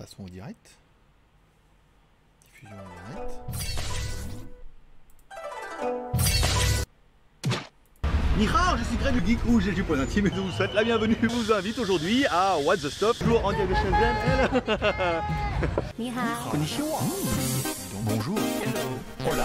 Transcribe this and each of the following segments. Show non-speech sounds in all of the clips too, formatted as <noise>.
Passons au direct. Diffusion en direct. Nihao, je suis Greg du Geek Rouge et du Point Intime et je vous souhaite la bienvenue. Je vous invite aujourd'hui à What the Stuff, toujours en direct de Shenzhen. Nihao. Konnichiwa. Mmh. Bonjour. Hola.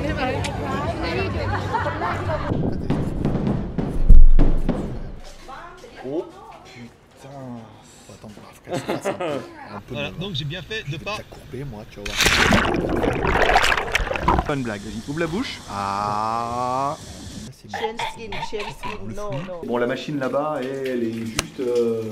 <laughs> Voilà, donc j'ai bien fait de pas. moi, tu voir. Pas une blague, vas-y, ouvre la bouche. Ah. Non. Bon la machine là-bas elle est juste... euh,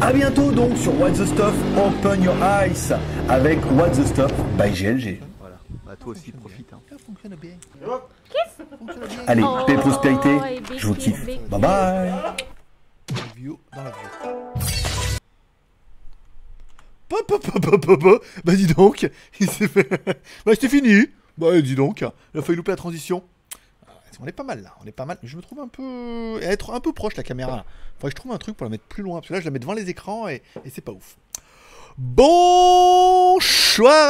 A bientôt donc sur What the Stuff Open Your Eyes avec What the Stuff by GLG. Voilà, bah toi aussi profite. hein. Ça fonctionne bien. Allez, Oh, paix et prospérité, oh, je vous kiffe. Bye bye pop, pop, pop, pop, pop. Bah dis donc, <laughs> il s'est fait... <laughs> Bah c'était fini. Bah dis donc, il a failli louper la transition. On est pas mal là, on est pas mal. Je me trouve un peu. être un peu proche la caméra là. Faudrait que je trouve un truc pour la mettre plus loin. Parce que là, je la mets devant les écrans et, et c'est pas ouf. Bonsoir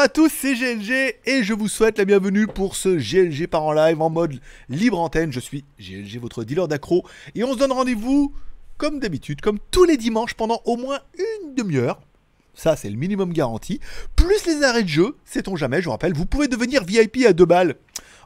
à tous, c'est GLG et je vous souhaite la bienvenue pour ce GLG par en live en mode libre antenne. Je suis GLG, votre dealer d'accro, et on se donne rendez-vous comme d'habitude, comme tous les dimanches pendant au moins une demi-heure. Ça, c'est le minimum garanti. Plus les arrêts de jeu, sait-on jamais, je vous rappelle, vous pouvez devenir VIP à deux balles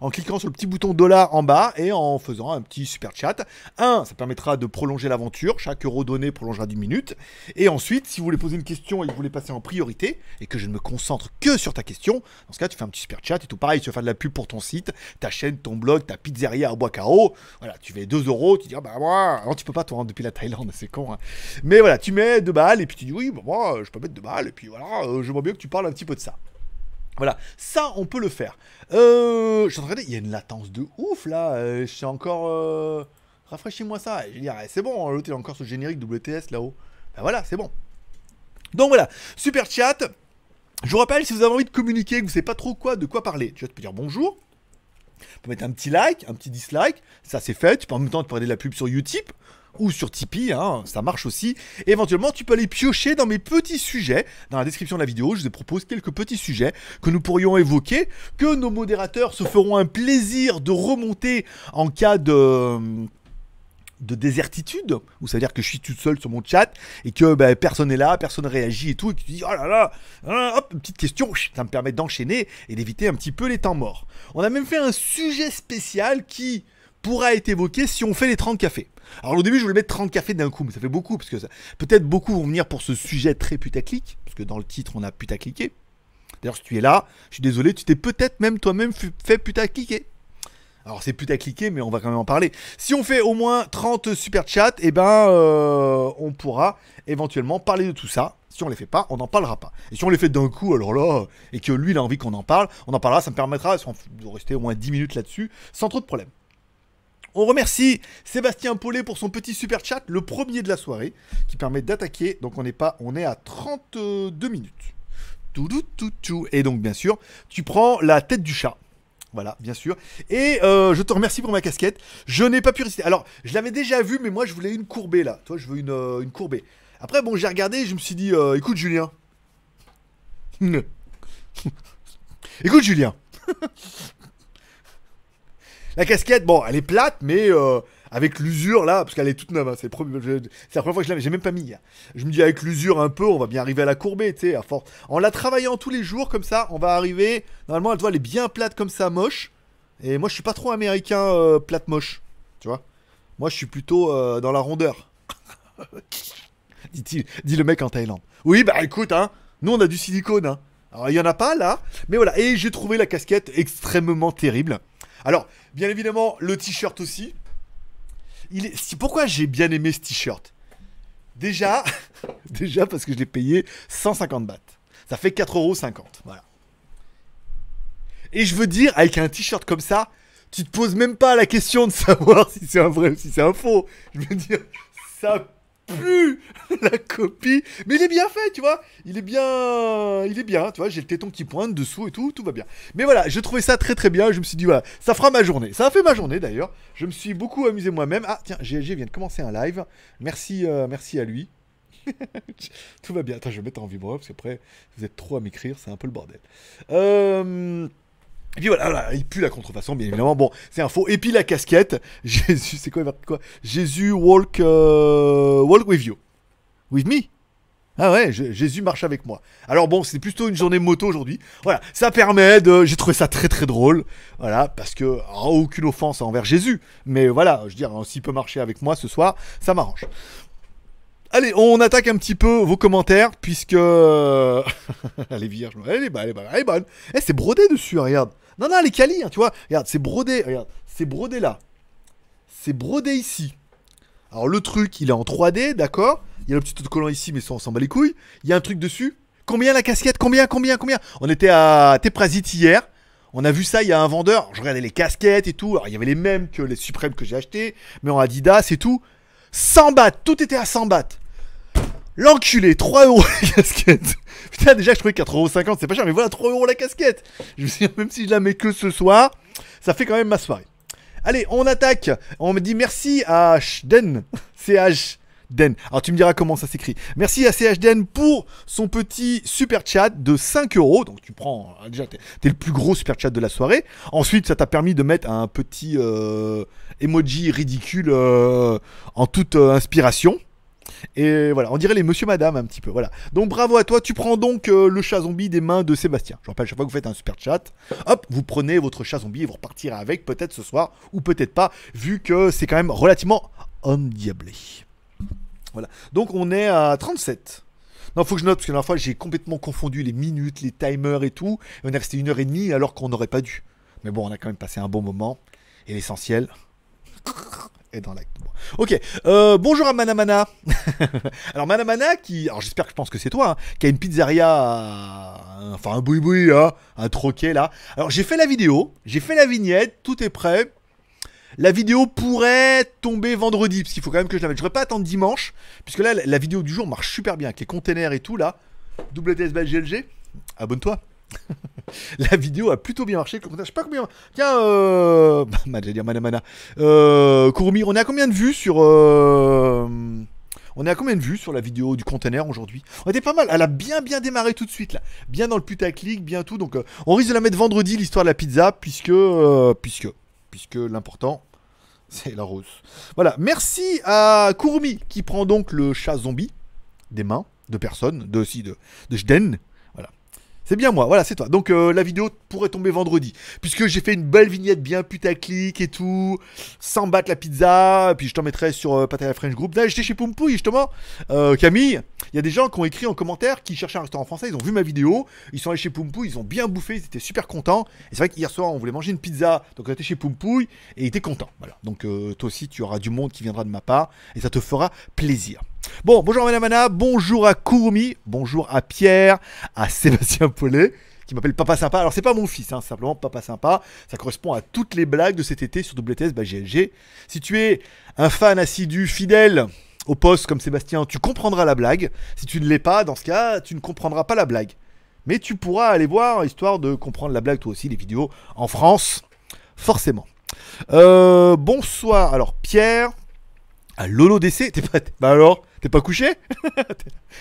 en cliquant sur le petit bouton dollar en bas et en faisant un petit super chat. Un, ça permettra de prolonger l'aventure. Chaque euro donné prolongera d'une minute. Et ensuite, si vous voulez poser une question et que vous voulez passer en priorité et que je ne me concentre que sur ta question, dans ce cas, tu fais un petit super chat et tout pareil. Tu vas faire de la pub pour ton site, ta chaîne, ton blog, ta pizzeria à bois carreau. Voilà, tu fais 2 euros. Tu dis, ah bah moi, non, tu peux pas, toi, hein, depuis la Thaïlande, c'est con. hein. Mais voilà, tu mets 2 balles et puis tu dis, oui, bah moi, je peux mettre 2 balles. Et puis voilà, euh, j'aimerais bien que tu parles un petit peu de ça. Voilà, ça on peut le faire. Euh, je suis en train de il y a une latence de ouf là. Euh, je suis encore. euh, Rafraîchis-moi ça. Je dire, c'est bon, l'autre il a encore ce générique WTS là-haut. Ben voilà, c'est bon. Donc voilà, super chat. Je vous rappelle, si vous avez envie de communiquer, que vous savez pas trop quoi, de quoi parler, tu te dire bonjour. Tu peux mettre un petit like, un petit dislike, ça c'est fait. Tu peux en même temps te parler de la pub sur Utip ou sur Tipeee, hein, ça marche aussi. Et éventuellement, tu peux aller piocher dans mes petits sujets. Dans la description de la vidéo, je vous propose quelques petits sujets que nous pourrions évoquer, que nos modérateurs se feront un plaisir de remonter en cas de de désertitude, où ça veut dire que je suis tout seul sur mon chat et que ben, personne n'est là, personne réagit et tout, et que tu dis oh là là, hein, hop, petite question, ça me permet d'enchaîner et d'éviter un petit peu les temps morts. On a même fait un sujet spécial qui pourra être évoqué si on fait les 30 cafés. Alors au début je voulais mettre 30 cafés d'un coup, mais ça fait beaucoup, parce que peut-être beaucoup vont venir pour ce sujet très putaclic, parce que dans le titre on a putacliqué. D'ailleurs si tu es là, je suis désolé, tu t'es peut-être même toi-même fait putacliquer. Alors c'est putacliqué, mais on va quand même en parler. Si on fait au moins 30 super chats, et ben euh, on pourra éventuellement parler de tout ça. Si on les fait pas, on n'en parlera pas. Et si on les fait d'un coup, alors là, et que lui il a envie qu'on en parle, on en parlera, ça me permettra de rester au moins 10 minutes là-dessus, sans trop de problème. On remercie Sébastien Paulet pour son petit super chat, le premier de la soirée, qui permet d'attaquer. Donc on est pas, on est à 32 minutes. Tout, tout, tout, tout. Et donc bien sûr, tu prends la tête du chat. Voilà, bien sûr. Et euh, je te remercie pour ma casquette. Je n'ai pas pu résister. Alors, je l'avais déjà vu, mais moi, je voulais une courbée là. Toi, je veux une, euh, courbée. Après, bon, j'ai regardé, je me suis dit, euh, écoute, Julien. <laughs> écoute, Julien. La casquette, bon, elle est plate, mais euh, avec l'usure là, parce qu'elle est toute neuve, hein, c'est la première fois que je l'ai, j'ai même pas mis hier. Je me dis avec l'usure un peu, on va bien arriver à la courber, tu sais, à force. En la travaillant tous les jours comme ça, on va arriver. Normalement, elle doit elle bien plate comme ça, moche. Et moi, je suis pas trop américain euh, plate moche, tu vois. Moi, je suis plutôt euh, dans la rondeur. <laughs> dit, dit le mec en Thaïlande. Oui, bah écoute, hein, nous on a du silicone, hein. Alors il y en a pas là, mais voilà. Et j'ai trouvé la casquette extrêmement terrible. Alors, bien évidemment, le t-shirt aussi. Il Pourquoi j'ai bien aimé ce t-shirt? Déjà, <laughs> déjà parce que je l'ai payé 150 bahts. Ça fait 4,50€. Voilà. Et je veux dire, avec un t-shirt comme ça, tu te poses même pas la question de savoir <laughs> si c'est un vrai ou si c'est un faux. Je veux dire, ça pue <laughs> la copie. Mais il est bien fait, tu vois. Il est bien. Il est bien, tu vois. J'ai le téton qui pointe dessous et tout, tout va bien. Mais voilà, je trouvais ça très très bien. Je me suis dit, voilà, ça fera ma journée. Ça a fait ma journée d'ailleurs. Je me suis beaucoup amusé moi-même. Ah, tiens, GLG vient de commencer un live. Merci, euh, merci à lui. <laughs> Tout va bien. Attends, je vais mettre en vibreur parce qu'après, vous êtes trop à m'écrire, c'est un peu le bordel. Euh... Et puis voilà, voilà, il pue la contrefaçon, bien évidemment. Bon, c'est un faux. Et puis la casquette. <laughs> Jésus, c'est quoi, quoi Jésus walk, euh, walk with you. With me ah ouais, Jésus marche avec moi. Alors bon, c'est plutôt une journée moto aujourd'hui. Voilà, ça permet de... J'ai trouvé ça très très drôle. Voilà, parce que... aucune offense envers Jésus. Mais voilà, je veux dire, hein, s'il peut marcher avec moi ce soir, ça m'arrange. Allez, on attaque un petit peu vos commentaires, puisque... <laughs> elle est vierge, elle est bonne, elle est bonne. Eh, c'est brodé dessus, regarde. Non, non, elle est quali, hein, tu vois. Regarde, c'est brodé, regarde. C'est brodé là. C'est brodé ici. Alors le truc, il est en 3D, d'accord Il y a le petit autocollant ici, mais ça, on s'en bat les couilles. Il y a un truc dessus. Combien la casquette? Combien Combien Combien? On était à Teprasit hier. On a vu ça, il y a un vendeur. Je regardais les casquettes et tout. Alors il y avait les mêmes que les suprêmes que j'ai achetés, mais en Adidas et tout. 100 bahts, tout était à 100 bahts. L'enculé, 3 euros la casquette. <laughs> Putain, déjà, je trouvais 4,50€, c'est pas cher, mais voilà, 3 euros la casquette. Je me suis dit, même si je la mets que ce soir, ça fait quand même ma soirée. Allez, on attaque. On me dit merci à HDen. CH. <laughs> Den. Alors tu me diras comment ça s'écrit. Merci à CHDN pour son petit super chat de 5 euros. Donc tu prends, euh, déjà t'es le plus gros super chat de la soirée. Ensuite ça t'a permis de mettre un petit euh, emoji ridicule euh, en toute inspiration. Et voilà, on dirait les monsieur madame un petit peu. Voilà. Donc bravo à toi, tu prends donc le chat zombie des mains de Sébastien. Je rappelle, chaque fois que vous faites un super chat, hop, vous prenez votre chat zombie et vous repartirez avec peut-être ce soir ou peut-être pas, vu que c'est quand même relativement endiablé. Donc on est à 37. Non, faut que je note parce que la fois j'ai complètement confondu les minutes, les timers et tout. On est resté une heure et demie alors qu'on n'aurait pas dû. Mais bon, on a quand même passé un bon moment. Et l'essentiel <laughs> est dans l'acte. Ok, euh, bonjour à Manamana. <laughs> alors Manamana qui, alors j'espère que je pense que c'est toi, hein, qui a une pizzeria, à- enfin un boui boui, hein, un troquet là. Alors j'ai fait la vidéo, j'ai fait la vignette, tout est prêt. La vidéo pourrait tomber vendredi, parce qu'il faut quand même que je la mette. Je ne pas attendre dimanche, puisque là, la, vidéo du jour marche super bien, avec les containers et tout, là. WTS GLG, abonne-toi. <laughs> la vidéo a plutôt bien marché. Je sais pas combien. Tiens, euh. <laughs> j'allais dire Manamana. Euh. Kurumi, on est à combien de vues sur. Euh... On est à combien de vues sur la vidéo du container aujourd'hui? On était pas mal. Elle a bien bien démarré tout de suite là. Bien dans le putaclic, bien tout. Donc euh, on risque de la mettre vendredi l'histoire de la pizza puisque euh, puisque puisque l'important c'est la rose. Voilà. Merci à Kurumi qui prend donc le chat zombie des mains de personnes, de aussi de de Jden. C'est bien moi, voilà, c'est toi. Donc euh, la vidéo pourrait tomber vendredi. Puisque j'ai fait une belle vignette bien putaclic et tout, sans battre la pizza, puis je t'en mettrai sur euh, French Group. Là, j'étais chez Pompouille, justement. Euh, Camille, il y a des gens qui ont écrit en commentaire qui cherchaient un restaurant français, ils ont vu ma vidéo, ils sont allés chez Pompouille, ils ont bien bouffé, ils étaient super contents. Et c'est vrai qu'hier soir, on voulait manger une pizza, donc on était chez Pompouille, et ils étaient contents. Voilà. Donc euh, toi aussi, tu auras du monde qui viendra de ma part, et ça te fera plaisir. Bon, bonjour Madame Anna, bonjour à Kurumi, bonjour à Pierre, à Sébastien Paulet, qui m'appelle Papa Sympa. Alors, c'est pas mon fils, hein, simplement Papa Sympa. Ça correspond à toutes les blagues de cet été sur WTS bah, GLG. Si tu es un fan assidu, fidèle au poste comme Sébastien, tu comprendras la blague. Si tu ne l'es pas, dans ce cas, tu ne comprendras pas la blague. Mais tu pourras aller voir, histoire de comprendre la blague toi aussi, les vidéos en France, forcément. Euh, bonsoir, alors Pierre, à Lolo DC, t'es pas. Bah alors T'es pas couché? <laughs>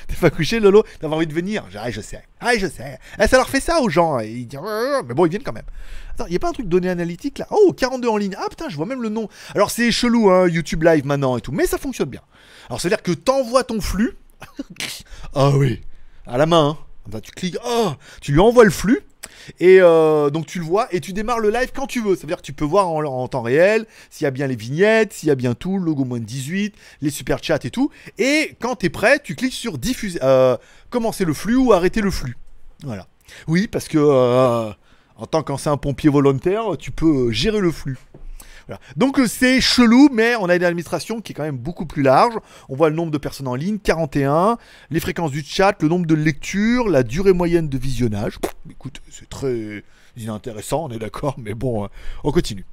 T'es- pas couché, Lolo T'as envie de venir? Ah, je sais. Ah, je sais. Eh, ça leur fait ça aux gens. Et Ils disent, mais bon, ils viennent quand même. Attends, y a pas un truc donné analytique là? Oh, 42 en ligne. Ah putain, je vois même le nom. Alors c'est chelou, hein, YouTube Live maintenant et tout, mais ça fonctionne bien. Alors c'est à dire que t'envoies ton flux. <laughs> ah oui, à la main. hein. Tu cliques, oh, tu lui envoies le flux. Et euh, donc tu le vois et tu démarres le live quand tu veux. Ça veut dire que tu peux voir en, temps réel s'il y a bien les vignettes, s'il y a bien tout, le logo moins de 18, les super chats et tout. Et quand tu es prêt, tu cliques sur diffuser, euh, commencer le flux ou arrêter le flux. Voilà. Oui, parce que euh, en tant qu'ancien pompier volontaire, tu peux gérer le flux. Donc euh, c'est chelou, mais on a une administration qui est quand même beaucoup plus large. On voit le nombre de personnes en ligne, 41, les fréquences du chat, le nombre de lectures, la durée moyenne de visionnage. Écoute, c'est très inintéressant, on est d'accord, mais bon, euh, on continue.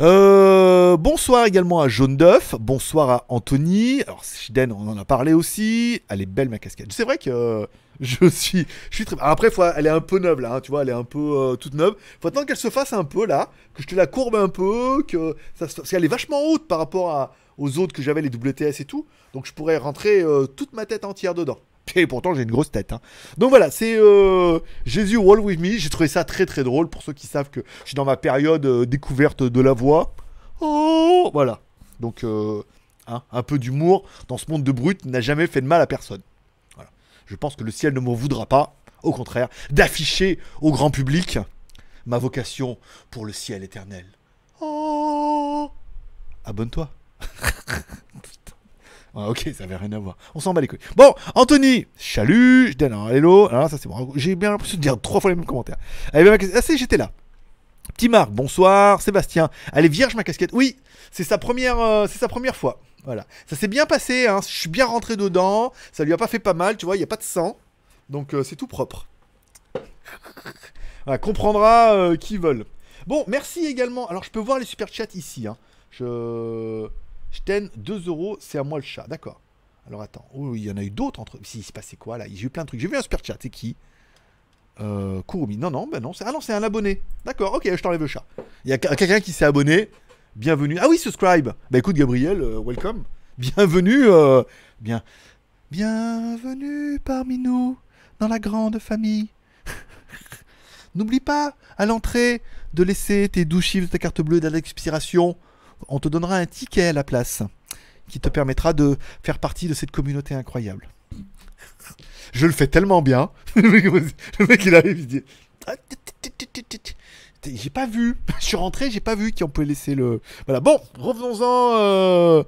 Euh, bonsoir également à Jaune d'œuf, bonsoir à Anthony. Alors Shiden, on en a parlé aussi. Elle est belle ma casquette. C'est vrai que <laughs> je suis, je suis très. Après, elle est un peu neuve là, hein, tu vois, elle est un peu euh, toute neuve. Faut attendre qu'elle se fasse un peu là, que je te la courbe un peu, que ça, parce qu'elle est vachement haute par rapport aux autres que j'avais les WTS et tout. Donc je pourrais rentrer euh, toute ma tête entière dedans. Et pourtant j'ai une grosse tête. hein. Donc voilà, c'est euh, Jésus Wall With Me. J'ai trouvé ça très très drôle pour ceux qui savent que je suis dans ma période découverte de la voix. Oh, voilà. Donc hein, un peu d'humour dans ce monde de brut n'a jamais fait de mal à personne. Je pense que le ciel ne m'en voudra pas, au contraire, d'afficher au grand public ma vocation pour le ciel éternel. Oh Abonne-toi. <laughs> Ah, ok, ça avait rien à voir. On s'en bat les couilles. Bon, Anthony, chalut, je hello. Alors, ça c'est bon. J'ai bien l'impression de dire trois fois les mêmes commentaires. Eh ma cas- ah, j'étais là. Petit Marc, bonsoir. Sébastien, elle est vierge ma casquette. Oui, c'est sa première, euh, c'est sa première fois. Voilà, ça s'est bien passé. Hein. Je suis bien rentré dedans. Ça lui a pas fait pas mal, tu vois. Il y a pas de sang, donc euh, c'est tout propre. Voilà, comprendra euh, qui veulent. Bon, merci également. Alors, je peux voir les super chats ici. Hein. Je. Je t'aime 2 euros, c'est à moi le chat. D'accord. Alors attends. Oh, il y en a eu d'autres entre. Si, il s'est passé quoi là? J'ai eu plein de trucs. J'ai vu un super chat. C'est qui? Euh, Kurumi. Non, non, ben non. Ah non, c'est un abonné. D'accord, ok, je t'enlève le chat. Il y a quelqu'un qui s'est abonné. Bienvenue. Ah oui, subscribe. Bah écoute, Gabriel, euh, welcome. Bienvenue. euh, bien. Bienvenue parmi nous dans la grande famille. <laughs> N'oublie pas à l'entrée de laisser tes 12 chiffres de ta carte bleue d'expiration. On te donnera un ticket à la place qui te permettra de faire partie de cette communauté incroyable. Je le fais tellement bien. <laughs> le mec, il arrive, J'ai pas vu. <laughs> Je suis rentré, j'ai pas vu qu'on peut laisser le. Voilà. Bon, revenons-en. euh,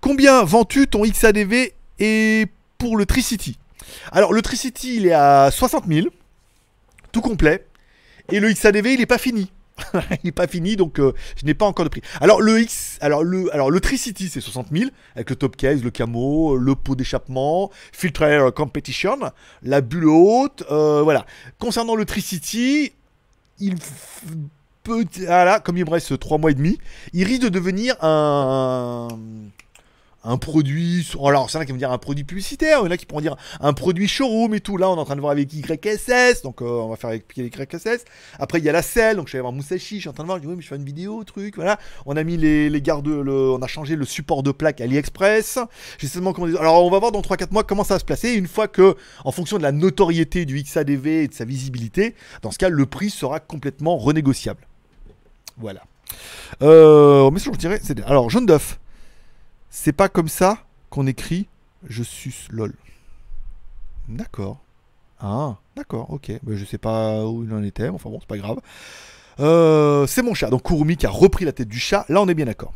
Combien vends-tu ton XADV et pour le Tricity? Alors, le Tricity, il est à 60 000, tout complet. Et le XADV, il est pas fini. <laughs> il est pas fini, donc euh, je n'ai pas encore de prix. Alors le X, alors le, alors le Tricity, c'est 60 000 avec le top case, le camo, le pot d'échappement, filtre air competition, la bulle haute, euh, voilà. Concernant le Tricity, il peut, voilà, comme il me reste 3 mois et demi, il risque de devenir un un produit, alors c'est là qui vont dire un produit publicitaire, il y qui pourront dire un produit showroom et tout. Là, on est en train de voir avec YSS, donc euh, on va faire avec YSS. Après, il y a la selle, donc je vais voir Musashi, je suis en train de voir, je dis oui, mais je fais une vidéo, truc, voilà. On a mis les, les gardes, le, on a changé le support de plaque AliExpress. J'ai seulement. Alors, on va voir dans 3-4 mois comment ça va se placer. Une fois que, en fonction de la notoriété du XADV et de sa visibilité, dans ce cas, le prix sera complètement renégociable. Voilà. Euh, mais je dirais, c'est alors jaune d'œuf. C'est pas comme ça qu'on écrit je suce lol. D'accord. Ah, d'accord, ok. Ben, je sais pas où il en était, enfin bon, c'est pas grave. Euh, c'est mon chat, donc Kurumi qui a repris la tête du chat. Là, on est bien d'accord.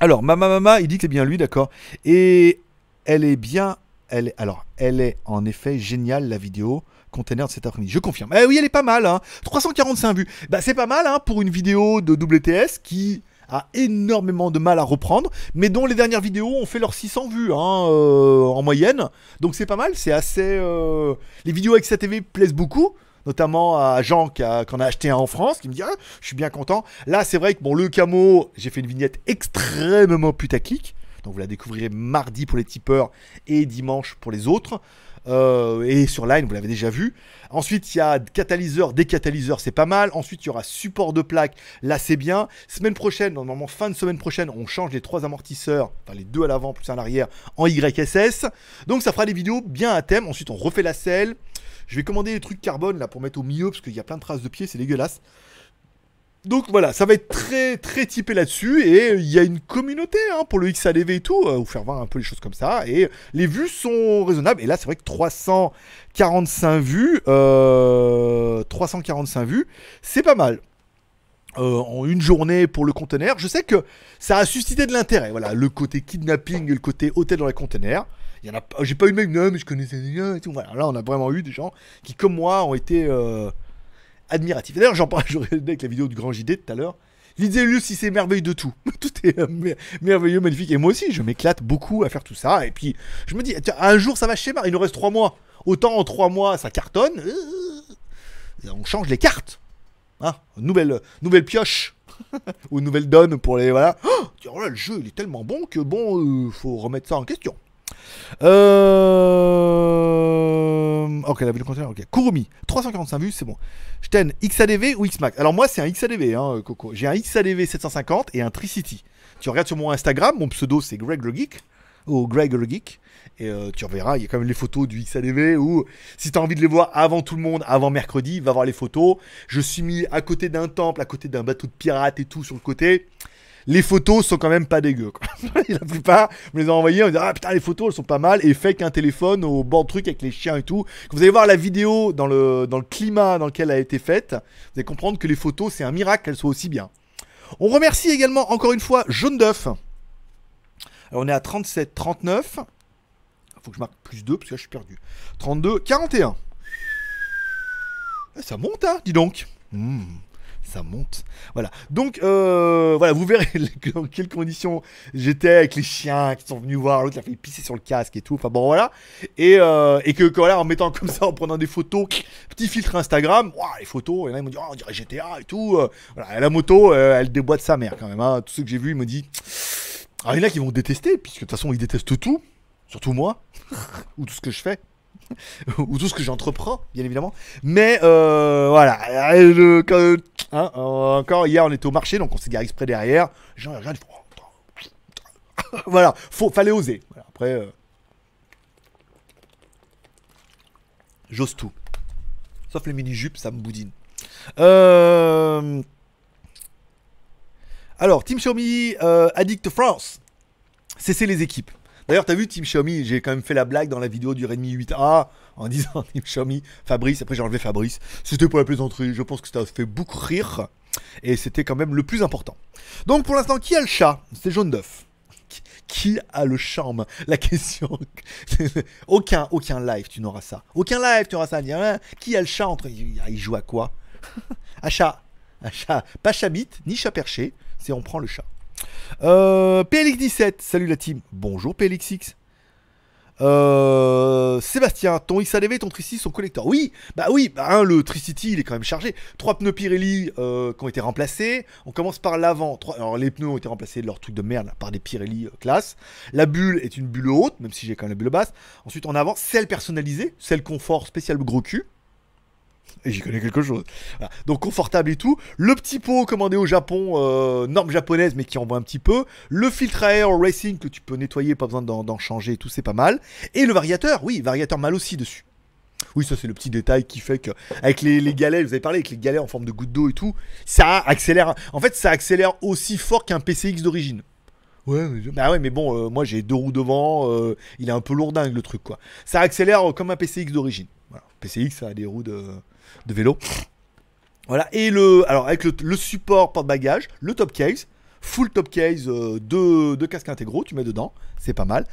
Alors, Mama Mama, il dit que c'est bien lui, d'accord. Et elle est bien. Elle est, alors, elle est en effet géniale, la vidéo container de cet après-midi. Je confirme. Eh oui, elle est pas mal, hein. 345 vues. Bah, c'est pas mal, hein, pour une vidéo de WTS qui a énormément de mal à reprendre, mais dont les dernières vidéos ont fait leurs 600 vues hein, euh, en moyenne. Donc c'est pas mal, c'est assez... euh, Les vidéos avec sa TV plaisent beaucoup, notamment à Jean qui, a, en a acheté un en France, qui me dit ah, je suis bien content. Là c'est vrai que bon le camo, j'ai fait une vignette extrêmement putaclic, donc vous la découvrirez mardi pour les tipeurs et dimanche pour les autres. Euh, et sur Line, vous l'avez déjà vu. Ensuite, il y a catalyseur, décatalyseur, c'est pas mal. Ensuite, il y aura support de plaque, là c'est bien. Semaine prochaine, normalement fin de semaine prochaine, on change les trois amortisseurs, enfin les deux à l'avant plus un à l'arrière, en YSS. Donc ça fera des vidéos bien à thème. Ensuite, on refait la selle. Je vais commander des trucs carbone là pour mettre au milieu parce qu'il y a plein de traces de pieds, c'est dégueulasse. Donc voilà, ça va être très très typé là-dessus et il y a une communauté hein, pour le XADV et tout, euh, vous faire voir un peu les choses comme ça et les vues sont raisonnables et là c'est vrai que 345 vues, euh, 345 vues, c'est pas mal. Euh, en une journée pour le conteneur, je sais que ça a suscité de l'intérêt. Voilà, le côté kidnapping le côté hôtel dans les conteneurs. Il y en a, j'ai pas eu mec, non mais je connaissais gars et tout. Voilà, là on a vraiment eu des gens qui comme moi ont été euh, admiratif. D'ailleurs, j'en parlais <laughs> avec la vidéo du grand JD tout à l'heure. Il disait lui si c'est merveilleux de tout. <laughs> tout est euh, mer- merveilleux, magnifique. Et moi aussi, je m'éclate beaucoup à faire tout ça. Et puis, je me dis, tiens, un jour, ça va schéma. Il nous reste trois mois. Autant en trois mois, ça cartonne. Euh, On change les cartes. Hein nouvelle, nouvelle pioche. <laughs> Ou nouvelle donne pour les. Voilà. Oh, tiens, voilà, le jeu, il est tellement bon que bon, euh, faut remettre ça en question. Euh... Ok, la vidéo conteneur, ok. Kurumi, 345 vues, c'est bon. Sten, XADV ou XMAX Alors moi, c'est un XADV, hein, Coco. J'ai un XADV 750 et un Tricity. Tu regardes sur mon Instagram, mon pseudo c'est Greg le Geek, ou Greg le Geek. Et euh, tu reverras, il y a quand même les photos du XADV où, si tu as envie de les voir avant tout le monde, avant mercredi, va voir les photos. Je suis mis à côté d'un temple, à côté d'un bateau de pirates et tout sur le côté. Les photos sont quand même pas dégueu. quoi. <laughs> la plupart me les ont envoyées, on dit ah putain les photos elles sont pas mal et fake un téléphone au bord de truc avec les chiens et tout. Quand vous allez voir la vidéo dans le, dans le climat dans lequel elle a été faite, vous allez comprendre que les photos c'est un miracle qu'elles soient aussi bien. On remercie également encore une fois Jaune d'œuf. Alors on est à 37, 39. Faut que je marque plus 2 parce que là je suis perdu. 32, 41. Eh, Ça monte hein, dis donc. Hmm, ça monte. Voilà. Donc, euh, voilà, vous verrez <laughs> dans quelles conditions j'étais avec les chiens qui sont venus voir. L'autre, il a fait pisser sur le casque et tout. Enfin, bon, voilà. Et, euh, que, que, voilà, en mettant comme ça, en prenant des photos, petit filtre Instagram, les photos. Et là, ils m'ont dit, oh, on dirait GTA et tout. euh, voilà. La moto, elle déboîte sa mère quand même. Hein. Tous ceux que j'ai vus, ils me disent. Alors, il y en a qui vont détester, puisque de toute façon, ils détestent tout. Surtout moi. <laughs> ou tout ce que je fais. Ou tout ce que j'entreprends, bien évidemment. Mais euh, voilà, hein, euh, encore hier on était au marché, donc on s'est garé exprès derrière. Oh, putain. <laughs> voilà, faut, fallait oser. Voilà, après, euh, j'ose tout. Sauf les mini-jupes, ça me boudine. Alors, Team Xiaomi Addict France. Cessez les équipes. D'ailleurs, t'as vu Team Xiaomi, j'ai quand même fait la blague dans la vidéo du Redmi 8A en <laughs> disant Team Xiaomi, Fabrice, après j'ai enlevé Fabrice. C'était pour la plaisanterie, je pense que ça a fait beaucoup rire. Et c'était quand même le plus important. Donc pour l'instant, qui a le chat? C'est jaune d'œuf. Qui- a le charme? La question. <laughs> aucun, aucun live, tu n'auras ça. Aucun live, tu auras ça. Dire, qui a le chat entre. Il joue à quoi? <laughs> À chat. À chat. Pas chabit, ni chat perché. C'est on prend le chat. Euh, PLX17, salut la team. Bonjour PLXX. Euh, Sébastien, ton XADV ton Tricity sont collecteurs. Oui, bah oui, hein, le Tricity il est quand même chargé. Trois pneus Pirelli euh, qui ont été remplacés. On commence par l'avant. Les pneus ont été remplacés de leur truc de merde par des Pirelli classe. La bulle est une bulle haute, même si j'ai quand même la bulle basse. Ensuite en avant, celle personnalisée, celle confort spécial gros cul. Et j'y connais quelque chose. Voilà. Donc confortable et tout. Le petit pot commandé au Japon, euh, norme japonaise, mais qui envoie un petit peu. Le filtre à air racing que tu peux nettoyer, pas besoin d'en changer et tout, c'est pas mal. Et le variateur, oui, variateur mal aussi dessus. Oui, ça c'est le petit détail qui fait que avec les, les galets, vous avez parlé avec les galets en forme de goutte d'eau et tout, ça accélère. En fait, ça accélère aussi fort qu'un PCX d'origine. Ouais, mais, bah ouais, mais bon, euh, moi j'ai deux roues devant, euh, il est un peu lourdingue le truc quoi. Ça accélère comme un PCX d'origine. Voilà. PCX ça a des roues de, de vélo. Voilà, et le, alors avec le, support porte-bagages, le top case, full top case, euh, deux casques intégraux, tu mets dedans, c'est pas mal.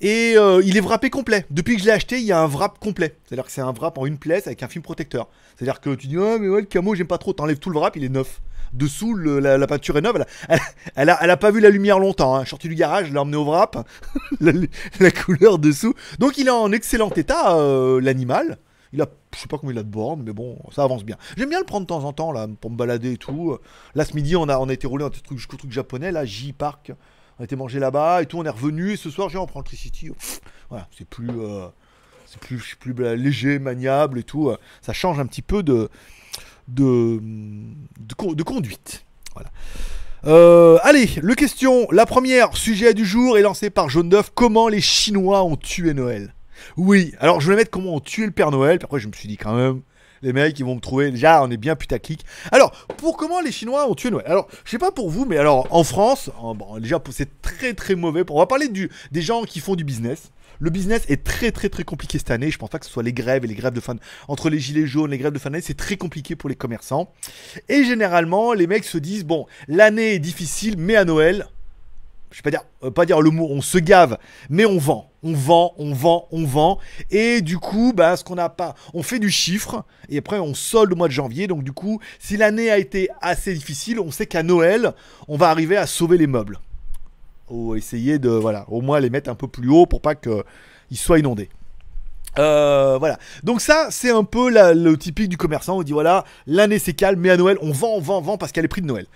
Et euh, il est wrappé complet. Depuis que je l'ai acheté, il y a un wrap complet. C'est-à-dire que c'est un wrap en une pièce avec un film protecteur. C'est-à-dire que tu dis, ouais, mais ouais, le camo, j'aime pas trop. T'enlèves tout le wrap, il est neuf. Dessous, la, la peinture est neuve. Elle elle, a, pas vu la lumière longtemps. Hein. Je suis sorti du garage, je l'ai emmené au wrap. <laughs> la, la couleur dessous. Donc il est en excellent état, euh, l'animal. Il a, je sais pas combien il a de bornes, mais bon, ça avance bien. J'aime bien le prendre de temps en temps, là, pour me balader et tout. Là, ce midi, on a, été roulé un truc japonais, là, J-Park. On a été manger là-bas et tout, on est revenu. Et ce soir, j'ai on prend le Tricity. Voilà, c'est plus. euh, C'est plus, plus euh, léger, maniable et tout. euh, Ça change un petit peu de, de, de conduite. Voilà. Euh, allez, le question. La première sujet du jour est lancée par Jaune d'œuf. Comment les Chinois ont tué Noël? Oui, alors je voulais mettre comment ont tué le Père Noël. Puis après, je me suis dit quand même, les mecs, ils vont me trouver. Déjà, on est bien putaclic. Alors, pour comment les Chinois ont tué Noël? Alors, je sais pas pour vous, mais alors en France, bon, déjà, c'est très très mauvais. On va parler du, des gens qui font du business. Le business est très très très compliqué cette année. Je pense pas que ce soit les grèves et les grèves de fin entre les gilets jaunes, les grèves de fin d'année, c'est très compliqué pour les commerçants. Et généralement, les mecs se disent bon, l'année est difficile, mais à Noël, je vais pas dire, euh, pas dire le mot, on se gave, mais on vend, on vend, on vend, on vend, et du coup, bah, ce qu'on n'a pas, on fait du chiffre, et après on solde au mois de janvier, donc du coup, si l'année a été assez difficile, on sait qu'à Noël, on va arriver à sauver les meubles, ou essayer de, voilà, au moins les mettre un peu plus haut pour pas qu'ils soient inondés. Euh, voilà. Donc ça, c'est un peu le typique du commerçant. On dit voilà, l'année c'est calme, mais à Noël, on vend, on vend, on vend parce qu'il y a les prix de Noël.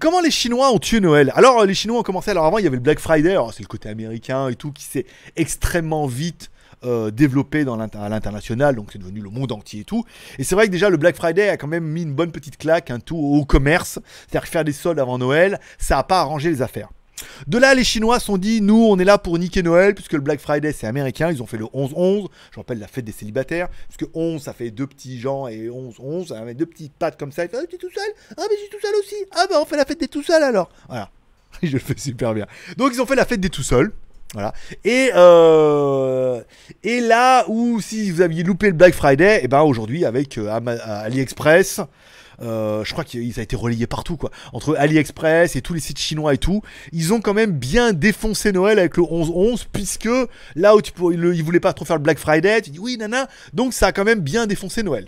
Comment les Chinois ont tué Noël? Alors euh, les Chinois ont commencé. Alors avant, il y avait le Black Friday. C'est le côté américain et tout qui s'est extrêmement vite euh, développé à l'international. Donc c'est devenu le monde entier et tout. Et c'est vrai que déjà le Black Friday a quand même mis une bonne petite claque, un tout au commerce. C'est-à-dire faire des soldes avant Noël, ça a pas arrangé les affaires. De là, les Chinois sont dit, nous, on est là pour niquer Noël, puisque le Black Friday, c'est américain. Ils ont fait le 11-11. Je rappelle la fête des célibataires. Puisque 11, ça fait deux petits gens, et 11-11, avec deux petites pattes comme ça. Il fait, ah, tu es tout seul? Ah, mais je suis tout seul aussi Ah, bah, on fait la fête des tout seuls alors Voilà. <laughs> Je le fais super bien. Donc, ils ont fait la fête des tout seuls. Voilà. Et, euh, et là où, si vous aviez loupé le Black Friday, et ben aujourd'hui, avec euh, Ama- AliExpress, euh, je crois qu'il a été relayé partout, quoi. Entre AliExpress et tous les sites chinois et tout, ils ont quand même bien défoncé Noël avec le 11-11, puisque là où le- ils voulaient pas trop faire le Black Friday, tu dis oui, nana, donc ça a quand même bien défoncé Noël.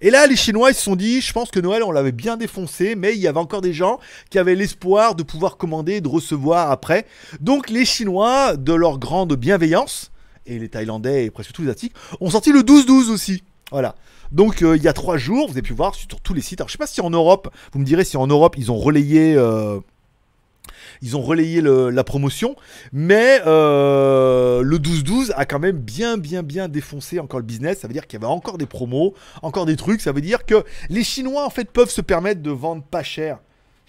Et là, les Chinois, ils se sont dit, je pense que Noël, on l'avait bien défoncé, mais il y avait encore des gens qui avaient l'espoir de pouvoir commander et de recevoir après. Donc les Chinois, de leur grande bienveillance, et les Thaïlandais et presque tous les Asiatiques, ont sorti le 12-12 aussi. Voilà. Donc euh, il y a trois jours, vous avez pu voir sur tous les sites. Alors je sais pas si en Europe, vous me direz si en Europe ils ont relayé, euh, la promotion, mais euh, le 12-12 a quand même bien bien bien défoncé encore le business. Ça veut dire qu'il y avait encore des promos, encore des trucs. Ça veut dire que les Chinois en fait peuvent se permettre de vendre pas cher.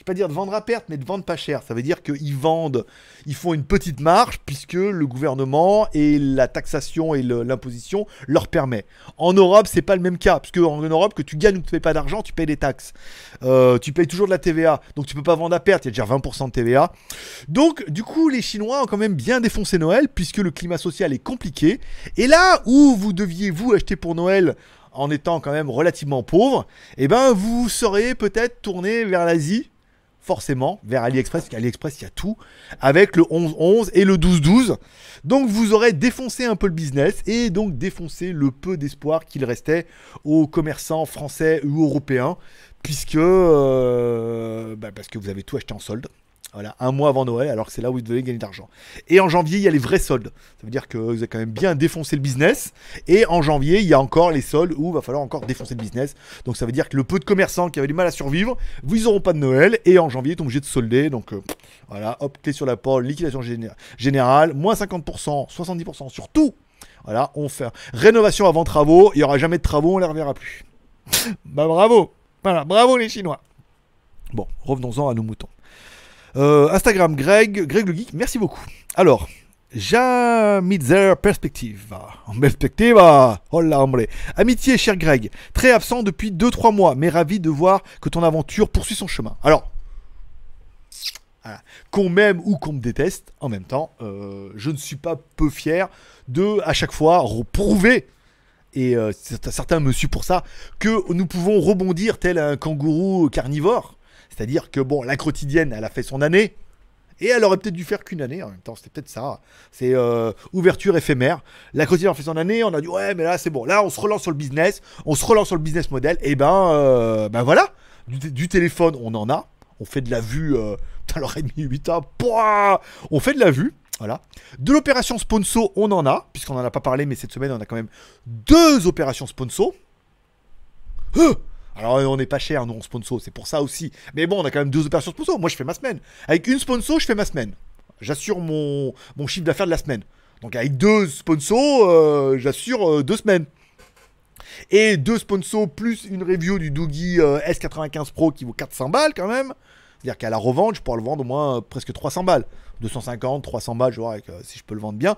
Je vais pas dire de vendre à perte, mais de vendre pas cher. Ça veut dire qu'ils vendent, ils font une petite marge puisque le gouvernement et la taxation et l'imposition leur permet. En Europe, c'est pas le même cas, puisque en Europe, que tu gagnes ou que tu payes pas d'argent, tu payes des taxes. Euh, tu payes toujours de la TVA, donc tu peux pas vendre à perte. Il y a déjà 20% de TVA. Donc, du coup, les Chinois ont quand même bien défoncé Noël puisque le climat social est compliqué. Et là où vous deviez vous acheter pour Noël en étant quand même relativement pauvre, eh ben vous serez peut-être tourné vers l'Asie forcément vers AliExpress, parce qu'AliExpress, il y a tout, avec le 11-11 et le 12-12. Donc vous aurez défoncé un peu le business et donc défoncé le peu d'espoir qu'il restait aux commerçants français ou européens, puisque euh, bah, parce que vous avez tout acheté en solde. Voilà, un mois avant Noël, alors que c'est là où vous devez gagner de l'argent. Et en janvier, il y a les vrais soldes. Ça veut dire que vous avez quand même bien défoncé le business. Et en janvier, il y a encore les soldes où il va falloir encore défoncer le business. Donc ça veut dire que le peu de commerçants qui avaient du mal à survivre, vous ils pas de Noël. Et en janvier, ils sont obligés de solder. Donc euh, voilà, hop, clé sur la porte, liquidation géné- générale, moins 50%, 70% sur tout. Voilà, on fait rénovation avant travaux. Il n'y aura jamais de travaux, on ne les reverra plus. <laughs> bah bravo. Voilà, bravo les Chinois. Bon, revenons-en à nos moutons. Euh, Instagram, Greg, Greg le Geek, merci beaucoup. Alors, Jamitzer Perspective. Perspectiva. Oh là, hombre. Amitié, cher Greg. Très absent depuis 2-3 mois, mais ravi de voir que ton aventure poursuit son chemin. Alors, qu'on m'aime ou qu'on me déteste, en même temps, euh, je ne suis pas peu fier de, à chaque fois, prouver et euh, certains me suivent pour ça, que nous pouvons rebondir tel un kangourou carnivore. C'est-à-dire que, bon, la quotidienne, elle a fait son année, et elle aurait peut-être dû faire qu'une année en même temps, c'était peut-être ça. C'est euh, ouverture éphémère. La quotidienne a fait son année, on a dit, ouais, mais là, c'est bon, là, on se relance sur le business, on se relance sur le business model, et ben, euh, ben voilà, du, téléphone, on en a, on fait de la vue, euh, putain, demie, 8 ans, pouah, on fait de la vue, voilà. De l'opération sponsor, on en a, puisqu'on n'en a pas parlé, mais cette semaine, on a quand même deux opérations sponsor. Euh alors on n'est pas cher, nous, en sponsor, c'est pour ça aussi. Mais bon, on a quand même deux opérations sponsor. Moi, je fais ma semaine. Avec une sponsor, je fais ma semaine. J'assure mon, chiffre d'affaires de la semaine. Donc avec deux sponsors, euh, j'assure euh, deux semaines. Et deux sponsors plus une review du Doogie euh, S95 Pro qui vaut 400 balles quand même. C'est-à-dire qu'à la revente, je pourrais le vendre au moins presque 300 balles. 250, 300 balles, je vois si je peux le vendre bien.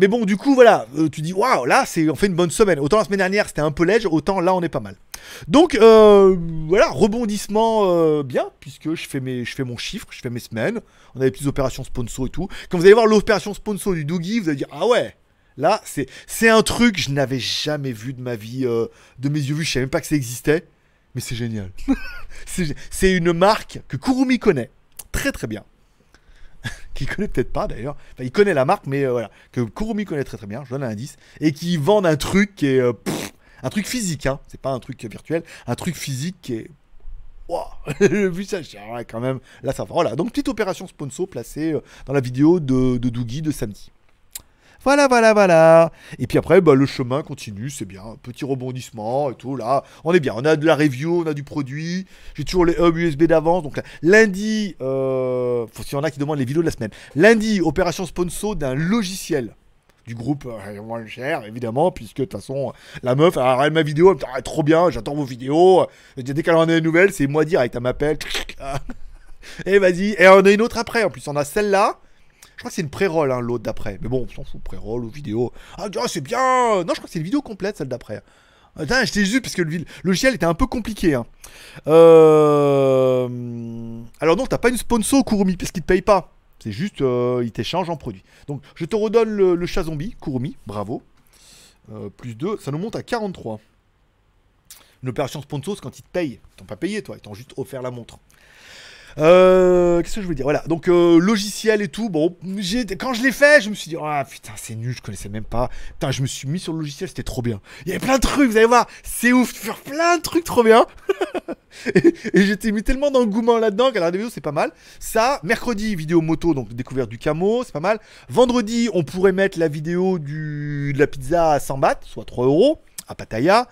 Mais bon, du coup, voilà, euh, tu dis, waouh, là, c'est, on fait une bonne semaine. Autant la semaine dernière, c'était un peu léger, autant là, on est pas mal. Donc, euh, voilà, rebondissement euh, bien, puisque je fais, mon chiffre, je fais mes semaines. On a des petites opérations sponsor et tout. Quand vous allez voir l'opération sponsor du Doogie, vous allez dire, ah ouais, là, c'est, c'est un truc que je n'avais jamais vu de ma vie, de mes yeux vus. Je savais même pas que ça existait, mais c'est génial. <laughs> c'est une marque que Kurumi connaît très très bien. <laughs> Qu'il connaît peut-être pas d'ailleurs. Enfin, il connaît la marque, mais euh, voilà. Que Kurumi connaît très très bien, je donne un indice. Et qui vendent un truc qui est. euh, un truc physique, hein. C'est pas un truc virtuel. Un truc physique qui est. Waouh Vu ça, quand même. Là, ça va. Voilà. Donc, petite opération sponsor placée euh, dans la vidéo de, de Doogie de samedi. Voilà, voilà, voilà. Et puis après, bah, le chemin continue, c'est bien. Petit rebondissement et tout. Là, on est bien. On a de la review, on a du produit. J'ai toujours les hubs USB d'avance. Donc là, lundi, euh, s'il y en a qui demandent les vidéos de la semaine. Lundi, opération sponsor d'un logiciel du groupe euh, moins cher, évidemment, puisque de toute façon, la meuf, elle ma vidéo, elle me dit, Ah, trop bien, j'attends vos vidéos. Dès qu'elle en a des nouvelles, c'est moi direct, elle m'appelle. <laughs> et vas-y. Et on a une autre après. En plus, on a celle-là. Je crois que c'est une pré-roll, hein, l'autre d'après. Mais bon, on s'en fout, pré-roll ou vidéo. Ah, ah, c'est bien Non, je crois que c'est une vidéo complète, celle d'après. Attends, j'étais juste parce que le, logiciel était un peu compliqué. hein. Euh... Alors non, t'as pas une sponsor Kurumi parce qu'il te paye pas. C'est juste, euh, il t'échange en produit. Donc, je te redonne le, le chat zombie, Kurumi, bravo. Euh, plus 2, ça nous monte à 43. Une opération sponsor, c'est quand ils te payent. Ils t'ont pas payé, toi, ils t'ont juste offert la montre. Euh, Qu'est-ce que je veux dire? Voilà, donc euh, logiciel et tout. Bon, quand je l'ai fait, je me suis dit, ah putain, c'est nul, je connaissais même pas. Putain, je me suis mis sur le logiciel, c'était trop bien. Il y avait plein de trucs, vous allez voir, c'est ouf, tu faire plein de trucs trop bien. <laughs> et et j'étais mis tellement d'engouement là-dedans qu'à la vidéo, c'est pas mal. Ça, mercredi, vidéo moto, donc découverte du camo, c'est pas mal. Vendredi, on pourrait mettre la vidéo du, de la pizza à 100 bahts, soit 3 euros, à Pattaya.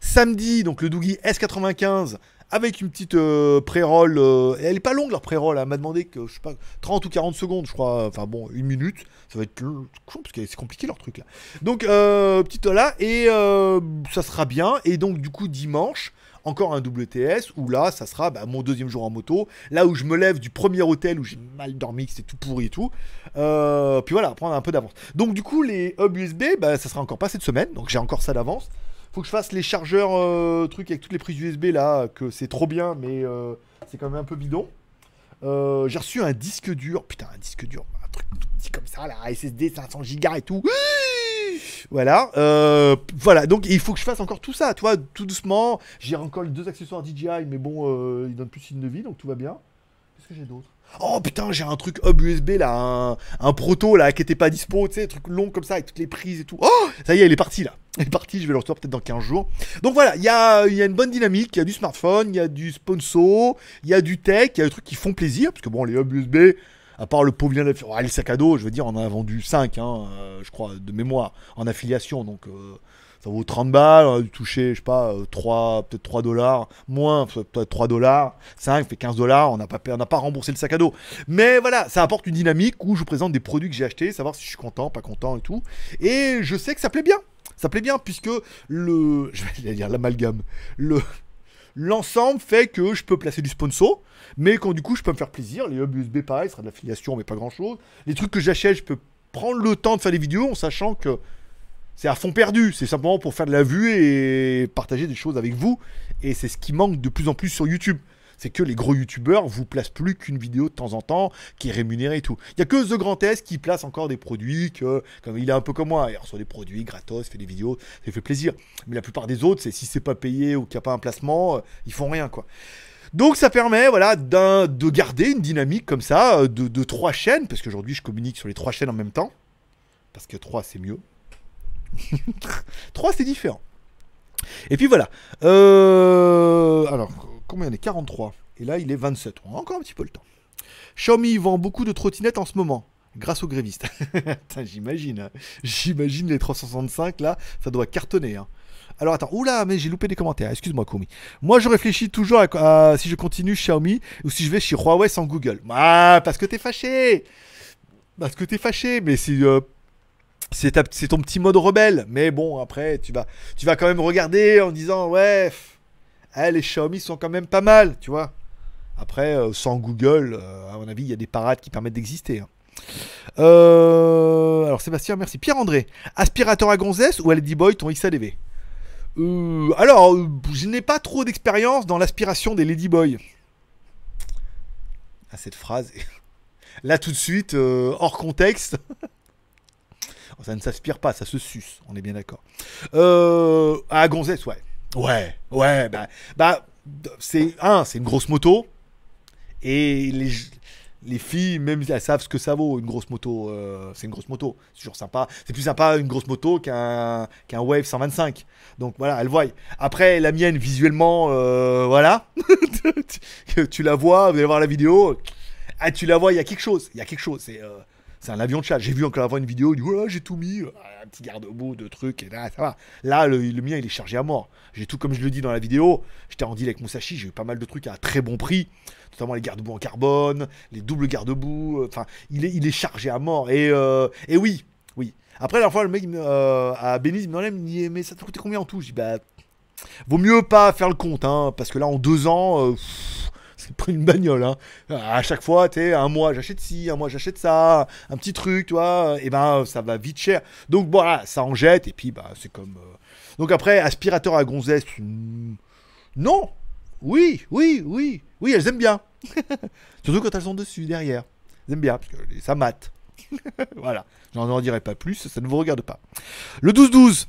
Samedi, donc le Doogie S95 avec une petite euh, pré-roll. euh, elle est pas longue leur pré-roll. Elle m'a demandé que je sais pas 30 ou 40 secondes, je crois. Enfin bon, une minute. Ça va être long parce que c'est compliqué leur truc là. Donc euh, petite là et euh, ça sera bien. Et donc du coup dimanche. Encore un WTS où là, ça sera bah, mon deuxième jour en moto. Là où je me lève du premier hôtel où j'ai mal dormi, que c'est tout pourri et tout. Euh, puis voilà, prendre un peu d'avance. Donc du coup, les hubs USB, bah, ça sera encore pas cette semaine. Donc j'ai encore ça d'avance. Faut que je fasse les chargeurs euh, trucs avec toutes les prises USB là, que c'est trop bien, mais euh, c'est quand même un peu bidon. Euh, j'ai reçu un disque dur, putain un disque dur, un truc tout petit comme ça là, SSD 500 Go et tout. Voilà, voilà. Donc il faut que je fasse encore tout ça, tu vois, tout doucement. J'ai encore deux accessoires DJI, mais bon, ils donnent plus signe de vie, donc tout va bien. Qu'est-ce que j'ai d'autre? Oh putain, j'ai un truc hub USB là, un, proto là qui était pas dispo, tu sais, un truc long comme ça avec toutes les prises et tout. Oh, ça y est, il est parti là. <laughs> Il est parti, je vais le recevoir peut-être dans 15 jours. Donc voilà, il y a, une bonne dynamique, il y a du smartphone, il y a du sponsor, il y a du tech, il y a des trucs qui font plaisir, parce que bon, les hubs USB, à part le pauvre lien d'aff- oh, les sacs à dos, je veux dire, on en a vendu 5, hein, euh, je crois, de mémoire, en affiliation, donc euh, ça vaut 30 balles, on a dû toucher, je sais pas, euh, 3, peut-être 3 dollars, moins, peut-être 3 dollars, 5 fait 15 dollars, on n'a pas, pas remboursé le sac à dos. Mais voilà, ça apporte une dynamique où je vous présente des produits que j'ai achetés, savoir si je suis content, pas content et tout. Et je sais que ça plaît bien. Ça plaît bien puisque le. <laughs> Je vais dire l'amalgame. Le. L'ensemble fait que je peux placer du sponsor, mais quand du coup je peux me faire plaisir. Les hubs USB pareil, ce sera de l'affiliation, mais pas grand chose. Les trucs que j'achète, je peux prendre le temps de faire des vidéos en sachant que c'est à fond perdu. C'est simplement pour faire de la vue et partager des choses avec vous. Et c'est ce qui manque de plus en plus sur YouTube. C'est que les gros youtubeurs vous placent plus qu'une vidéo de temps en temps qui est rémunérée et tout. Il y a que The Grand S qui place encore des produits que, comme il est un peu comme moi, il reçoit des produits gratos, fait des vidéos, ça fait plaisir. Mais la plupart des autres, c'est si c'est pas payé ou qu'il n'y a pas un placement, euh, ils font rien quoi. Donc ça permet voilà d'un- de garder une dynamique comme ça euh, de trois chaînes parce qu'aujourd'hui je communique sur les trois chaînes en même temps parce que trois c'est mieux. Trois c'est différent. Et puis voilà. Euh, alors combien il est? 43 et là il est 27. On a encore un petit peu le temps. Xiaomi vend beaucoup de trottinettes en ce moment. Grâce aux grévistes. <laughs> J'imagine. hein. J'imagine les 365 là, ça doit cartonner. hein. Alors attends, oula, mais j'ai loupé des commentaires. Excuse-moi, Komi. Moi, je réfléchis toujours à, à si je continue Xiaomi ou si je vais chez Huawei sans Google. Ah, parce que t'es fâché. Parce que t'es fâché, mais c'est. euh, c'est ton petit mode rebelle. Mais bon, après, tu vas, tu vas quand même regarder en disant, ouais, eh, les Xiaomi sont quand même pas mal, tu vois. Après, euh, sans Google, euh, à mon avis, il y a des parades qui permettent d'exister. hein. Euh, alors, Sébastien, merci. Pierre-André, aspirateur à gonzesse ou LED Boy ton XADV Alors, je n'ai pas trop d'expérience dans l'aspiration des Ladyboy. Ah, cette phrase. <laughs> Là, tout de suite, hors contexte. <laughs> ça ne s'aspire pas, ça se suce, on est bien d'accord. Euh, à Gonzès, ouais. Ouais, ouais, bah, bah c'est un, c'est une grosse moto. Et les, les filles, même elles savent ce que ça vaut, une grosse moto. euh, c'est une grosse moto, c'est toujours sympa. C'est plus sympa une grosse moto qu'un qu'un Wave 125. Donc voilà, elles voient. Après, la mienne, visuellement, euh, voilà. <laughs> tu la vois, vous allez voir la vidéo. Ah, tu la vois, il y a quelque chose. Il y a quelque chose. C'est euh, c'est un avion de chat. J'ai vu encore avant une vidéo, il dit ouais, j'ai tout mis, un petit garde-boue de trucs, et là, ça va. Là, le, le mien, il est chargé à mort. J'ai tout comme je le dis dans la vidéo. J'étais en deal avec Musashi, j'ai eu pas mal de trucs à très bon prix, notamment les garde-boue en carbone, les doubles garde-boue. euh, Enfin, il est, il est chargé à mort. Et, euh, et oui, oui. Après, la fois, le mec euh, à Benice, il me dit, mais ça t'a coûté combien en tout? Je dis, bah, vaut mieux pas faire le compte, hein, parce que là, en deux ans, euh, une bagnole. Hein. À chaque fois, tu un mois j'achète ci, un mois j'achète ça, un petit truc, tu vois, et ben ça va vite cher. Donc voilà, ça en jette, et puis bah c'est comme. euh, Donc après, aspirateur à gonzesse, non, oui, oui, oui, oui, elles aiment bien. <laughs> Surtout quand elles sont dessus, derrière. Elles aiment bien, parce que ça mate. <laughs> voilà, j'en en dirai pas plus, ça ne vous regarde pas. Le 12-12.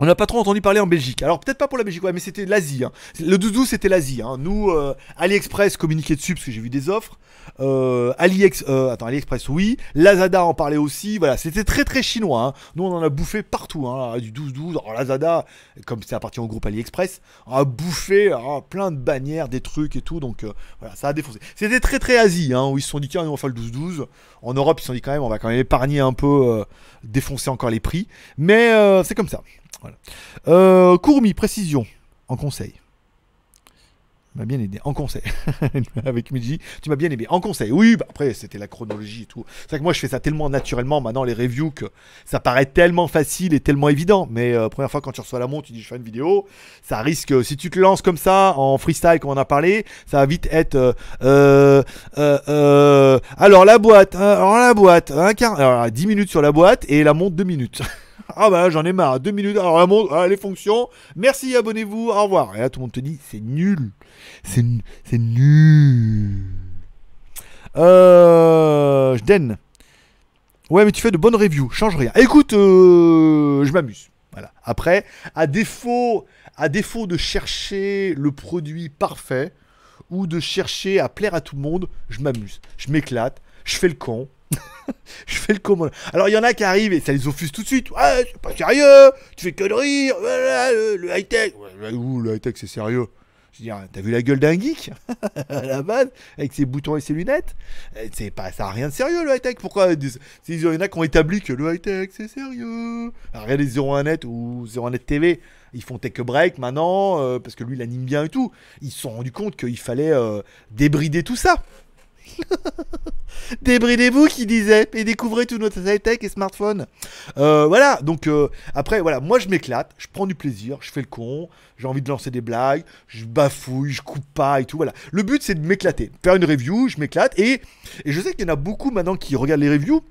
On n'a pas trop entendu parler en Belgique. Alors peut-être pas pour la Belgique, ouais, mais c'était l'Asie. hein. Le 12-12 c'était l'Asie. hein. Nous, euh, AliExpress communiquait dessus parce que j'ai vu des offres. Euh, AliEx, euh, attends, AliExpress oui. Lazada en parlait aussi. Voilà, c'était très très chinois. hein. Nous on en a bouffé partout. Hein, du 12-12. Alors Lazada, comme c'est appartient au groupe AliExpress, a bouffé plein de bannières, des trucs et tout. Donc euh, voilà, ça a défoncé. C'était très très Asie, hein, où ils se sont dit tiens, on va faire le 12-12. En Europe, ils se sont dit quand même, on va quand même épargner un peu, euh, défoncer encore les prix. Mais euh, c'est comme ça. Voilà. Courmi, précision, en conseil. M'as bien aidé, en conseil. <laughs> Avec Miji, tu m'as bien aidé, en conseil. Oui, bah après, c'était la chronologie et tout. C'est vrai que moi, je fais ça tellement naturellement maintenant, les reviews, que ça paraît tellement facile et tellement évident. Mais euh, première fois, quand tu reçois la montre, tu dis, je fais une vidéo. Ça risque, si tu te lances comme ça, en freestyle, comme on a parlé, ça va vite être. euh, euh, euh, euh, alors, la boîte, hein, alors la boîte, un quart, alors, 10 minutes sur la boîte et la montre 2 minutes. <laughs> Ah bah j'en ai marre, deux minutes, alors la montre, ah, les fonctions, merci, abonnez-vous, au revoir. Et là tout le monde te dit, c'est nul, c'est c'est nul. Euh, donne. Ouais mais tu fais de bonnes reviews, change rien. Écoute, euh, je m'amuse. Voilà. Après, à défaut, à défaut de chercher le produit parfait ou de chercher à plaire à tout le monde, je m'amuse, je m'éclate, je fais le con. <laughs> je fais le con. Alors il y en a qui arrivent et ça les offuse tout de suite. Ouais, c'est pas sérieux, tu fais que de rire, voilà, le, le high-tech. Ouh, le high-tech c'est sérieux? Je veux dire, t'as vu la gueule d'un geek? <laughs> À la base, avec ses boutons et ses lunettes Eh, C'est pas, ça a rien de sérieux le high-tech. Pourquoi Il y en a qui ont établi que le high-tech c'est sérieux? Regardez 01net ou 01net TV, ils font tech break maintenant euh, parce que lui il anime bien et tout. Ils se sont rendus compte qu'il fallait euh, débrider tout ça. <laughs> Débridez-vous qui disait et découvrez tout notre high-tech et smartphone. Euh, voilà, donc euh, après, voilà, moi je m'éclate, je prends du plaisir, je fais le con, j'ai envie de lancer des blagues, je bafouille, je coupe pas et tout. Voilà, le but c'est de m'éclater, faire une review, je m'éclate et je sais qu'il y en a beaucoup maintenant qui regardent les reviews.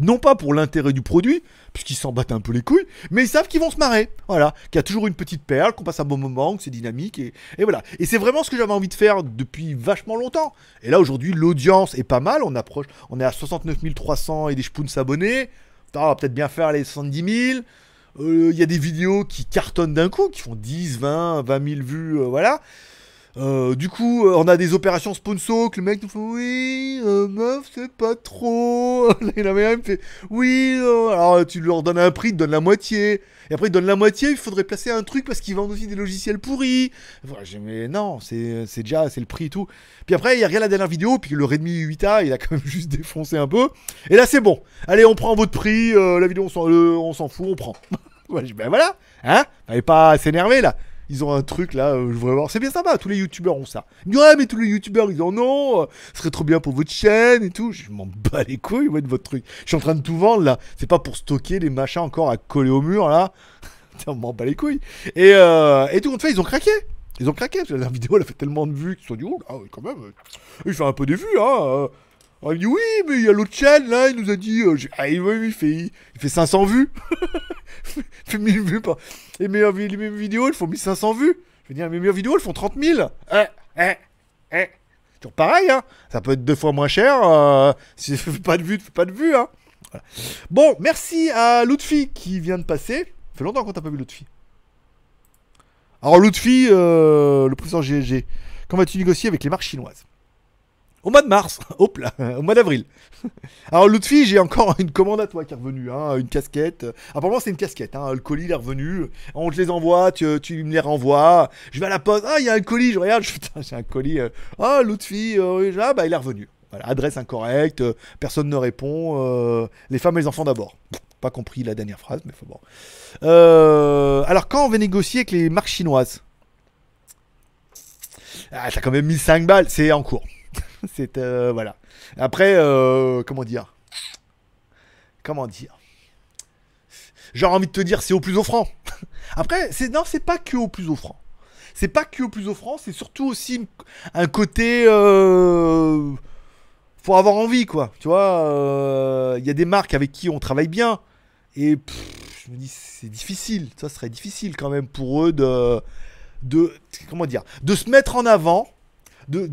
Non pas pour l'intérêt du produit, puisqu'ils s'en battent un peu les couilles, mais ils savent qu'ils vont se marrer. Voilà, qu'il y a toujours une petite perle, qu'on passe un bon moment, que c'est dynamique, et, voilà. Et c'est vraiment ce que j'avais envie de faire depuis vachement longtemps. Et là, aujourd'hui, l'audience est pas mal, on approche, on est à 69 300 et des spoons abonnés. On va peut-être bien faire les 70 000. Euh, Il y a des vidéos qui cartonnent d'un coup, qui font 10, 20, 20 000 vues, euh, voilà. Euh, du coup, euh, on a des opérations sponsor que le mec nous fait oui, euh, meuf, c'est pas trop. Il a même fait oui, alors tu leur donnes un prix, il te donne la moitié. Et après, il donne la moitié, il faudrait placer un truc parce qu'ils vendent aussi des logiciels pourris. Mais non, c'est déjà, c'est le prix et tout. Puis après, il regarde la dernière vidéo, puis le Redmi 8A, il a quand même <laughs> juste défoncé un peu. Et là, c'est bon. Allez, on prend votre prix, la vidéo, on s'en fout, on prend. <laughs> Ben voilà, hein Fallait pas s'énerver là. Ils ont un truc là, euh, je voudrais voir. C'est bien sympa, tous les youtubeurs ont ça. Ouais, mais tous les youtubeurs ils en ont, euh, ce serait trop bien pour votre chaîne et tout. Je m'en bats les couilles, ouais, de votre truc. Je suis en train de tout vendre là. C'est pas pour stocker les machins encore à coller au mur là. <laughs> On m'en bat les couilles. Et, euh, et tout compte fait, ils ont craqué. Ils ont craqué la vidéo elle a fait tellement de vues qu'ils se sont dit, oh, ah, quand même, euh, il fait un peu des vues, hein. euh. Il dit, oui, mais il y a l'autre chaîne là, il nous a dit, euh, ah, oui, il, fait, il, fait 500 vues. <laughs> il fait 1000 vues par. Les meilleures vidéos, elles font 1500 vues. Je veux dire, les meilleures vidéos, elles font 30 000. Eh, eh, eh. Toujours pareil, hein. Ça peut être deux fois moins cher. Euh, <laughs> si ça fait pas de vues, ça fait pas de vues, hein. Bon, merci à Lutfi qui vient de passer. Ça fait longtemps qu'on t'a pas vu Lutfi. Alors Lutfi, euh, le professeur GLG, quand vas-tu négocier avec les marques chinoises? Au mois de mars, <laughs> hop là, au mois d'avril. <laughs> Alors Lutfi, j'ai encore <laughs> une commande à toi qui est revenue, hein, une casquette. Apparemment c'est une casquette, hein, le colis est revenu. On te les envoie, tu, tu me les renvoies. Je vais à la poste, ah il y a un colis, je regarde, putain j'ai un colis. euh, Ah Lutfi, euh, ah bah il est revenu. Voilà, adresse incorrecte, euh, personne ne répond. euh, les femmes et les enfants d'abord. Pas compris la dernière phrase, mais faut bon. Euh, alors quand on va négocier avec les marques chinoises? Ah, t'as quand même 1005 balles, c'est en cours. <laughs> c'est euh, voilà. Après, euh, comment dire? Comment dire? J'aurais envie de te dire, c'est au plus offrant. <laughs> Après, c'est non, c'est pas que au plus offrant. C'est pas que au plus offrant, c'est surtout aussi un côté. euh, faut avoir envie, quoi. Tu vois, il y a des marques avec qui on travaille bien. Et je me dis, c'est difficile. Ça serait difficile quand même pour eux de. comment dire De se mettre en avant. De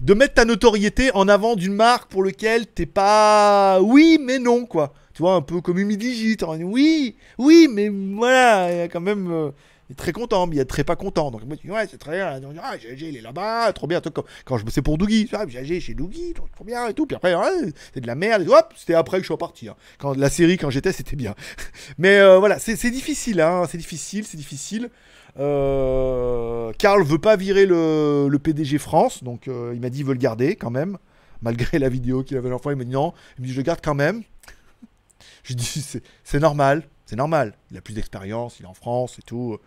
de mettre ta notoriété en avant d'une marque pour lequel t'es pas oui mais non quoi. Tu vois un peu comme Humidigit oui oui mais voilà il y a quand même euh, il est très content mais il a très pas content. Donc moi ouais c'est très bien. Ah GG il est là-bas trop bien. Quand, quand je bossais pour Doogie ah, GG chez Doogie trop, bien et tout. Puis après ouais, c'est de la merde. Hop c'était après que je suis reparti hein. quand la série quand j'étais c'était bien. <laughs> Mais euh, voilà c'est difficile hein. C'est difficile c'est difficile Karl veut pas virer le, PDG France, donc euh, il m'a dit il veut le garder quand même, malgré <laughs> la vidéo qu'il avait l'enfant. Il m'a dit non, il me dit je le garde quand même. <laughs> Dis c'est- c'est normal, c'est normal. Il a plus d'expérience, il est en France et tout.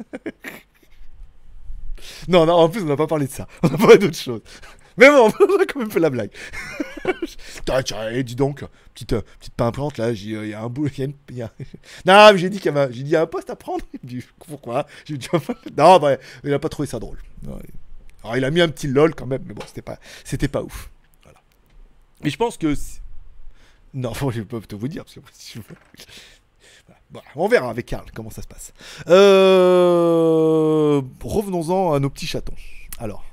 <laughs> non, non, en plus on n'a pas parlé de ça, on a parlé d'autre chose. Mais bon, <laughs> on a quand même fait la blague. <laughs> tiens, tiens, eh, dis donc, petite, euh, petite pimpante là, j'ai, euh, il y a un bout, il <laughs> y a il Non, mais j'ai dit qu'il y avait, j'ai dit il a un poste à prendre. Il dit pourquoi? J'ai dit non, bah, il a pas trouvé ça drôle. Il- Alors il a mis un petit lol quand même, mais bon, c'était pas, c'était pas ouf. Voilà. Mais je pense que non, bon, je peux te vous dire parce que si je veux- Voilà. On verra avec Karl comment ça se passe. Euh, Revenons-en à nos petits chatons. Alors,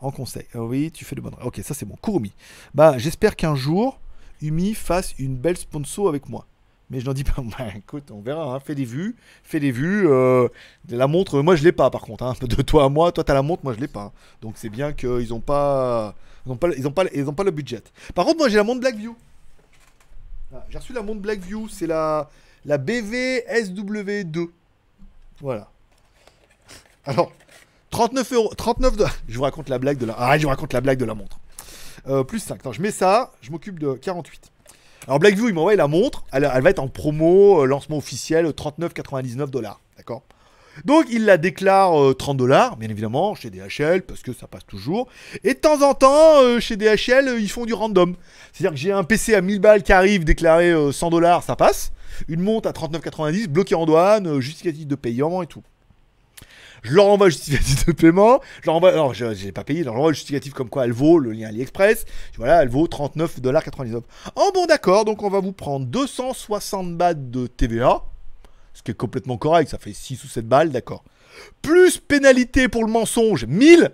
en conseil. Ah oui, tu fais de bonnes. Ok, ça c'est bon. Kurumi. Bah, j'espère qu'un jour, Umi fasse une belle sponsor avec moi. Mais je n'en dis pas. <laughs> Bah, écoute, on verra. hein. Fais des vues. Fais des vues. euh, la montre, moi je l'ai pas par contre. hein. <laughs> De toi à moi, toi t'as la montre, moi je l'ai pas. Donc c'est bien qu'ils ont pas. Ils pas, pas, ils pas le budget. Par contre, moi j'ai la montre Blackview. Ah, j'ai reçu la montre Blackview. C'est la, la BVSW2. Voilà. Alors, 39 euros. 39 dollars. <laughs> Je vous raconte la blague de la. Ah, je vous raconte la blague de la montre. Euh, plus 5. Attends, je mets ça. Je m'occupe de 48. Alors Blackview, il m'envoie la montre. Elle, elle va être en promo, euh, lancement officiel, 39,99 dollars. D'accord? Donc il la déclare euh, 30 dollars, bien évidemment, chez DHL, parce que ça passe toujours. Et de temps en temps, euh, chez DHL, euh, ils font du random. C'est-à-dire que j'ai un PC à 1000 balles qui arrive, déclaré euh, 100 dollars, ça passe. Une montre à 39,90, bloqué en douane, euh, justificatif de payant et tout. Je leur envoie le justificatif de paiement. Je leur envoie, alors je n'ai pas payé, je leur envoie le justificatif comme quoi elle vaut, le lien AliExpress. Voilà, elle vaut 39,99$. Oh bon d'accord, donc on va vous prendre 260 bahts de TVA, ce qui est complètement correct, ça fait 6 ou 7 balles, d'accord. Plus pénalité pour le mensonge, 1000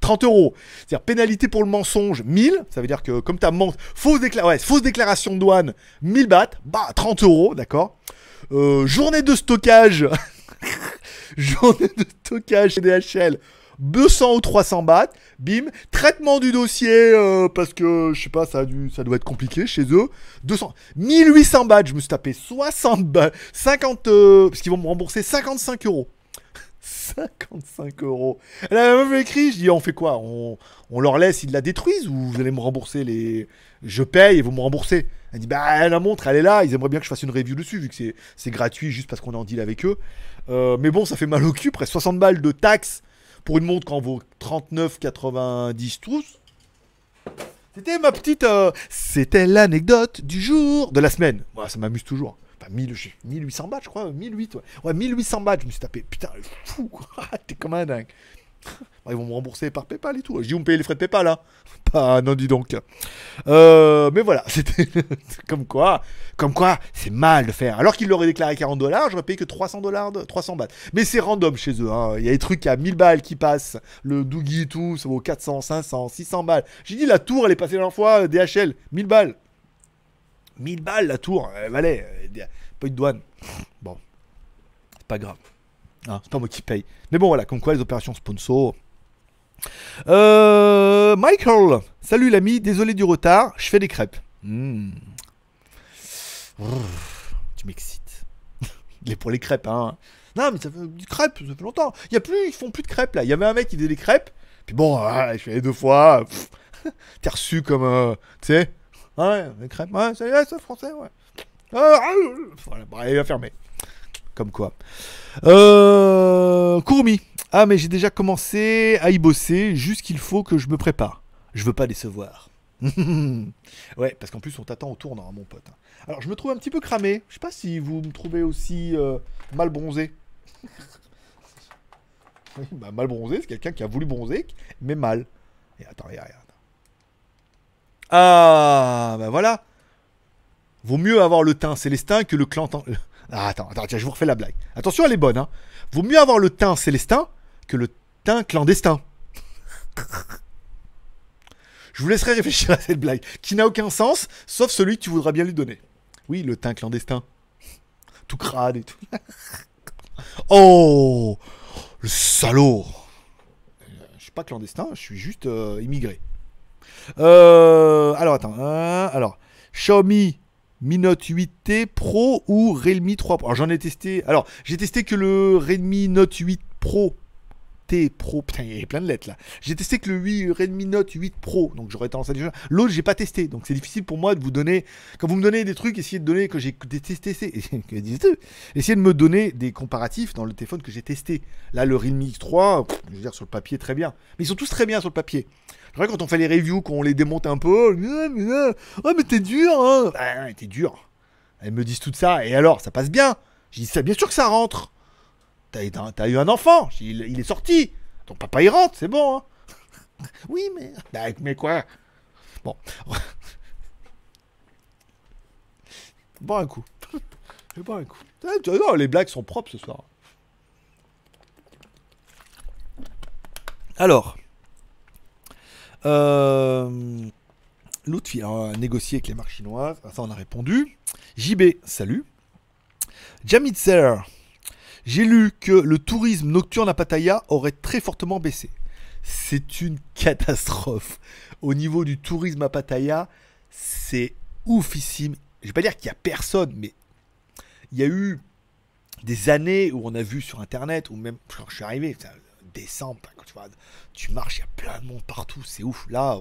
30 <laughs> euros. C'est-à-dire pénalité pour le mensonge, 1000. Ça veut dire que comme ta ment- fausse, décla- ouais, fausse déclaration de douane, 1000 bahts, bah 30 euros, d'accord. Euh, journée de stockage, <laughs> <laughs> journée de stockage chez DHL, 200 ou 300 bahts, bim. Traitement du dossier, euh, parce que je sais pas, ça, ça doit être compliqué chez eux. 200, 1800 bahts, je me suis tapé 60 bahts, 50, euh, parce qu'ils vont me rembourser 55 euros. <laughs> 55 euros. Elle a même écrit, je dis, on fait quoi? On, leur laisse, ils la détruisent ou vous allez me rembourser les. Je paye et vous me remboursez? Elle dit bah la montre elle est là, ils aimeraient bien que je fasse une review dessus vu que c'est gratuit juste parce qu'on est en deal avec eux. Euh, mais bon, ça fait mal au cul, presque 60 balles de taxes pour une montre qui en vaut 39,90 tous. C'était ma petite. euh, C'était l'anecdote du jour, de la semaine. Voilà, ça m'amuse toujours. Enfin, 1000, je- 1800 bahts, je crois. 1008, ouais. Ouais, 1800 bahts, je me suis tapé. Putain, fou. <laughs> T'es comme un dingue. Bon, ils vont me rembourser par PayPal et tout. Je dis, vous me payez les frais de PayPal, là <laughs> Pas, non, dis donc. Euh, mais voilà, <laughs> c'était comme quoi, comme quoi, c'est mal de faire. Alors qu'ils l'auraient déclaré 40 dollars, j'aurais payé que 300 dollars, 300 bahts. Mais c'est random chez eux. hein. Il y a des trucs à 1000 balles qui passent. Le Doogie et tout, ça vaut 400, 500, 600 balles. J'ai dit la tour, elle est passée la dernière fois, euh, DHL, 1000 balles. 1000 balles la tour, elle valait. euh, Pas de douane. Bon, c'est pas grave. Hein, c'est pas moi qui paye. Mais bon, voilà, comme quoi les opérations sponsor. Euh, Michael, salut l'ami, désolé du retard, je fais des crêpes. Hmm. Tu m'excites. <laughs> Il est pour les crêpes, hein. Non, mais ça fait du crêpe, ça fait longtemps. Il y a plus, ils font plus de crêpes là. Il y avait un mec qui faisait des crêpes. Puis bon, ah, je fais les deux fois. <laughs> T'es reçu comme, euh, tu sais. Ouais, les crêpes, ouais, c'est français, ouais. Ah, ah, voilà, il va fermer. Comme quoi. Euh, Courmi. Ah, mais j'ai déjà commencé à y bosser, juste qu'il faut que je me prépare. Je veux pas décevoir. <laughs> ouais, parce qu'en plus, on t'attend au tournant, hein, mon pote. Alors, je me trouve un petit peu cramé. Je sais pas si vous me trouvez aussi euh, mal bronzé. <laughs> bah, mal bronzé, c'est quelqu'un qui a voulu bronzer, mais mal. Et attends, regarde, regarde. Ah, bah voilà. Vaut mieux avoir le teint célestin que le clan. <laughs> Ah, attends, attends, tiens, je vous refais la blague. Attention, elle est bonne. Hein. Vaut mieux avoir le teint célestin que le teint clandestin. Je vous laisserai réfléchir à cette blague, qui n'a aucun sens, sauf celui que tu voudras bien lui donner. Oui, le teint clandestin. Tout crade et tout. <laughs> Oh Le salaud Je suis pas clandestin, je suis juste euh, immigré. Euh, alors, attends. hein, alors, Xiaomi Mi Note 8T Pro ou Realme 3 Pro? Alors, j'en ai testé. Alors, j'ai testé que le Redmi Note 8 Pro. T Pro, putain, il y a plein de lettres là. J'ai testé que le 8 Redmi Note 8 Pro, donc j'aurais tendance à dire. L'autre, j'ai pas testé, donc c'est difficile pour moi de vous donner. Quand vous me donnez des trucs, essayez de donner que j'ai testé. <laughs> Essayez de me donner des comparatifs dans le téléphone que j'ai testé. Là, le Realme X3, pff, je veux dire, sur le papier, très bien. Mais ils sont tous très bien sur le papier. C'est vrai, quand on fait les reviews, qu'on les démonte un peu, ah, mais t'es dur, hein. Ah, t'es dur. Elles me disent tout ça, et alors, ça passe bien. J'ai dit, ça, bien sûr que ça rentre. T'as eu un- enfant, il, il est sorti. Ton papa, il rentre, c'est bon. hein. <laughs> oui, mais. <laughs> Bah, mais quoi? Bon. <laughs> Bois un coup. Boire un coup. Non, les blagues sont propres ce soir. Alors. Euh, Lutfi a négocié avec les marques chinoises. Ça, on a répondu. JB, salut. Jamitzer, j'ai lu que le tourisme nocturne à Pattaya aurait très fortement baissé. C'est une catastrophe. Au niveau du tourisme à Pattaya, c'est oufissime. Je vais pas dire qu'il y a personne, mais il y a eu des années où on a vu sur internet, ou même quand je suis arrivé, décembre, tu marches, il y a plein de monde partout, c'est ouf. Là,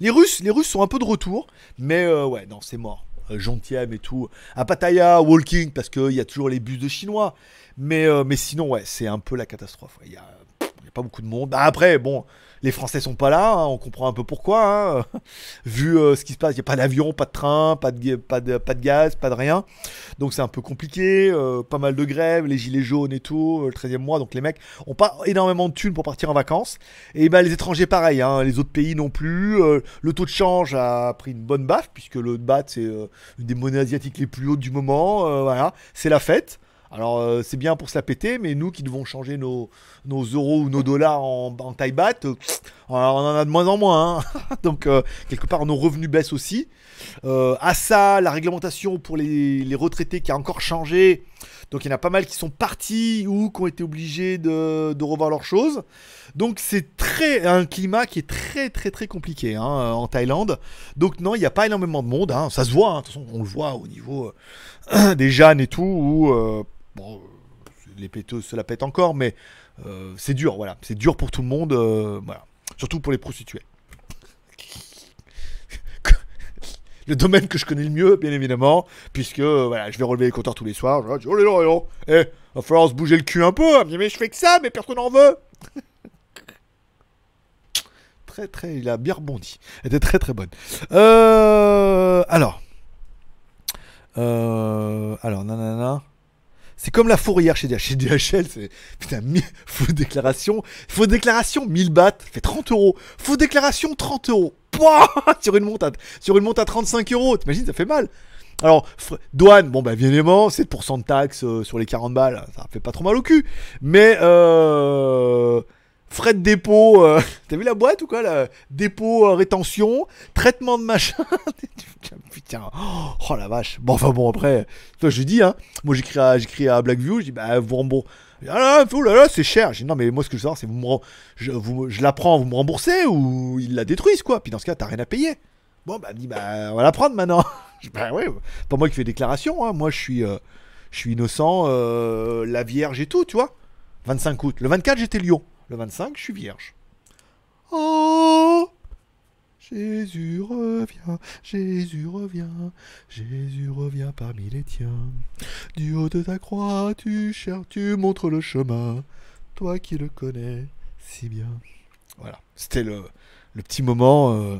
les Russes, les Russes sont un peu de retour, mais euh, ouais, non, c'est mort. Euh, Gentième et tout. À Pattaya, walking, parce qu'il y a toujours les bus de Chinois. Mais, euh, mais sinon, ouais, c'est un peu la catastrophe. Il y a pas beaucoup de monde. Bah, après, bon, les Français sont pas là, hein, on comprend un peu pourquoi. hein. <laughs> Vu euh, ce qui se passe, il n'y a pas d'avion, pas de train, pas de, gaz, pas de rien. Donc c'est un peu compliqué. euh, pas mal de grèves, les gilets jaunes et tout, euh, le 13e mois. Donc les mecs ont pas énormément de thunes pour partir en vacances. Et ben les étrangers, pareil, hein, les autres pays non plus. le taux de change a pris une bonne baffe, puisque le baht, c'est une des monnaies asiatiques les plus hautes du moment. voilà, c'est la fête. Alors euh, c'est bien pour se la péter, mais nous qui devons changer nos, euros ou nos dollars en, en taille euh, on en a de moins en moins. hein. <laughs> Donc euh, quelque part nos revenus baissent aussi. À ça, la réglementation pour les, retraités qui a encore changé. Donc il y en a pas mal qui sont partis ou qui ont été obligés de, revoir leurs choses. Donc c'est très un climat qui est très très très compliqué hein, en Thaïlande. Donc non, il n'y a pas énormément de monde. hein. Ça se voit, de toute façon on le voit au niveau <clears throat> des Jeannes et tout. Où, bon, euh, les péteuses se la pètent encore, mais euh, c'est dur, voilà. C'est dur pour tout le monde, euh, voilà. Surtout pour les prostituées. <laughs> le domaine que je connais le mieux, bien évidemment, puisque voilà, je vais relever les compteurs tous les soirs. Je dis, oh là là, là, eh, va falloir se bouger le cul un peu. Dit, mais je fais que ça, mais personne n'en veut. <laughs> très, très, il a bien rebondi. Elle était très, très bonne. Euh, alors. Euh, alors, nanana. C'est comme la fourrière chez DHL. C'est. Putain, <laughs> faux déclaration. Faux déclaration, 1000 bahts, fait 30 euros. Faux déclaration, 30 euros. Pouah <laughs> sur, une monte à, sur une à 35 euros. T'imagines, ça fait mal. Alors, douane, bon, bah, bien évidemment, 7% de taxes euh, sur les 40 balles, ça fait pas trop mal au cul. Mais, euh, frais de dépôt, euh, <laughs> t'as vu la boîte ou quoi là? Dépôt, euh, rétention, traitement de machin. <laughs> Putain, oh la vache. Bon, enfin bon, après, toi, je dis, hein, moi j'écris à, à Blackview, je dis, bah, vous remboursez. Ah là, là là, c'est cher. Dis, non, mais moi, ce que je veux savoir, c'est vous me je, vous, je la prends, vous me remboursez ou ils la détruisent, quoi? Puis dans ce cas, t'as rien à payer. Bon, bah, dit, bah, on va la prendre maintenant. <laughs> Bah, ouais, pas moi qui fais déclaration, hein. Moi, je suis, euh, je suis innocent, la vierge et tout, tu vois. 25 août. Le 24, j'étais Lyon. Le 25, je suis vierge. Oh Jésus revient, Jésus revient, Jésus revient parmi les tiens. Du haut de ta croix, tu cherches, tu montres le chemin, toi qui le connais si bien. Voilà, c'était le, le petit moment. euh,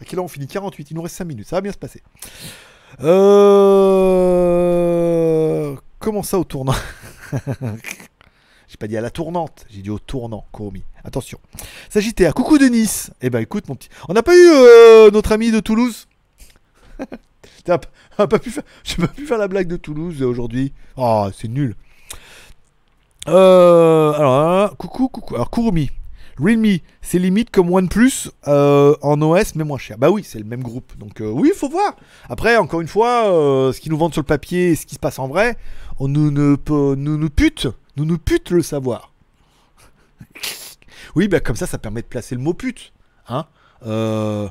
À quelle heure on finit? 48, il nous reste 5 minutes, ça va bien se passer. Euh... Comment ça au tournant <laughs> J'ai pas dit à la tournante, j'ai dit au tournant, Komi. Attention. Sagittaire, coucou de Nice. Eh ben écoute mon petit. On n'a pas eu euh, notre ami de Toulouse <laughs> T'as pas faire... J'ai pas pu faire la blague de Toulouse euh, aujourd'hui. Oh, c'est nul. Euh, alors, coucou, coucou. Alors, Kurumi. Realme, c'est limite comme OnePlus euh, en OS, mais moins cher. Bah oui, c'est le même groupe. Donc euh, oui, il faut voir. Après, encore une fois, ce qu'ils nous vendent sur le papier et ce qui se passe en vrai, on nous, ne nous pute. Nous nous pute le savoir. Oui, bah comme ça, ça permet de placer le mot pute. Hein Euh,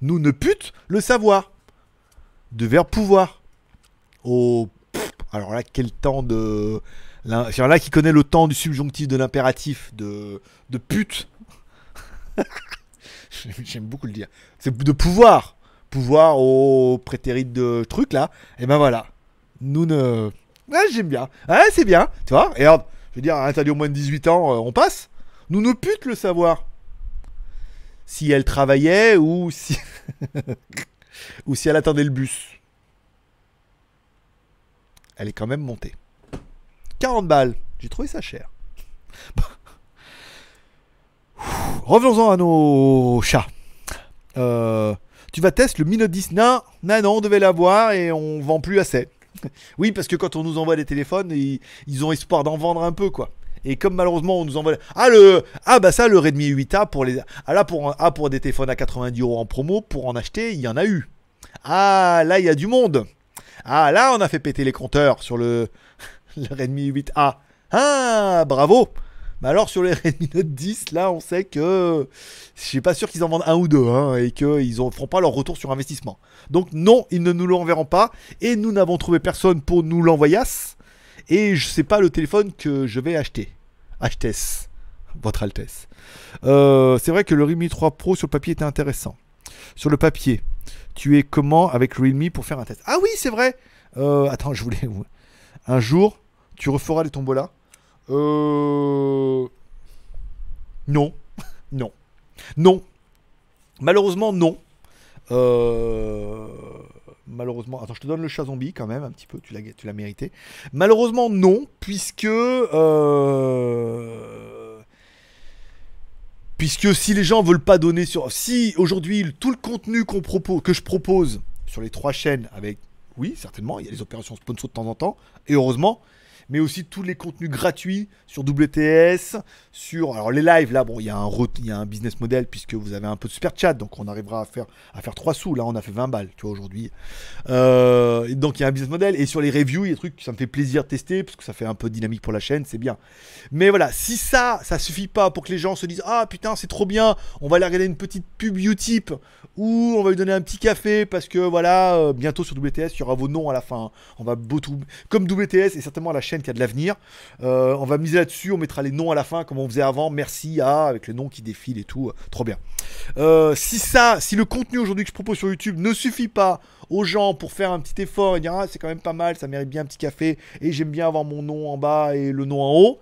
Nous ne pute le savoir. De verbe pouvoir. Oh, pff, alors là, quel temps de. Là, a qui connaît le temps du subjonctif de l'impératif de, de pute. <laughs> J'aime- beaucoup le dire. C'est de pouvoir. Pouvoir au prétérit de truc là. Et ben voilà. Nous ne. J'aime bien. C'est bien. Tu vois Et je veux dire, l'intérieur au moins de 18 ans, euh, on passe. Nous ne pute le savoir. Si elle travaillait ou si. <laughs> ou si elle attendait le bus. Elle est quand même montée. 40 balles. J'ai trouvé ça cher. <laughs> Revenons-en à nos chats. Euh, tu vas tester le Mi Note 10 Non, non, non, on devait l'avoir et on vend plus assez. <laughs> oui, parce que quand on nous envoie des téléphones, ils, ont espoir d'en vendre un peu, quoi. Et comme malheureusement on nous envoie ah le ah bah ça le Redmi 8A pour les ah là pour ah des téléphones à 90 euros en promo pour en acheter il y en a eu. Ah là il y a du monde. Ah là on a fait péter les compteurs sur le <laughs> le Redmi 8A ah bravo mais alors sur les <laughs> Redmi Note 10 là on sait que je suis pas sûr qu'ils en vendent un ou deux hein, et qu'ils ne feront pas leur retour sur investissement donc non ils ne nous l'enverront pas et nous n'avons trouvé personne pour nous l'envoyer et je sais pas le téléphone que je vais acheter. Achetesse, votre Altesse. Euh, c'est vrai que le Realme 3 Pro sur le papier était intéressant. Sur le papier, tu es comment avec le Realme pour faire un test? Ah oui, c'est vrai. Euh, attends, je voulais. Un jour, tu referas les tombolas. Euh... Non, <laughs> non, non. Malheureusement, non. Euh, Malheureusement, attends, je te donne le chat zombie quand même un petit peu, tu l'as, mérité. Malheureusement, non, puisque. euh, Puisque si les gens veulent pas donner sur. Si aujourd'hui, tout le contenu que je propose sur les trois chaînes, avec. Oui, certainement, il y a les opérations sponsor de temps en temps, et heureusement, mais aussi tous les contenus gratuits sur WTS, sur alors les lives là bon il y a un il y a un business model puisque vous avez un peu de super chat donc on arrivera à faire à faire 3 sous. Là on a fait 20 balles tu vois aujourd'hui. Euh, donc il y a un business model. Et sur les reviews il y a des trucs que ça me fait plaisir de tester parce que ça fait un peu dynamique pour la chaîne c'est bien. Mais voilà si ça ça suffit pas pour que les gens se disent ah putain c'est trop bien on va aller regarder une petite pub Utip ou on va lui donner un petit café parce que voilà euh, bientôt sur WTS il y aura vos noms à la fin. On va beaucoup comme WTS est certainement la chaîne qui a de l'avenir. Euh, on va miser là-dessus, on mettra les noms à la fin comme on faisait avant. Merci à, avec les noms qui défilent et tout. euh, Trop bien. Euh, si ça, si le contenu aujourd'hui que je propose sur YouTube ne suffit pas aux gens pour faire un petit effort et dire ah c'est quand même pas mal, ça mérite bien un petit café et j'aime bien avoir mon nom en bas et le nom en haut,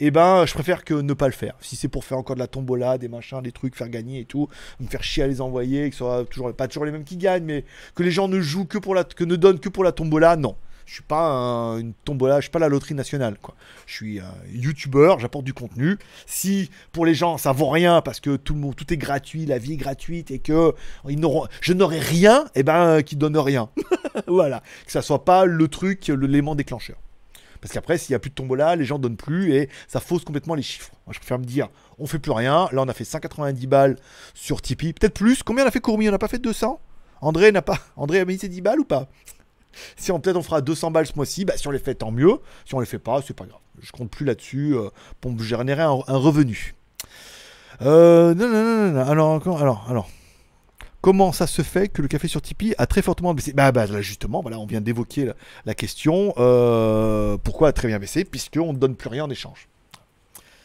eh ben je préfère que ne pas le faire. Si c'est pour faire encore de la tombola, des machins, des trucs, faire gagner et tout, me faire chier à les envoyer, que ce soit toujours pas toujours les mêmes qui gagnent, mais que les gens ne jouent que pour la, que ne donnent que pour la tombola, non. Je suis pas un- une tombola, je suis pas la loterie nationale quoi. Je suis un youtubeur, j'apporte du contenu. Si pour les gens ça vaut rien parce que tout le monde, tout est gratuit, la vie est gratuite et que ils je n'aurai rien, et ben euh, qu'ils donnent rien. <laughs> voilà, que ça soit pas le truc, l'élément déclencheur. Parce qu'après, s'il n'y a plus de tombola, les gens donnent plus et ça fausse complètement les chiffres. Je préfère me dire, on fait plus rien. Là, on a fait 190 balles sur Tipeee, peut-être plus. Combien on a fait Courmi On n'a pas fait 200 André n'a pas. André a mis ses 10 balles ou pas? Si on peut-être on fera 200 balles ce mois-ci, bah, si on les fait, tant mieux. Si on les fait pas, c'est pas grave. Je compte plus là-dessus euh, pour me générer un, revenu. Euh, non, non, non, non. Alors, alors, alors. Comment ça se fait que le café sur Tipeee a très fortement baissé? Bah, bah là, justement, voilà, on vient d'évoquer la, question. Euh, pourquoi a très bien baissé? Puisqu'on ne donne plus rien en échange.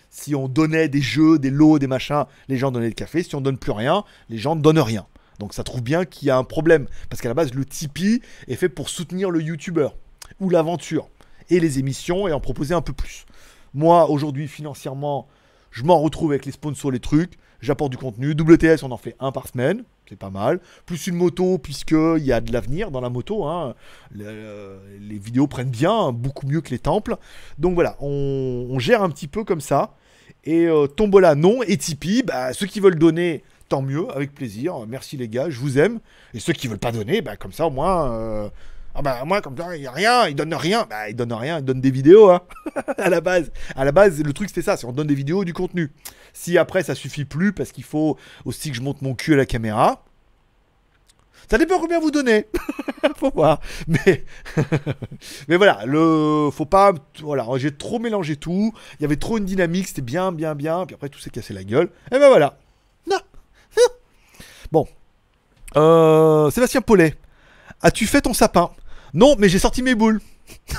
Si on donnait des jeux, des lots, des machins, les gens donnaient le café. Si on donne plus rien, les gens ne donnent rien. Donc ça trouve bien qu'il y a un problème. Parce qu'à la base, le Tipeee est fait pour soutenir le youtubeur ou l'aventure et les émissions et en proposer un peu plus. Moi, aujourd'hui, financièrement, je m'en retrouve avec les sponsors, les trucs. J'apporte du contenu. WTS, on en fait un par semaine. C'est pas mal. Plus une moto, puisqu'il y a de l'avenir dans la moto. hein. Euh, les vidéos prennent bien, beaucoup mieux que les temples. Donc voilà, on, on gère un petit peu comme ça. Et euh, Tombola, non. Et Tipeee, bah, ceux qui veulent donner, tant mieux, avec plaisir. Merci les gars, je vous aime. Et ceux qui veulent pas donner, bah, comme ça, au moins. euh, Ah bah moi comme ça il y a rien, ils donnent rien, bah ils donnent rien, ils donnent des vidéos hein. <laughs> à la base. À la base le truc c'était ça, c'est on donne des vidéos du contenu. Si après ça suffit plus parce qu'il faut aussi que je monte mon cul à la caméra. Ça dépend combien vous donnez. <laughs> faut voir. Mais <laughs> mais voilà, le faut pas voilà, j'ai trop mélangé tout, il y avait trop une dynamique, c'était bien bien bien, puis après tout s'est cassé la gueule. Et ben voilà. Bon. Euh, Sébastien Paulet, as-tu fait ton sapin? Non, mais j'ai sorti mes boules. <laughs>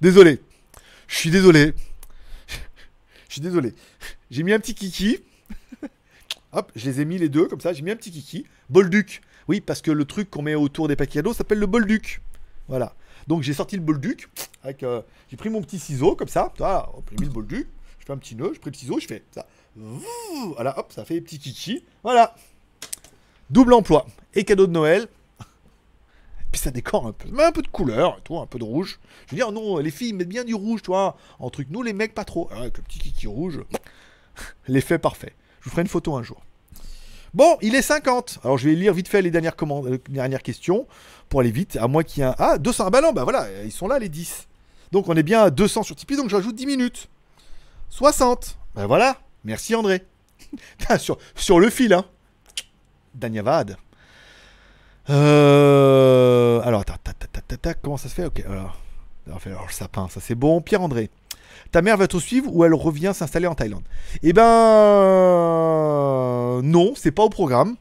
désolé. Je suis désolé. <laughs> Je suis désolé. J'ai mis un petit kiki. <laughs> Hop, je les ai mis les deux comme ça. J'ai mis un petit kiki. Bolduc. Oui, parce que le truc qu'on met autour des paquets cadeaux s'appelle le bolduc. Voilà. Donc j'ai sorti le bolduc. Euh, j'ai pris mon petit ciseau comme ça. Voilà, j'ai mis le bolduc. Je fais un petit nœud. Je prends le ciseau. Je fais ça. Voilà, hop, ça fait des petits kiki. Voilà. Double emploi. Et cadeau de Noël. Puis ça décore un peu. Mais un peu de couleur, toi, un peu de rouge. Je veux dire, non, les filles mettent bien du rouge, toi. En truc, nous, les mecs, pas trop. Alors, avec le petit kiki rouge, <laughs> l'effet parfait. Je vous ferai une photo un jour. Bon, il est 50. Alors, je vais lire vite fait les dernières, commandes, euh, dernières questions pour aller vite. À moins qu'il y. Ah, 200. Ah, bah non, bah voilà, ils sont là, les 10. Donc, on est bien à 200 sur Tipeee, donc j'ajoute 10 minutes. 60. Ben voilà. Merci, André. <laughs> sur, sur le fil, hein. Danyavad. Euh... Alors, attends, comment ça se fait? Ok, alors, alors, sapin, ça c'est bon. Pierre-André, ta mère va te suivre ou elle revient s'installer en Thaïlande? Eh ben, non, c'est pas au programme.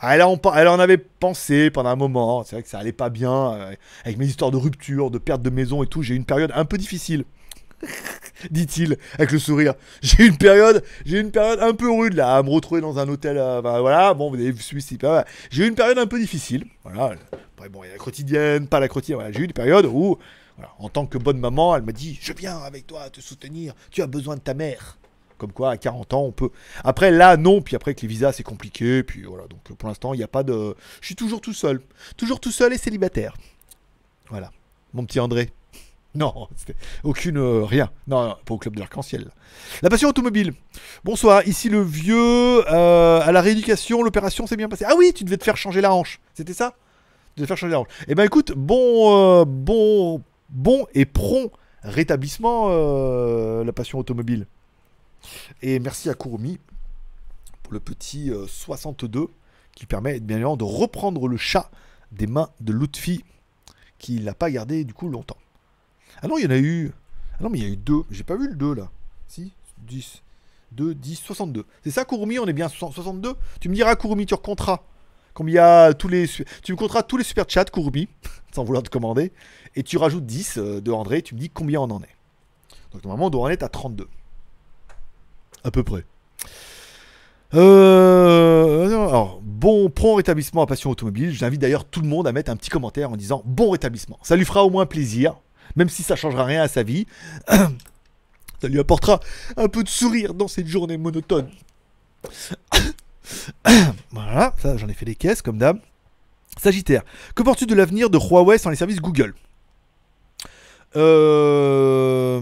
Ah, Elle en, elle en avait pensé pendant un moment. C'est vrai que ça allait pas bien euh, avec mes histoires de rupture, de perte de maison et tout. J'ai eu une période un peu difficile, <laughs> dit-il avec le sourire. J'ai une période, j'ai une période un peu rude là, à me retrouver dans un hôtel. bah, voilà, bon, vous avez vu J'ai eu une période un peu difficile. Voilà. Après, bon, il y a la quotidienne, pas la quotidienne. J'ai eu des périodes où, en tant que bonne maman, elle m'a dit Je viens avec toi te soutenir, tu as besoin de ta mère. Comme quoi, à 40 ans, on peut. Après, là, non. Puis après, avec les visas, c'est compliqué. Puis voilà. Donc, pour l'instant, il n'y a pas de. Je suis toujours tout seul. Toujours tout seul et célibataire. Voilà. Mon petit André. <laughs> Non, aucune. euh, rien. Non, non, pas au club de l'arc-en-ciel. La passion automobile. Bonsoir. Ici le vieux. euh, à la rééducation, l'opération s'est bien passée. Ah oui, tu devais te faire changer la hanche. C'était ça? Tu devais te faire changer la hanche. Eh ben écoute, bon. euh, bon. Bon et prompt rétablissement, la passion automobile. Et merci à Kurumi pour le petit euh, 62 qui permet bien évidemment de reprendre le chat des mains de Lutfi qui l'a pas gardé du coup longtemps. Ah non, il y en a eu. Ah non, mais il y a eu deux. J'ai pas vu le 2 là. Si 10. 2, 10, 62. C'est ça, Kurumi On est bien 62 Tu me diras, Kurumi, tu recompteras. Comme il y a tous les. Tu me compteras tous les super chats, Courbi, <laughs> sans vouloir te commander. Et tu rajoutes 10 euh, de André, tu me dis combien on en est. Donc normalement, on doit en être à 32. À peu près. Euh, alors, bon prompt rétablissement à Passion Automobile. J'invite d'ailleurs tout le monde à mettre un petit commentaire en disant bon rétablissement. Ça lui fera au moins plaisir, même si ça changera rien à sa vie. <clears throat> ça lui apportera un peu de sourire dans cette journée monotone. <clears throat> voilà, j'en ai fait des caisses comme d'hab. Sagittaire, que penses-tu de l'avenir de Huawei sans les services Google? Euh,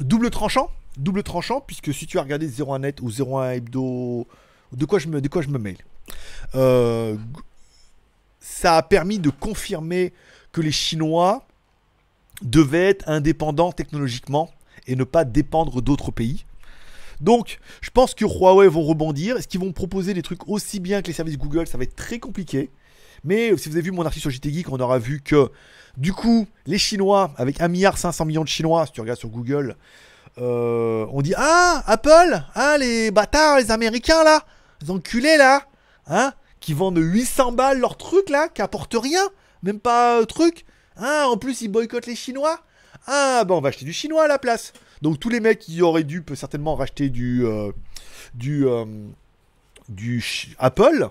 Double tranchant Double tranchant, puisque si tu as regardé 01net ou 01 hebdo, de quoi je me, de quoi je me mêle? Euh, Ça a permis de confirmer que les Chinois devaient être indépendants technologiquement et ne pas dépendre d'autres pays. Donc, je pense que Huawei vont rebondir. Est-ce qu'ils vont proposer des trucs aussi bien que les services Google? Ça va être très compliqué. Mais si vous avez vu mon article sur JT Geek, on aura vu que du coup, les Chinois, avec 1,5 milliard de Chinois, si tu regardes sur Google, euh, on dit Ah, Apple Ah, les bâtards, les Américains là Les enculés là Hein Qui vendent 800 balles leur truc là, qui apportent rien Même pas euh, truc Hein En plus, ils boycottent les Chinois Ah, bah on va acheter du chinois à la place donc tous les mecs qui auraient dû peut certainement racheter du euh, du euh, du Apple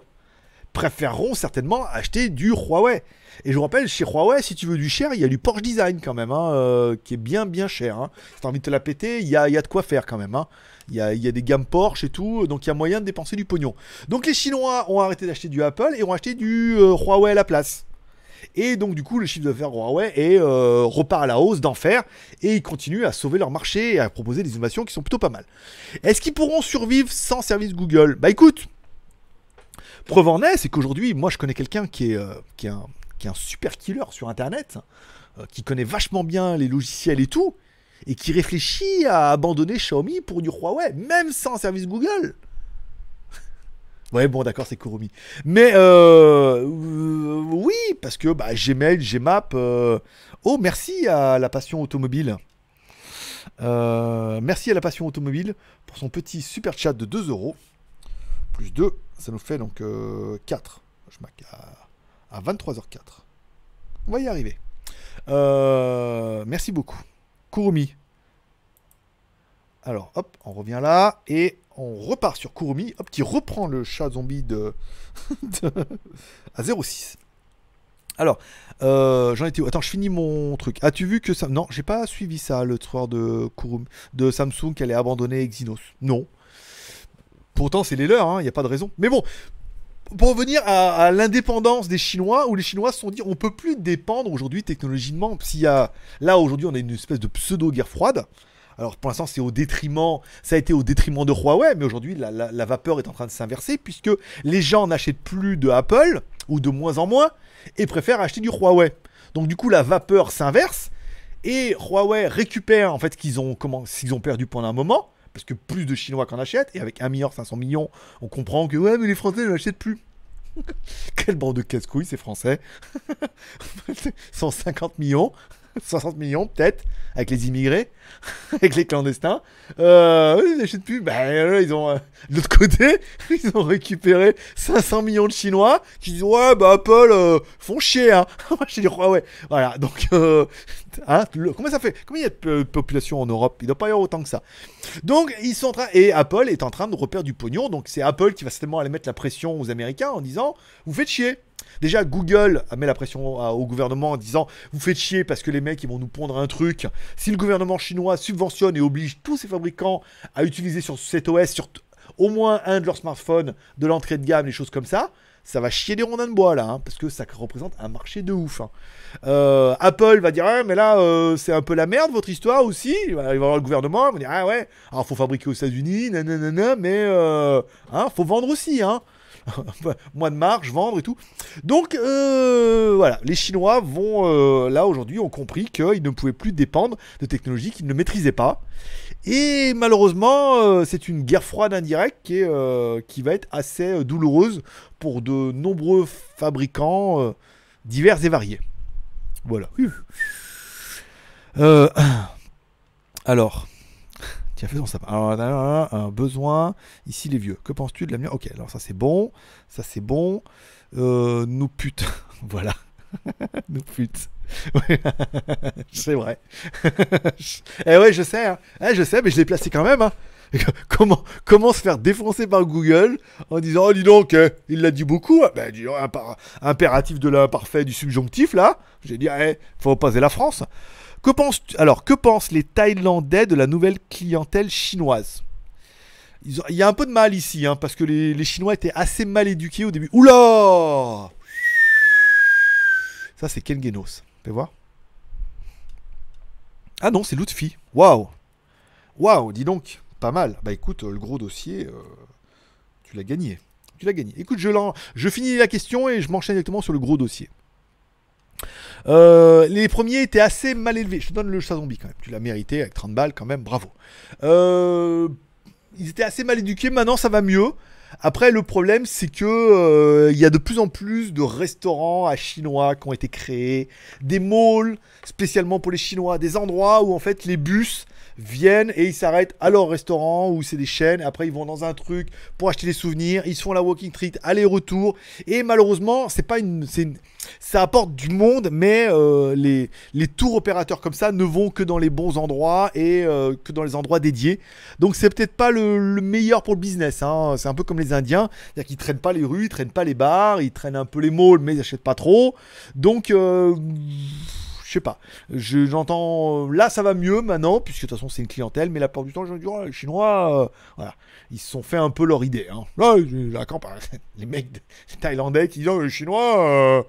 préféreront certainement acheter du Huawei. Et je vous rappelle, chez Huawei, si tu veux du cher, il y a du Porsche Design quand même, hein, qui est bien bien cher. hein. Si t'as envie de te la péter, il y a, y a de quoi faire quand même. Il y, a, y a des gammes Porsche et tout, donc il y a moyen de dépenser du pognon. Donc les Chinois ont arrêté d'acheter du Apple et ont acheté du Huawei à la place. Et donc du coup, le chiffre d'affaires Huawei est, euh, repart à la hausse d'enfer et ils continuent à sauver leur marché et à proposer des innovations qui sont plutôt pas mal. Est-ce qu'ils pourront survivre sans service Google? Bah écoute, preuve en est, c'est qu'aujourd'hui, moi je connais quelqu'un qui est, euh, qui, un, qui est un super killer sur Internet, euh, qui connaît vachement bien les logiciels et tout, et qui réfléchit à abandonner Xiaomi pour du Huawei, même sans service Google. Ouais, bon, d'accord, c'est Kurumi. Mais euh, euh, oui, parce que bah, Gmail, Gmap. euh, Oh, merci à la passion automobile. Merci à la passion automobile pour son petit super chat de 2 euros. Plus 2, ça nous fait donc euh, 4. Je marque à, à 23h04. On va y arriver. Merci beaucoup. Kurumi. Alors, hop, on revient là et on repart sur Kurumi, hop, qui reprend le chat zombie de, <laughs> à 06. Alors, euh, j'en étais où? Attends, je finis mon truc. As-tu vu que ça Non, j'ai pas suivi ça, le soir de Kurumi, de Samsung qui allait abandonner Exynos. Non. Pourtant, c'est les leurs, il n'y a pas de raison. Mais bon, pour revenir à, l'indépendance des Chinois, où les Chinois se sont dit on peut plus dépendre aujourd'hui technologiquement. S'il y a là aujourd'hui, on a une espèce de pseudo guerre froide. Alors pour l'instant, c'est au détriment, ça a été au détriment de Huawei, mais aujourd'hui, la, vapeur est en train de s'inverser puisque les gens n'achètent plus de Apple ou de moins en moins et préfèrent acheter du Huawei. Donc du coup, la vapeur s'inverse et Huawei récupère en fait qu'ils ont, comment, qu'ils ont perdu pendant un moment parce que plus de Chinois qu'en achètent et avec 1 milliard 500 millions, on comprend que ouais, mais les Français ne l'achètent plus. <laughs> Quelle bande de casse-couilles, ces Français <laughs> 150 millions, <laughs> 60 millions peut-être, avec les immigrés, <laughs> avec les clandestins. Euh, ils n'achètent plus. Ben, euh, ils ont, euh, de l'autre côté, <laughs> ils ont récupéré 500 millions de Chinois qui disent Ouais, bah Apple, font chier, hein. Moi, je dis ouais. Voilà, donc, hein, comment ça fait? Combien il y a de po- population en Europe? Il ne doit pas y avoir autant que ça. Donc, ils sont en train. Et Apple est en train de repérer du pognon. Donc, c'est Apple qui va certainement aller mettre la pression aux Américains en disant Vous faites chier. Déjà, Google met la pression au gouvernement en disant Vous faites chier parce que les mecs ils vont nous pondre un truc. Si le gouvernement chinois subventionne et oblige tous ses fabricants à utiliser sur cet OS, sur au moins un de leurs smartphones, de l'entrée de gamme, des choses comme ça, ça va chier des rondins de bois là, hein, parce que ça représente un marché de ouf. hein. Euh, Apple va dire Ah, mais là euh, c'est un peu la merde votre histoire aussi. Il va y avoir le gouvernement, il va dire ah ouais, alors faut fabriquer aux États-Unis, nanana, mais euh, hein, faut vendre aussi, hein. <laughs> Mois de marge, vendre et tout. Donc euh, voilà, les Chinois vont euh, là aujourd'hui ont compris qu'ils ne pouvaient plus dépendre de technologies qu'ils ne maîtrisaient pas. Et malheureusement, euh, c'est une guerre froide indirecte qui, va être assez douloureuse pour de nombreux fabricants divers et variés. Voilà. Alors, Tiens, faisons ça. Alors, on a un, besoin. Ici, les vieux. Que penses-tu de l'avenir? Ok, alors ça c'est bon. Ça c'est bon. Euh, nous putes. <laughs> voilà. <laughs> nous putes. <laughs> C'est vrai. eh ouais, je sais. hein. Eh, je sais, mais je l'ai placé quand même. hein. Comment, comment se faire défoncer par Google en disant Oh, dis donc, eh, il l'a dit beaucoup. hein. Ben, dis donc, impératif de l'imparfait du subjonctif, là. J'ai dit Eh, faut passer la France. Que penses alors que pensent les Thaïlandais de la nouvelle clientèle chinoise? Il y a un peu de mal ici, hein, parce que les, Chinois étaient assez mal éduqués au début. Oula Ça c'est Ken Genos. Pouvez voir Ah non, c'est Lutfi. Waouh Waouh, dis donc, pas mal. Bah écoute, euh, le gros dossier, euh, tu l'as gagné. Tu l'as gagné. Écoute, je, je finis la question et je m'enchaîne directement sur le gros dossier. Euh, les premiers étaient assez mal élevés. Je te donne le chat zombie quand même. Tu l'as mérité avec 30 balles quand même. Bravo. Euh, ils étaient assez mal éduqués. Maintenant, ça va mieux. Après, le problème, c'est que euh, il y a de plus en plus de restaurants à chinois qui ont été créés, des malls spécialement pour les Chinois, des endroits où en fait les bus viennent et ils s'arrêtent à leur restaurant où c'est des chaînes. Après, ils vont dans un truc pour acheter des souvenirs. Ils se font la walking street aller-retour. Et malheureusement, c'est pas une, une- ça apporte du monde, mais euh, les, les tours opérateurs comme ça ne vont que dans les bons endroits et euh, que dans les endroits dédiés. Donc c'est peut-être pas le, le meilleur pour le business. hein. C'est un peu comme les Indiens, c'est-à-dire qu'ils traînent pas les rues, ils traînent pas les bars, ils traînent un peu les malls, mais ils achètent pas trop. Donc euh, je pas. Je- J'entends. Là, ça va mieux maintenant, puisque de toute façon, c'est une clientèle, mais la plupart du temps, je dis, les Chinois, euh, voilà. Ils se sont fait un peu leur idée. Hein. Là. <laughs> Les mecs Thaïlandais qui disent, oh, les Chinois, euh,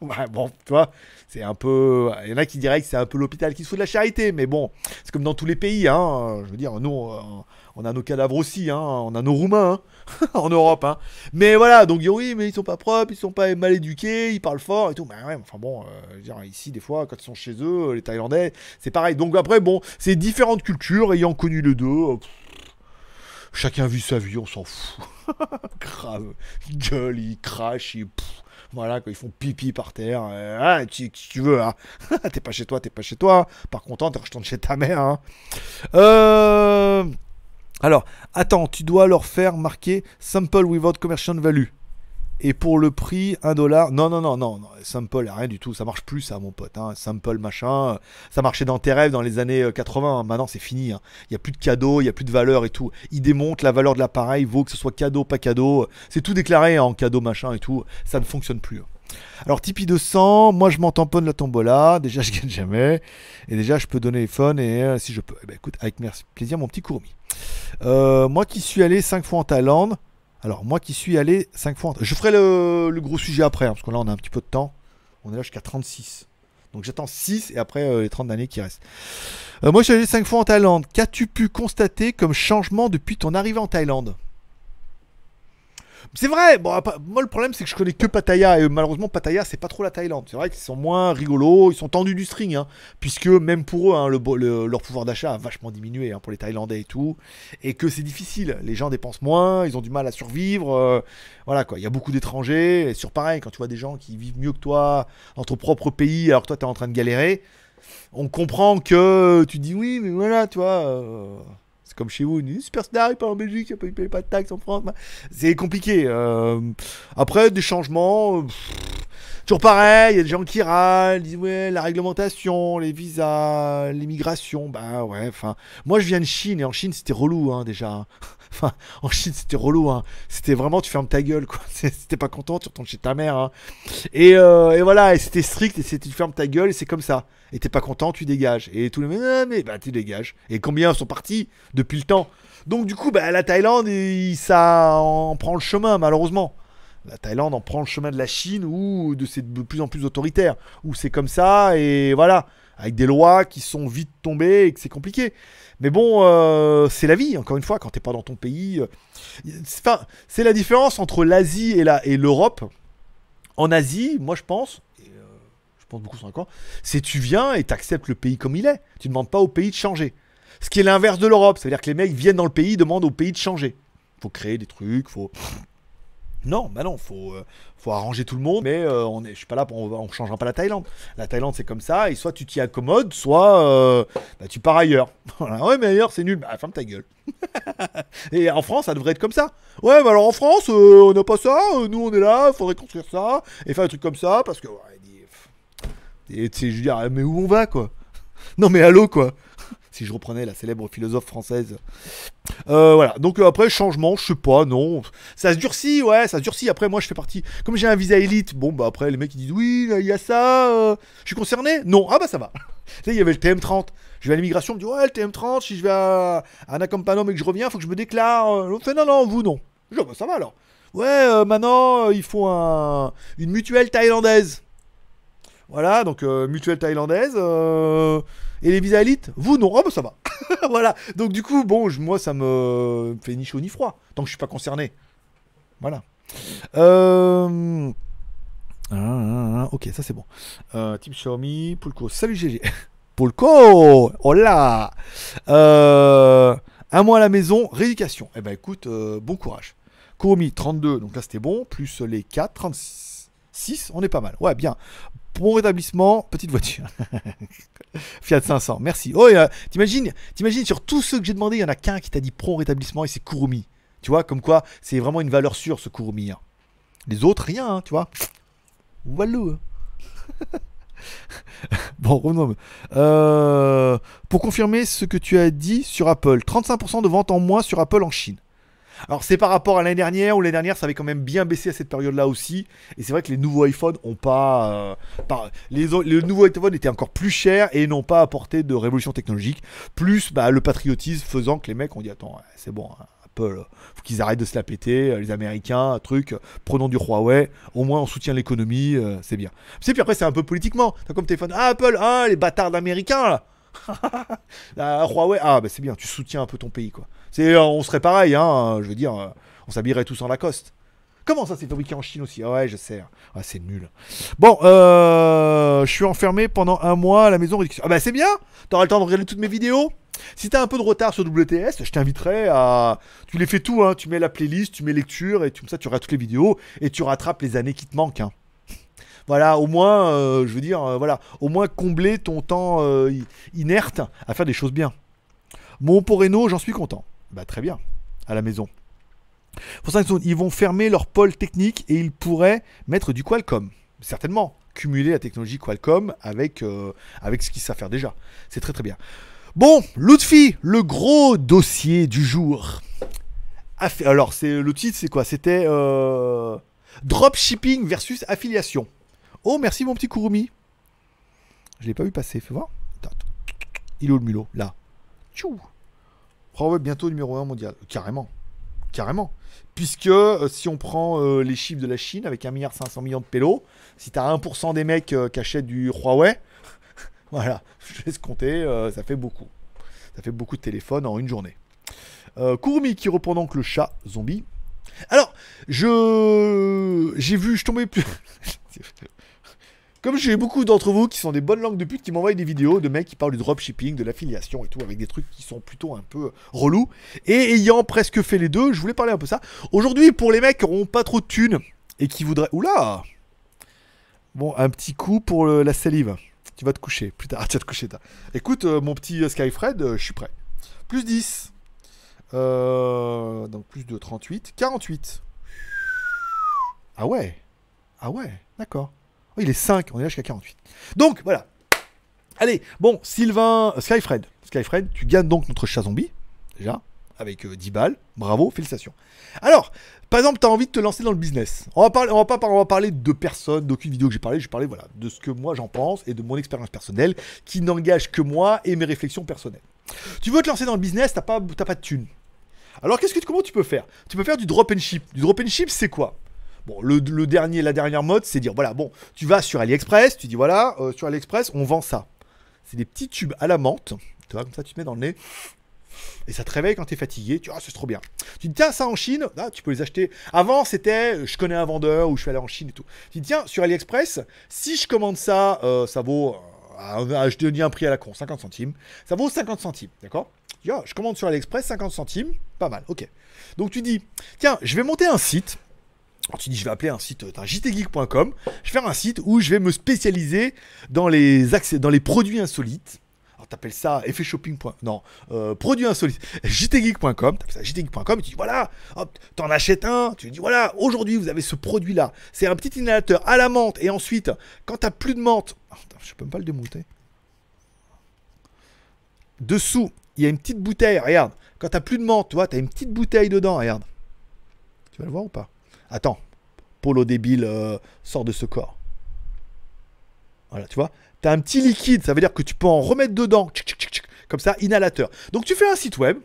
<laughs> bon, tu vois, c'est un peu. Il y en a qui diraient que c'est un peu l'hôpital qui se fout de la charité, mais bon, c'est comme dans tous les pays, hein. Je veux dire, nous, on, a nos cadavres aussi, hein. On a nos Roumains, hein, <laughs> en Europe, hein. Mais voilà, donc oui, mais ils sont pas propres, ils sont pas mal éduqués, ils parlent fort et tout. Mais ouais, enfin bon, euh, je veux dire, ici, des fois, quand ils sont chez eux, les Thaïlandais, c'est pareil. Donc après, bon, c'est différentes cultures, ayant connu les deux. euh, chacun vit sa vie, on s'en fout. <laughs> Gueulent, ils crachent, ils. pff, voilà, quand ils font pipi par terre. euh, ah, tu, si tu veux, hein. <laughs> t'es pas chez toi, t'es pas chez toi. Par contre, tu retournes chez ta mère. Hein. Euh. Alors, attends, tu dois leur faire marquer sample without commercial value. Et pour le prix, 1 dollar. Non, non, non, non, non. Sample, rien du tout. Ça marche plus, ça, mon pote. hein. Machin. Ça marchait dans tes rêves dans les années euh, 80. Maintenant, c'est fini. hein. Il n'y a plus de cadeaux, il n'y a plus de valeur et tout. Ils démontent la valeur de l'appareil, vaut que ce soit cadeau, pas cadeau. C'est tout déclaré hein, en cadeau, machin et tout. Ça ne fonctionne plus. hein. Alors, Tipeee 200, moi je m'en tamponne la tombola. Déjà, je gagne jamais. Et déjà, je peux donner les fun et euh, si je peux. Eh ben, écoute, avec plaisir, mon petit Courmi. Euh, moi qui suis allé 5 fois en Thaïlande. Alors, moi qui suis allé 5 fois Je ferai le, le gros sujet après, hein, parce que là, on a un petit peu de temps. On est là jusqu'à 36. Donc, j'attends 6 et après euh, les 30 années qui restent. Euh, moi, je suis allé 5 fois en Thaïlande. Qu'as-tu pu constater comme changement depuis ton arrivée en Thaïlande? C'est vrai, bon, moi le problème c'est que je connais que Pattaya et malheureusement Pattaya c'est pas trop la Thaïlande. C'est vrai qu'ils sont moins rigolos, ils sont tendus du string, hein, puisque même pour eux hein, leur pouvoir d'achat a vachement diminué hein, pour les Thaïlandais et tout, et que c'est difficile. Les gens dépensent moins, ils ont du mal à survivre, euh, voilà quoi. Il y a beaucoup d'étrangers. Et sur pareil, quand tu vois des gens qui vivent mieux que toi dans ton propre pays, alors que toi t'es en train de galérer, on comprend que tu dis oui, mais voilà, tu vois. euh, comme chez vous, une superstar, il part en Belgique, il paye pas de taxes en France. C'est compliqué. euh. Après, des changements. euh, Toujours pareil, il y a des gens qui râlent, disent ouais, la réglementation, les visas, l'immigration, bah ouais, enfin. Moi je viens de Chine et en Chine c'était relou hein, déjà. Enfin, <laughs> en Chine c'était relou, hein. C'était vraiment tu fermes ta gueule quoi. <laughs> T'es pas content, tu retournes chez ta mère. hein. Et, euh, et voilà, et c'était strict, et c'était tu fermes ta gueule et c'est comme ça. Et t'es pas content, tu dégages. Et tous les mecs, ah, mais bah tu dégages. Et combien sont partis depuis le temps? Donc du coup, bah, la Thaïlande, ça en prend le chemin malheureusement. La Thaïlande en prend le chemin de la Chine ou de c'est de plus en plus autoritaire, où c'est comme ça et voilà, avec des lois qui sont vite tombées et que c'est compliqué. Mais bon, euh, c'est la vie. Encore une fois, quand t'es pas dans ton pays, euh, enfin, c'est la différence entre l'Asie et l'Europe. En Asie, moi je pense, euh, je pense beaucoup sont d'accord, c'est tu viens et t'acceptes le pays comme il est. Tu demandes pas au pays de changer. Ce qui est l'inverse de l'Europe, c'est-à-dire que les mecs viennent dans le pays, demandent au pays de changer. Faut créer des trucs, faut Non, bah non, faut, euh, faut arranger tout le monde, mais euh, on est, je suis pas là pour, on, changera pas la Thaïlande. La Thaïlande c'est comme ça, et soit tu t'y accommodes, soit euh, bah, tu pars ailleurs. <laughs> Ouais, mais ailleurs c'est nul, bah ferme ta gueule. <laughs> et en France ça devrait être comme ça. Ouais, bah alors en France on n'a pas ça, nous on est là, faudrait construire ça, et faire un truc comme ça, parce que, ouais, et tu sais, je veux dire, mais où on va quoi? Non mais allô quoi? Si je reprenais la célèbre philosophe française. Euh, voilà, donc euh, après, changement, je sais pas, non. Ça se durcit, ouais, ça se durcit. Après, moi, je fais partie. Comme j'ai un visa élite, bon, bah après, les mecs, ils disent oui, il y a ça. euh, Je suis concerné? Non, ah bah ça va. <laughs> tu il y avait le TM30. Je vais à l'immigration, on me dit ouais, le TM30, si je vais à, à Anacampano et que je reviens, faut que je me déclare. L'autre fait non, non, vous non. Je dis, ah bah ça va alors. Ouais, maintenant, il faut un, une mutuelle thaïlandaise. Voilà, donc mutuelle thaïlandaise. euh, et les visas élites Vous non, ah bah ça va. <laughs> voilà, donc du coup, bon, moi, ça me fait ni chaud ni froid, tant que je suis pas concerné. Voilà. Euh... ah, ah, ok, ça c'est bon. Euh, Team Xiaomi, Pulco, salut GG. <laughs> Pulco Hola euh, Un mois à la maison, rééducation. Eh ben écoute, euh, bon courage. Kurumi, 32, donc là c'était bon, plus les 4, 36. 6, on est pas mal. Ouais, bien. Bon rétablissement, petite voiture. <laughs> Fiat 500, merci. Oh, t'imagines, t'imagines sur tous ceux que j'ai demandé, il y en a qu'un qui t'a dit prompt rétablissement et c'est Kurumi. Tu vois, comme quoi, c'est vraiment une valeur sûre ce Kurumi. hein. Les autres, rien, hein, tu vois. Voilà. hein. <laughs> bon, revenons. Euh, pour confirmer ce que tu as dit sur Apple, 35% de ventes en moins sur Apple en Chine. Alors c'est par rapport à l'année dernière, où l'année dernière ça avait quand même bien baissé à cette période-là aussi. Et c'est vrai que les nouveaux iPhones ont pas... euh, les, nouveaux iPhones étaient encore plus chers et n'ont pas apporté de révolution technologique. Plus bah, le patriotisme faisant que les mecs ont dit attends, c'est bon, hein, Apple, faut qu'ils arrêtent de se la péter, euh, les Américains, truc, prenons du Huawei, au moins on soutient l'économie, euh, c'est bien. Sais, puis après c'est un peu politiquement. T'as comme téléphone, ah Apple, ah les bâtards d'Américains là <laughs> Ah, Huawei, ah bah c'est bien, tu soutiens un peu ton pays quoi. Euh, on serait pareil, hein, je veux dire, euh, on s'habillerait tous en Lacoste. Comment ça, c'est fabriqué en Chine aussi? Ah Ouais, je sais. Ah, c'est nul. Bon, euh, je suis enfermé pendant un mois à la maison. Ah bah c'est bien T'auras le temps de regarder toutes mes vidéos Si t'as un peu de retard sur WTS, je t'inviterai à... Tu les fais tout, hein. Tu mets la playlist, tu mets lecture, et comme ça, tu regardes toutes les vidéos, et tu rattrapes les années qui te manquent, hein. Voilà, au moins, je veux dire, voilà, au moins combler ton temps inerte à faire des choses bien. Mon Renault, j'en suis content. Bah très bien, à la maison. Pour ça, ils vont fermer leur pôle technique et ils pourraient mettre du Qualcomm. Certainement, cumuler la technologie Qualcomm avec, euh, avec ce qu'ils savent faire déjà. C'est très très bien. Bon, Lutfi, le gros dossier du jour. Alors, c'est le titre, c'est quoi? C'était euh, Dropshipping versus affiliation. Oh, merci mon petit Kurumi. Je l'ai pas vu passer, fais voir. Il est où le mulot? Là. Tchou. Huawei bientôt numéro 1 mondial. Carrément. Carrément. Puisque euh, si on prend euh, les chiffres de la Chine avec 1,5 milliard de pélos, si tu as 1% des mecs euh, qui achètent du Huawei, <laughs> voilà, <laughs> je laisse compter, ça fait beaucoup. Ça fait beaucoup de téléphones en une journée. Kurumi qui reprend donc le chat zombie. Alors, je j'ai vu, je tombais plus. <laughs> Comme j'ai beaucoup d'entre vous qui sont des bonnes langues de pute qui m'envoient des vidéos de mecs qui parlent du dropshipping, de l'affiliation et tout, avec des trucs qui sont plutôt un peu relous. Et ayant presque fait les deux, je voulais parler un peu ça. Aujourd'hui, pour les mecs qui n'auront pas trop de thunes et qui voudraient. Oula Bon, un petit coup pour la salive. Tu vas te coucher. Plus tard, <laughs> tu vas te coucher. toi. Écoute, euh, mon petit euh, Skyfred, euh, je suis prêt. Plus 10. Euh, donc plus de 38. 48. Ah ouais Ah ouais, d'accord. Oh, il est 5, on est là jusqu'à 48. Donc, voilà. Allez, bon, Sylvain, euh, Skyfred. Skyfred, tu gagnes donc notre chat zombie, déjà, avec euh, 10 balles. Bravo, félicitations. Alors, par exemple, tu as envie de te lancer dans le business. On va, parler, on va pas on va parler de personne, d'aucune vidéo que j'ai parlé. Je vais parler voilà, de ce que moi j'en pense et de mon expérience personnelle qui n'engage que moi et mes réflexions personnelles. Tu veux te lancer dans le business, t'as pas, pas de thunes. Alors, qu'est-ce que comment tu peux faire? Tu peux faire du drop and ship. Du drop and ship, c'est quoi? Bon, le, dernier, la dernière mode, c'est dire voilà, bon, tu vas sur AliExpress, tu dis voilà, euh, sur AliExpress, on vend ça. C'est des petits tubes à la menthe, tu vois, comme ça, tu te mets dans le nez. Et ça te réveille quand t'es fatigué. Tu vois, ah, c'est trop bien. Tu dis, tiens, ça en Chine, là, tu peux les acheter. Avant, c'était, euh, je connais un vendeur ou je suis allé en Chine et tout. Tu dis, tiens, sur AliExpress, si je commande ça, euh, ça vaut, euh, ah, je te dis un prix à la con, 50 centimes. Ça vaut 50 centimes, d'accord? Tu ah, je commande sur AliExpress, 50 centimes, pas mal, ok. Donc tu dis, tiens, je vais monter un site Tu dis, je vais appeler un site, jtgeek.com. Je vais faire un site où je vais me spécialiser dans les, accès, dans les produits insolites. Alors t'appelles ça effet shopping. Non, euh, produits insolites. jtgeek.com. T'appelles ça jtgeek.com. Tu dis, voilà, hop, t'en achètes un. Tu dis, voilà, aujourd'hui vous avez ce produit-là. C'est un petit inhalateur à la menthe. Et ensuite, quand t'as plus de menthe. Putain, je peux même pas le démonter. Dessous, il y a une petite bouteille. Regarde, quand t'as plus de menthe, tu vois, t'as une petite bouteille dedans. Regarde. Tu vas le voir ou pas? Attends, Polo débile euh, sort de ce corps. Voilà, tu vois Tu as un petit liquide, ça veut dire que tu peux en remettre dedans. Comme ça, inhalateur. Donc tu fais un site web.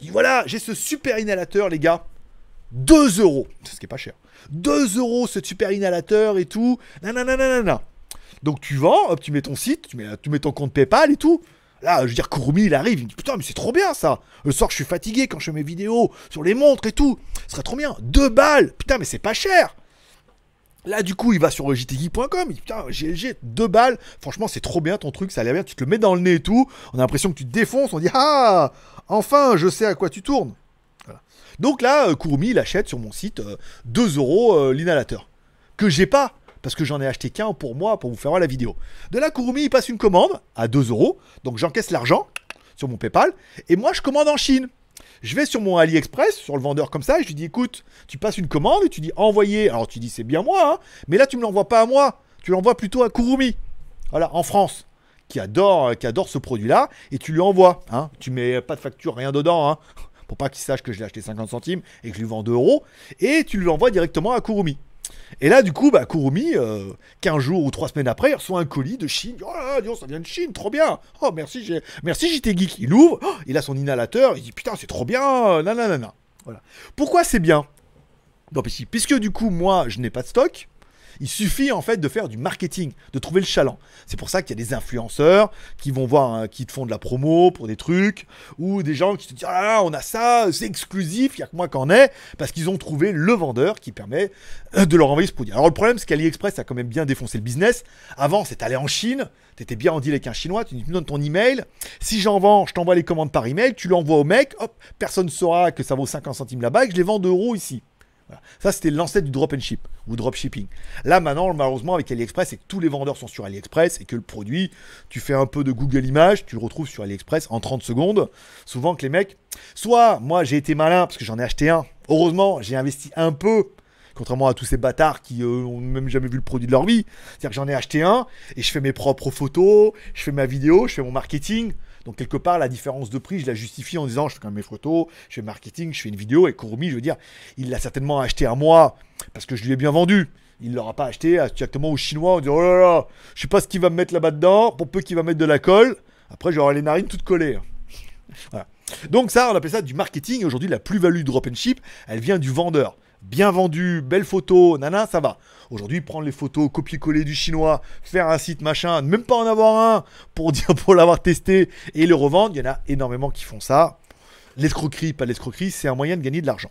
Dis voilà, j'ai ce super inhalateur, les gars. 2 euros. Ce qui est pas cher. 2 euros ce super inhalateur et tout. Nanana. Donc tu vends, hop, tu mets ton site, tu mets ton compte PayPal et tout. Là, je veux dire, Kurumi, il arrive, il me dit Putain, mais c'est trop bien ça. Le soir, je suis fatigué quand je fais mes vidéos sur les montres et tout. Ce serait trop bien. Deux balles. Putain, mais c'est pas cher. Là, du coup, il va sur jtgeek.com. Il dit Putain, GLG, deux balles. Franchement, c'est trop bien ton truc, ça a l'air bien. Tu te le mets dans le nez et tout. On a l'impression que tu te défonces. On dit Ah, enfin, je sais à quoi tu tournes. Donc là, euh, Kurumi, il achète sur mon site euh, 2 euros euh, l'inhalateur. Que j'ai pas parce que j'en ai acheté qu'un pour moi pour vous faire voir la vidéo. De là, Kurumi, il passe une commande à 2 euros, donc j'encaisse l'argent sur mon PayPal, et moi je commande en Chine. Je vais sur mon AliExpress, sur le vendeur comme ça, et je lui dis écoute, tu passes une commande et tu dis envoyer. Alors tu dis c'est bien moi, hein, mais là tu me l'envoies pas à moi, tu l'envoies plutôt à Kurumi. Voilà, en France, qui adore, euh, qui adore ce produit-là, et tu lui envoies. Hein. Tu mets pas de facture, rien dedans, hein, pour pas qu'il sache que je l'ai acheté 50 centimes et que je lui vends 2 euros, et tu lui envoies directement à Kurumi. Et là, du coup, bah, Kurumi, euh, 15 jours ou 3 semaines après, il reçoit un colis de Chine. Oh là là, ça vient de Chine, trop bien. Oh, merci, j'ai- merci JT Geek. Il ouvre, oh, il a son inhalateur, il dit putain, c'est trop bien. Nanana. Voilà. Pourquoi c'est bien? Non, Puisque du coup, moi, je n'ai pas de stock. Il suffit en fait de faire du marketing, de trouver le chaland. C'est pour ça qu'il y a des influenceurs qui vont voir, hein, qui te font de la promo pour des trucs, ou des gens qui te disent ah on a ça, c'est exclusif, il y a que moi qui en ai, parce qu'ils ont trouvé le vendeur qui permet euh, de leur envoyer ce produit. Alors le problème, c'est qu'AliExpress a quand même bien défoncé le business. Avant, c'est aller en Chine, t'étais bien en deal avec un Chinois, tu me donnes ton email. Si j'en vends, je t'envoie les commandes par email, tu l'envoies au mec, hop, personne ne saura que ça vaut 50 centimes là-bas je les vends 2 euros ici. Ça, c'était l'ancêtre du drop and ship ou drop shipping. Là, maintenant, malheureusement, avec AliExpress, c'est que tous les vendeurs sont sur AliExpress et que le produit, tu fais un peu de Google Images, tu le retrouves sur AliExpress en 30 secondes. Souvent que les mecs, soit moi j'ai été malin parce que j'en ai acheté un. Heureusement, j'ai investi un peu. Contrairement à tous ces bâtards qui euh, ont même jamais vu le produit de leur vie. C'est-à-dire que j'en ai acheté un et je fais mes propres photos, je fais ma vidéo, je fais mon marketing. Donc quelque part, la différence de prix, je la justifie en disant, je fais quand même mes photos, je fais marketing, je fais une vidéo. Et Kurumi, je veux dire, il l'a certainement acheté à moi parce que je lui ai bien vendu. Il ne l'aura pas acheté directement aux Chinois en disant, oh là là, je sais pas ce qu'il va me mettre là-bas dedans, pour peu qu'il va mettre de la colle. Après, j'aurai les narines toutes collées. Voilà. Donc ça, on appelle ça du marketing. Et Aujourd'hui, la plus-value drop and ship, elle vient du vendeur. Bien vendu, belle photo, nana, ça va. Aujourd'hui, prendre les photos, copier-coller du chinois, faire un site machin, même pas en avoir un pour <laughs> dire pour l'avoir testé et le revendre, il y en a énormément qui font ça. L'escroquerie, pas l'escroquerie, c'est un moyen de gagner de l'argent.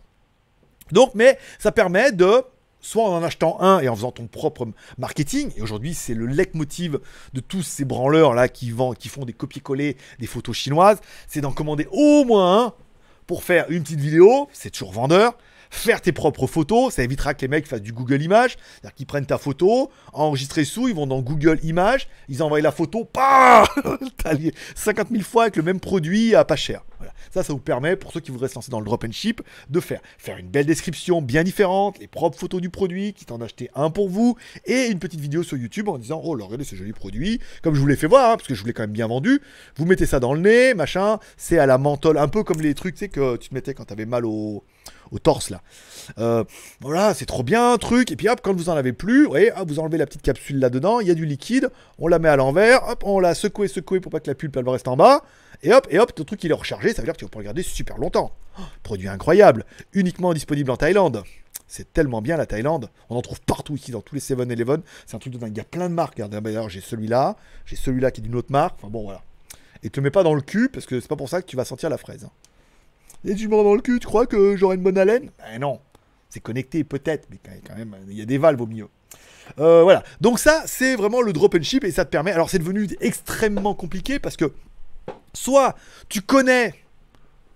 Donc, mais ça permet de, soit en en achetant un et en faisant ton propre marketing, et aujourd'hui c'est le leitmotiv de tous ces branleurs là qui, vendent, qui font des copier-coller des photos chinoises, c'est d'en commander au moins un pour faire une petite vidéo, c'est toujours vendeur. Faire tes propres photos, ça évitera que les mecs fassent du Google Images, c'est-à-dire qu'ils prennent ta photo, enregistrent sous, ils vont dans Google Images, ils envoient la photo, pas <laughs> lié 50 000 fois avec le même produit à pas cher. Voilà. Ça, ça vous permet, pour ceux qui voudraient se lancer dans le drop and ship, de faire, faire une belle description bien différente, les propres photos du produit, quitte à en acheter un pour vous, et une petite vidéo sur YouTube en disant, oh là, regardez ce joli produit, comme je vous l'ai fait voir, hein, parce que je vous l'ai quand même bien vendu. Vous mettez ça dans le nez, machin, c'est à la menthol, un peu comme les trucs, tu sais, que tu te mettais quand t'avais mal au, au torse là. Euh, voilà, c'est trop bien, truc. Et puis hop, quand vous en avez plus, vous vous enlevez la petite capsule là-dedans, il y a du liquide, on la met à l'envers, hop, on la secoue, secoué pour pas que la pulpe elle reste en bas. Et hop, et hop, le truc il est rechargé, ça veut dire que tu vas pouvoir le garder super longtemps. Oh, produit incroyable, uniquement disponible en Thaïlande. C'est tellement bien la Thaïlande. On en trouve partout ici, dans tous les 7-Eleven. C'est un truc de dingue. Il y a plein de marques. Regardez, d'ailleurs, j'ai celui-là, j'ai celui-là qui est d'une autre marque. Enfin bon, voilà. Et te le mets pas dans le cul, parce que c'est pas pour ça que tu vas sentir la fraise. Et tu me dans le cul, tu crois que j'aurai une bonne haleine? Ben non. C'est connecté peut-être, mais quand même, il y a des valves au milieu. Euh, voilà. Donc ça, c'est vraiment le drop and ship et ça te permet. Alors c'est devenu extrêmement compliqué parce que soit tu connais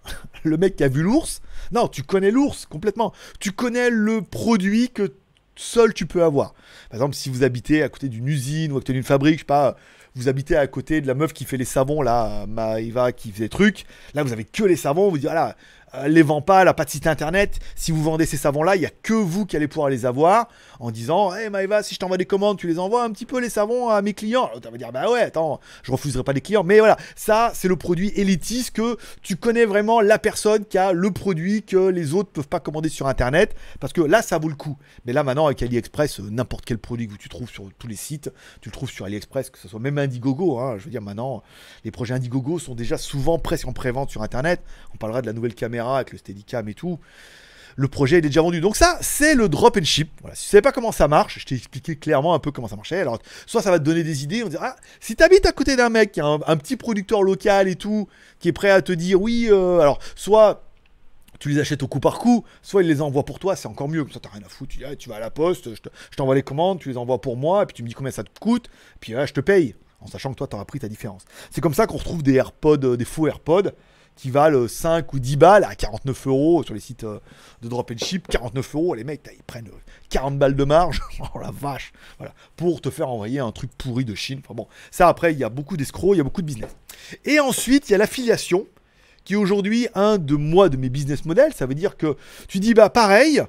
<laughs> le mec qui a vu l'ours, Non, tu connais l'ours complètement. Tu connais le produit que seul tu peux avoir. Par exemple, si vous habitez à côté d'une usine ou à côté d'une fabrique, je sais pas, vous habitez à côté de la meuf qui fait les savons, là, Maïva qui faisait des trucs, là vous avez que les savons, vous dites, voilà, euh, les vend pas, elle a pas de site internet. Si vous vendez ces savons-là, il y a que vous qui allez pouvoir les avoir en disant Hey Maëva, si je t'envoie des commandes, tu les envoies un petit peu les savons à mes clients. Alors, tu vas dire Bah ouais, attends, je refuserai pas des clients. Mais voilà, ça, c'est le produit élitiste que tu connais vraiment la personne qui a le produit que les autres peuvent pas commander sur internet. Parce que là, ça vaut le coup. Mais là, maintenant, avec AliExpress, euh, n'importe quel produit que tu trouves sur tous les sites, tu le trouves sur AliExpress, que ce soit même Indiegogo. Hein, je veux dire, maintenant, les projets Indiegogo sont déjà souvent presque en pré-vente sur internet. On parlera de la nouvelle caméra avec le Steadicam et tout. Le projet est déjà vendu. Donc ça, c'est le drop and ship. Voilà. Si tu savais pas comment ça marche, je t'ai expliqué clairement un peu comment ça marchait. Alors, soit ça va te donner des idées, on dira, ah, si tu habites à côté d'un mec un, petit producteur local et tout, qui est prêt à te dire, oui, euh, alors, soit tu les achètes au coup par coup, soit il les envoie pour toi, c'est encore mieux, ça t'as rien à foutre, tu, ah, vas à la poste, je t'envoie les commandes, tu les envoies pour moi, et puis tu me dis combien ça te coûte, puis là je te paye, en sachant que toi t'auras pris ta différence. C'est comme ça qu'on retrouve des AirPods, euh, des faux AirPods, qui valent 5 ou 10 balles à 49 euros sur les sites euh, de drop and ship. 49 euros, les mecs, ils prennent 40 balles de marge. <laughs> oh la vache. Voilà. Pour te faire envoyer un truc pourri de Chine. Enfin bon, ça après, il y a beaucoup d'escrocs, il y a beaucoup de business. Et ensuite, il y a l'affiliation qui est aujourd'hui un de moi de mes business models. Ça veut dire que tu dis, bah pareil.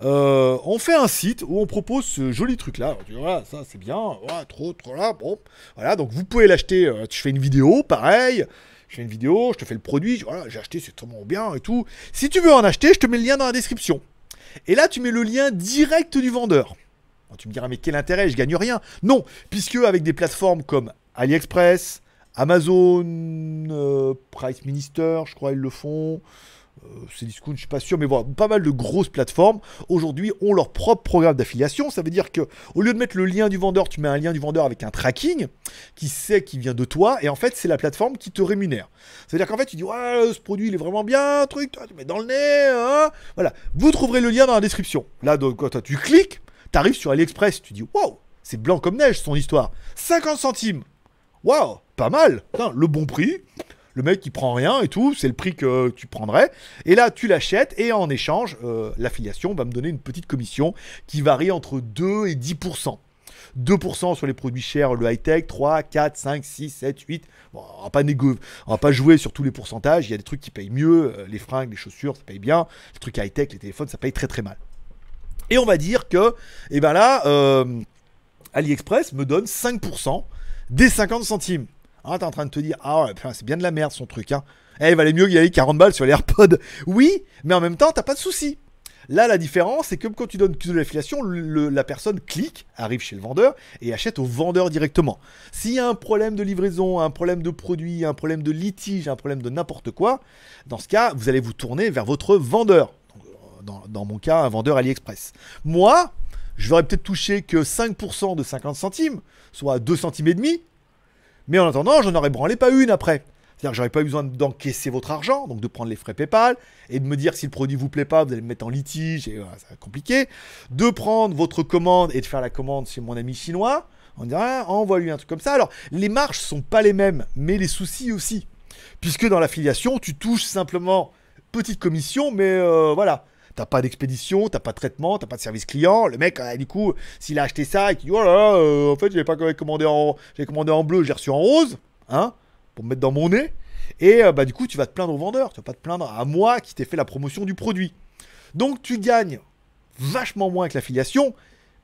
Euh, on fait un site où on propose ce joli truc là. Tu voilà, ça c'est bien, voilà, trop, trop là, bon. Voilà, donc vous pouvez l'acheter. Euh, je fais une vidéo, pareil je fais une vidéo, je te fais le produit, voilà, j'ai acheté, c'est tellement bien et tout. Si tu veux en acheter, je te mets le lien dans la description. Et là, tu mets le lien direct du vendeur. tu me diras, mais quel intérêt, je gagne rien. Non, puisque avec des plateformes comme AliExpress, Amazon, euh, Price Minister, je crois ils le font, euh, c'est discount, je suis pas sûr, mais voilà, pas mal de grosses plateformes aujourd'hui ont leur propre programme d'affiliation. Ça veut dire que au lieu de mettre le lien du vendeur, tu mets un lien du vendeur avec un tracking qui sait qu'il vient de toi, et en fait, c'est la plateforme qui te rémunère. Ça veut dire qu'en fait, tu dis, ouais, ce produit, il est vraiment bien, truc, tu mets dans le nez, hein. Voilà, vous trouverez le lien dans la description. Là, donc, quand tu cliques, tu arrives sur AliExpress, tu dis, waouh, c'est blanc comme neige son histoire. 50 centimes. Waouh, pas mal. le bon prix. Le mec, il prend rien et tout, c'est le prix que tu prendrais. Et là, tu l'achètes et en échange, euh, l'affiliation va me donner une petite commission qui varie entre 2 et 10%. 2% sur les produits chers, le high-tech, 3, 4, 5, 6, 7, 8. Bon, on va pas va pas jouer sur tous les pourcentages. Il y a des trucs qui payent mieux, euh, les fringues, les chaussures, ça paye bien. Les trucs high-tech, les téléphones, ça paye très très mal. Et on va dire que, eh ben là, euh, AliExpress me donne 5% des 50 centimes. Ah, t'es en train de te dire, ah ouais, c'est bien de la merde son truc. Hein. Eh, il valait mieux y aller 40 balles sur les AirPods. <laughs> Oui, mais en même temps, t'as pas de souci. Là, la différence, c'est que quand tu donnes de l'affiliation, la personne clique, arrive chez le vendeur et achète au vendeur directement. S'il y a un problème de livraison, un problème de produit, un problème de litige, un problème de n'importe quoi, dans ce cas, vous allez vous tourner vers votre vendeur. Dans, dans mon cas, un vendeur AliExpress. Moi, je vais peut-être toucher que 5% de 50 centimes, soit 2 centimes et demi. Mais en attendant, j'en aurais branlé pas une après. C'est-à-dire que j'aurais pas eu besoin d'encaisser votre argent, donc de prendre les frais PayPal, et de me dire si le produit vous plaît pas, vous allez me mettre en litige, et ça va être compliqué. De prendre votre commande et de faire la commande chez mon ami chinois, on dirait, ah, envoie-lui un truc comme ça. Alors, les marges sont pas les mêmes, mais les soucis aussi. Puisque dans l'affiliation, tu touches simplement petite commission, mais euh, voilà t'as pas d'expédition, t'as pas de traitement, t'as pas de service client. Le mec, euh, du coup, s'il a acheté ça et qu'il dit oh là là, euh, en fait, j'avais pas commandé en, commandé en bleu, j'ai reçu en rose, hein, pour me mettre dans mon nez. Et euh, bah du coup, tu vas te plaindre au vendeur, tu vas pas te plaindre à moi qui t'ai fait la promotion du produit. Donc tu gagnes vachement moins avec l'affiliation,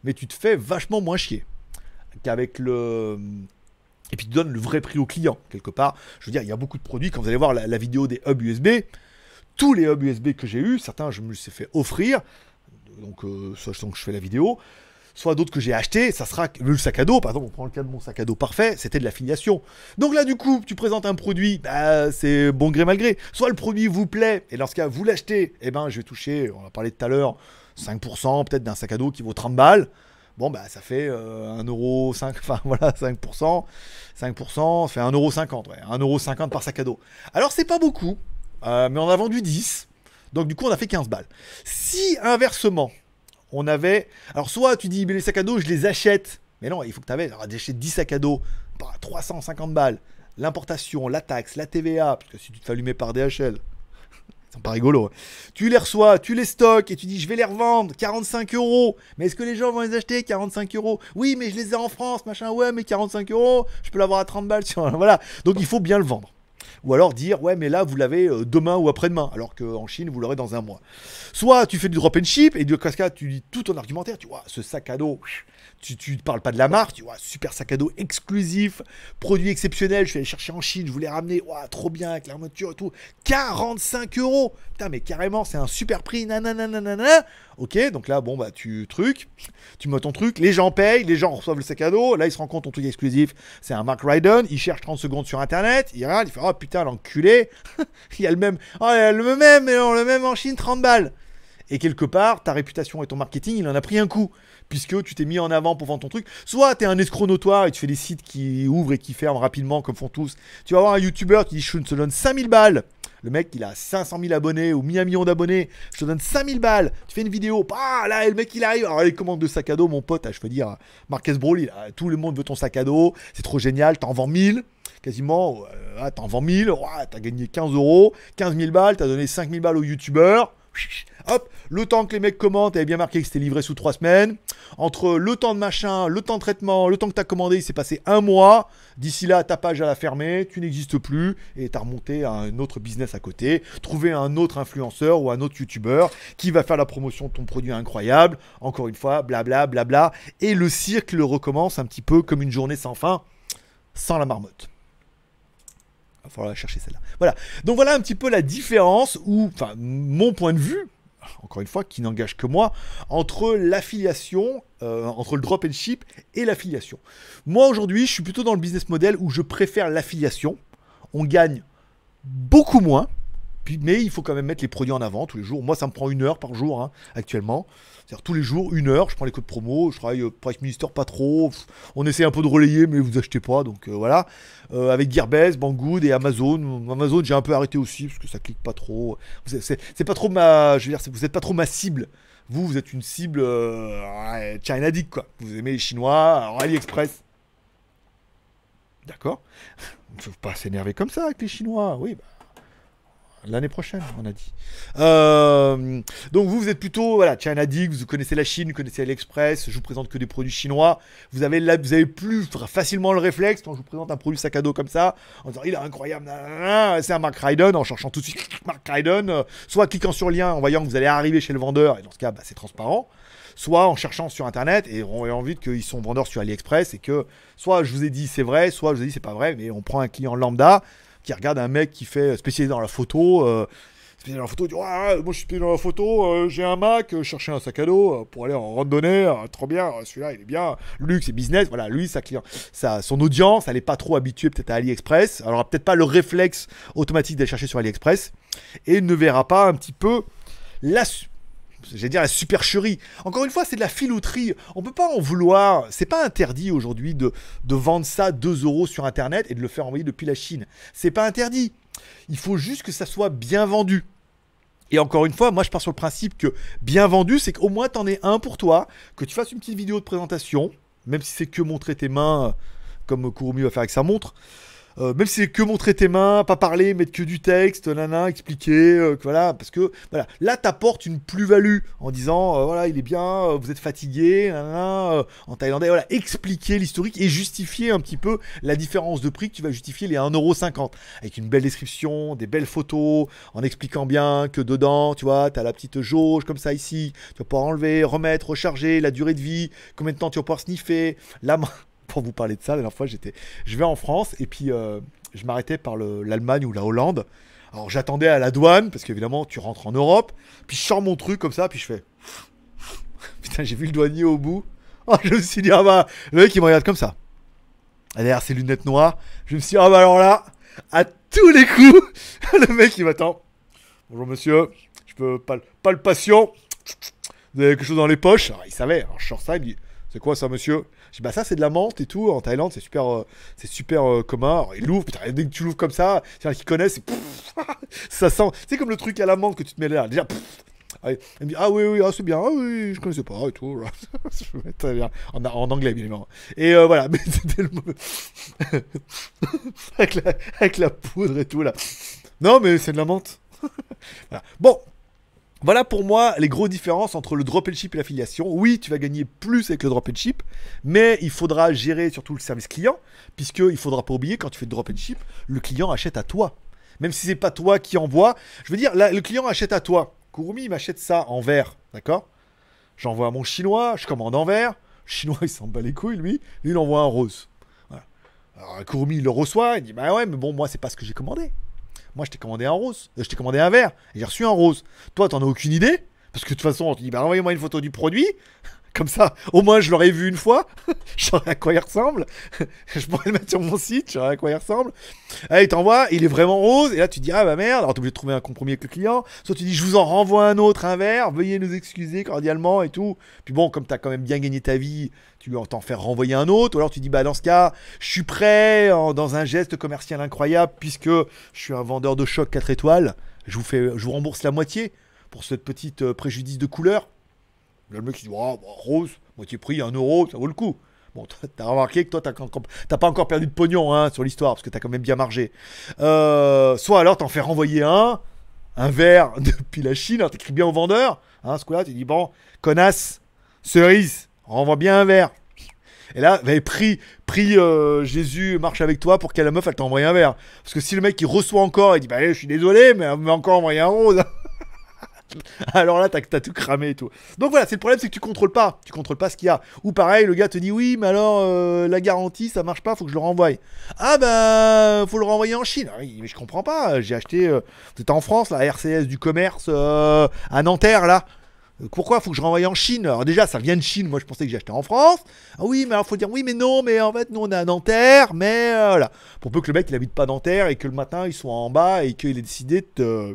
mais tu te fais vachement moins chier qu'avec le et puis tu donnes le vrai prix au client quelque part. Je veux dire, il y a beaucoup de produits quand vous allez voir la vidéo des hubs USB tous les hubs USB que j'ai eu, certains je me les ai fait offrir, donc euh, soit que je fais la vidéo, soit d'autres que j'ai acheté, ça sera le sac à dos, par exemple, on prend le cas de mon sac à dos parfait, c'était de l'affiliation. Donc là, du coup, tu présentes un produit, bah, c'est bon gré mal gré. Soit le produit vous plaît, et dans ce cas, vous l'achetez, et eh ben, je vais toucher, on a parlé tout à l'heure, 5% peut-être d'un sac à dos qui vaut 30 balles. Bon, bah, ça fait 1€, euh, 5, enfin <laughs> voilà, 5%. 5%, ça fait 1,50€, ouais, 1,50€ par sac à dos. Alors, c'est pas beaucoup, euh, mais on a vendu 10. Donc du coup, on a fait 15 balles. Si inversement, on avait... Alors soit tu dis, mais les sacs à dos, je les achète. Mais non, il faut que tu avais acheté 10 sacs à dos, 350 balles. L'importation, la taxe, la TVA, parce que si tu te fais allumer par DHL, C'est pas rigolo. hein. Tu les reçois, tu les stocks et tu dis je vais les revendre 45 euros. Mais est-ce que les gens vont les acheter 45 euros? Oui, mais je les ai en France, machin. Ouais, mais 45 euros, je peux l'avoir à 30 balles. <laughs> Voilà. Donc il faut bien le vendre. Ou alors dire, ouais, mais là, vous l'avez euh, demain ou après-demain, alors qu'en Chine, vous l'aurez dans un mois. Soit tu fais du drop and ship, et de cascade, tu dis tout ton argumentaire, tu vois, ce sac à dos, tu, tu parles pas de la marque, tu vois, super sac à dos exclusif, produit exceptionnel, je suis allé chercher en Chine, je voulais ramener, trop bien, avec l'armature et tout, 45 euros Putain, mais carrément, c'est un super prix, nanana, nanana. Ok, donc là, bon, bah, tu truc, tu mets ton truc, les gens payent, les gens reçoivent le sac à dos, là, ils se rendent compte, ton truc exclusif, c'est un Mark Ryden, il cherche 30 secondes sur internet, il regarde, il fait, oh putain, l'enculé, <laughs> il y a le même, oh, il y a le même, mais non, le même en Chine, 30 balles. Et quelque part, ta réputation et ton marketing, il en a pris un coup. Puisque tu t'es mis en avant pour vendre ton truc. Soit tu es un escroc notoire et tu fais des sites qui ouvrent et qui ferment rapidement, comme font tous. Tu vas avoir un YouTuber qui dit Je te donne 5000 balles. Le mec, il a 500 000 abonnés ou 1 million d'abonnés. Je te donne 5000 balles. Tu fais une vidéo. Ah, là, le mec, il arrive. Alors, les commandes de sac à dos, mon pote, ah, je veux dire, Marques Broly, tout le monde veut ton sac à dos. C'est trop génial. T'en vends 1000 quasiment. T'en vends 1000. Ouais, t'as gagné 15 euros. 15 000 balles. T'as donné 5000 balles au YouTuber. Hop, le temps que les mecs commentent, t'avais bien marqué que c'était livré sous 3 semaines. Entre le temps de machin, le temps de traitement, le temps que t'as commandé, il s'est passé un mois. D'ici là, ta page, elle a fermé, tu n'existes plus et t'as remonté à un autre business à côté. Trouver un autre influenceur ou un autre youtubeur qui va faire la promotion de ton produit incroyable. Encore une fois, blabla, blabla. Et le cycle recommence un petit peu comme une journée sans fin, sans la marmotte. Il va falloir la chercher celle-là. Voilà. Donc voilà un petit peu la différence, ou, enfin, mon point de vue, encore une fois, qui n'engage que moi, entre l'affiliation, euh, entre le drop and ship et l'affiliation. Moi aujourd'hui, je suis plutôt dans le business model où je préfère l'affiliation. On gagne beaucoup moins, mais il faut quand même mettre les produits en avant tous les jours. Moi, ça me prend une heure par jour hein, actuellement. C'est-à-dire tous les jours, une heure, je prends les codes promo, je travaille euh, Price Minister pas trop. On essaie un peu de relayer, mais vous achetez pas, donc euh, voilà. Euh, avec Gearbest, Banggood et Amazon. Amazon, j'ai un peu arrêté aussi parce que ça clique pas trop. C'est pas trop ma, je veux dire, vous êtes pas trop ma cible. Vous, vous êtes une cible euh, China Dick, quoi. Vous aimez les Chinois, AliExpress. D'accord. <laughs> Faut pas s'énerver comme ça avec les Chinois. Oui, bah, l'année prochaine, on a dit. Euh, donc vous, vous êtes plutôt voilà, China Dick, vous connaissez la Chine, vous connaissez AliExpress, je vous présente que des produits chinois. Vous avez, vous avez plus facilement le réflexe quand je vous présente un produit sac à dos comme ça, en disant il est incroyable, c'est un Mark Ryden, en cherchant tout de suite Mark Ryden, euh, soit en cliquant sur le lien, en voyant que vous allez arriver chez le vendeur, et dans ce cas, bah, c'est transparent soit en cherchant sur internet et on a envie qu'ils sont vendeurs sur AliExpress et que soit je vous ai dit c'est vrai, soit je vous ai dit c'est pas vrai, mais on prend un client lambda qui regarde un mec qui fait spécialisé dans la photo. euh, spécialisé dans la photo, dit Ah, moi je suis spécialisé dans la photo, euh, j'ai un Mac, euh, je cherchais un sac à dos euh, pour aller en randonnée, trop bien, celui-là il est bien, luxe et business, voilà, lui, sa client, sa, son audience, elle est pas trop habituée peut-être à AliExpress, elle aura peut-être pas le réflexe automatique d'aller chercher sur AliExpress, et ne verra pas un petit peu la, j'allais dire la supercherie. Encore une fois, c'est de la filouterie. On peut pas en vouloir. C'est pas interdit aujourd'hui de, de vendre ça 2 euros sur Internet et de le faire envoyer depuis la Chine. C'est pas interdit. Il faut juste que ça soit bien vendu. Et encore une fois, moi je pars sur le principe que bien vendu, c'est qu'au moins t'en aies un pour toi, que tu fasses une petite vidéo de présentation, même si c'est que montrer tes mains, euh, comme Kurumi va faire avec sa montre. Euh, même si c'est que montrer tes mains, pas parler, mettre que du texte, nana, expliquer, euh, voilà, parce que voilà, là t'apportes une plus-value en disant euh, voilà il est bien, euh, vous êtes fatigué, nana, en thaïlandais, voilà, expliquer l'historique et justifier un petit peu la différence de prix que tu vas justifier les 1,50€ avec une belle description, des belles photos, en expliquant bien que dedans, tu vois, t'as la petite jauge comme ça ici, tu vas pouvoir enlever, remettre, recharger, la durée de vie, combien de temps tu vas pouvoir sniffer, la main pour vous parler de ça, la dernière fois, j'étais, je vais en France et puis euh, je m'arrêtais par le- l'Allemagne ou la Hollande. Alors j'attendais à la douane parce qu'évidemment tu rentres en Europe. Puis je sors mon truc comme ça, puis je fais. <laughs> Putain, j'ai vu le douanier au bout. <laughs> Oh, je me suis dit, ah bah, le mec il me regarde comme ça. Derrière ses lunettes noires, je me suis dit, ah bah alors là, à tous les coups, <laughs> le mec il m'attend. Bonjour monsieur, je peux pas, patient. Vous avez quelque chose dans les poches? Alors il savait, alors je sors ça, il me dit, c'est quoi ça monsieur? Je dis bah ça c'est de la menthe et tout en Thaïlande c'est super euh, c'est super euh, commun. Il l'ouvre putain dès que tu l'ouvres comme ça c'est qui connaissent c'est <laughs> ça sent c'est comme le truc à la menthe que tu te mets là déjà il me dit ah oui oui ah, c'est bien ah oui je connaissais pas et tout <laughs> très bien en, anglais bien évidemment. Et euh, voilà <laughs> mais c'était le avec, la, avec la poudre et tout là. Non mais c'est de la menthe. Bon, voilà pour moi les grosses différences entre le drop and ship et l'affiliation. Oui, tu vas gagner plus avec le drop and ship, mais il faudra gérer surtout le service client, puisqu'il faudra pas oublier quand tu fais le drop and ship, le client achète à toi. Même si c'est pas toi qui envoie, je veux dire, le client achète à toi. Kurumi, m'achète ça en vert, d'accord? J'envoie à mon chinois, je commande en vert. Le chinois, il s'en bat les couilles, lui. Lui, il envoie un rose. Voilà. Alors, il le reçoit, il dit Bah ouais, mais bon, moi, c'est pas ce que j'ai commandé. Moi, je t'ai commandé un rose. Euh, Je t'ai commandé un vert. Et j'ai reçu un rose. Toi, t'en as aucune idée? Parce que de toute façon, on te dit Bah envoyez-moi une photo du produit. Comme ça, au moins, je l'aurais vu une fois. <laughs> je saurais à quoi il ressemble. <laughs> je pourrais le mettre sur mon site, je saurais à quoi il ressemble. Ah, il t'envoie, il est vraiment rose. Et là, tu dis Ah bah merde. Alors, t'es obligé trouver un compromis avec le client. Soit tu dis Je vous en renvoie un autre, un vert. Veuillez nous excuser cordialement et tout. Puis bon, comme t'as quand même bien gagné ta vie, tu lui t'en faire renvoyer un autre. Ou alors tu dis Bah dans ce cas, je suis prêt dans un geste commercial incroyable puisque je suis un vendeur de choc 4 étoiles. Je vous, fais, je vous rembourse la moitié pour cette petite euh, préjudice de couleur. Le mec il dit Oh, bah, rose, moitié prix, 1 euro, ça vaut le coup. Bon, <laughs> t'as remarqué que toi, t'as pas encore perdu de pognon hein, sur l'histoire, parce que t'as quand même bien margé. Euh, soit alors, t'en fais renvoyer un, un verre <laughs> depuis la Chine, t'écris bien au vendeur, hein, ce coup-là, tu dis, bon, connasse, cerise, renvoie bien un verre. Et là, avez pris, pris euh, Jésus marche avec toi pour qu'elle la meuf, elle t'envoie un verre. Parce que si le mec il reçoit encore, il dit, bah je suis désolé, mais elle m'a encore envoyé un rose. <laughs> <laughs> Alors là, t'as tout cramé et tout. Donc voilà, c'est le problème, c'est que tu contrôles pas. Tu contrôles pas ce qu'il y a. Ou pareil, le gars te dit oui, mais alors euh, la garantie, ça marche pas, faut que je le renvoie. Ah bah, faut le renvoyer en Chine. Ah mais je comprends pas. J'ai acheté. Euh, C'était en France, la RCS du commerce euh, à Nanterre là. Euh, Pourquoi faut que je renvoie en Chine? Alors déjà, ça vient de Chine. Moi, je pensais que j'ai acheté en France. Ah oui, mais alors faut dire oui, mais non, mais en fait, nous on est à Nanterre, mais euh, voilà. Pour peu que le mec il habite pas Nanterre et que le matin il soit en bas et qu'il ait décidé de te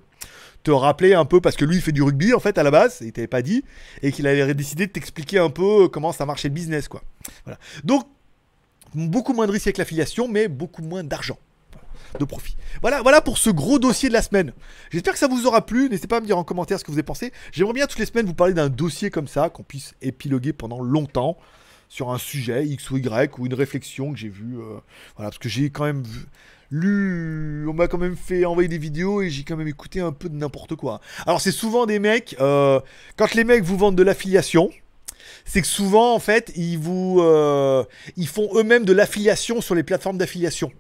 te rappeler un peu parce que lui il fait du rugby en fait à la base, il t'avait pas dit et qu'il avait décidé de t'expliquer un peu comment ça marchait le business quoi. Voilà. Donc beaucoup moins de risques avec l'affiliation mais beaucoup moins d'argent de profit. Voilà, voilà pour ce gros dossier de la semaine. J'espère que ça vous aura plu. N'hésitez pas à me dire en commentaire ce que vous avez pensé. J'aimerais bien toutes les semaines vous parler d'un dossier comme ça, qu'on puisse épiloguer pendant longtemps sur un sujet X ou Y ou une réflexion que j'ai vue. euh, voilà, parce que j'ai quand même vu- lu, on m'a quand même fait envoyer des vidéos et j'ai quand même écouté un peu de n'importe quoi. Alors c'est souvent des mecs, euh, quand les mecs vous vendent de l'affiliation, c'est que souvent en fait ils vous, euh, ils font eux-mêmes de l'affiliation sur les plateformes d'affiliation.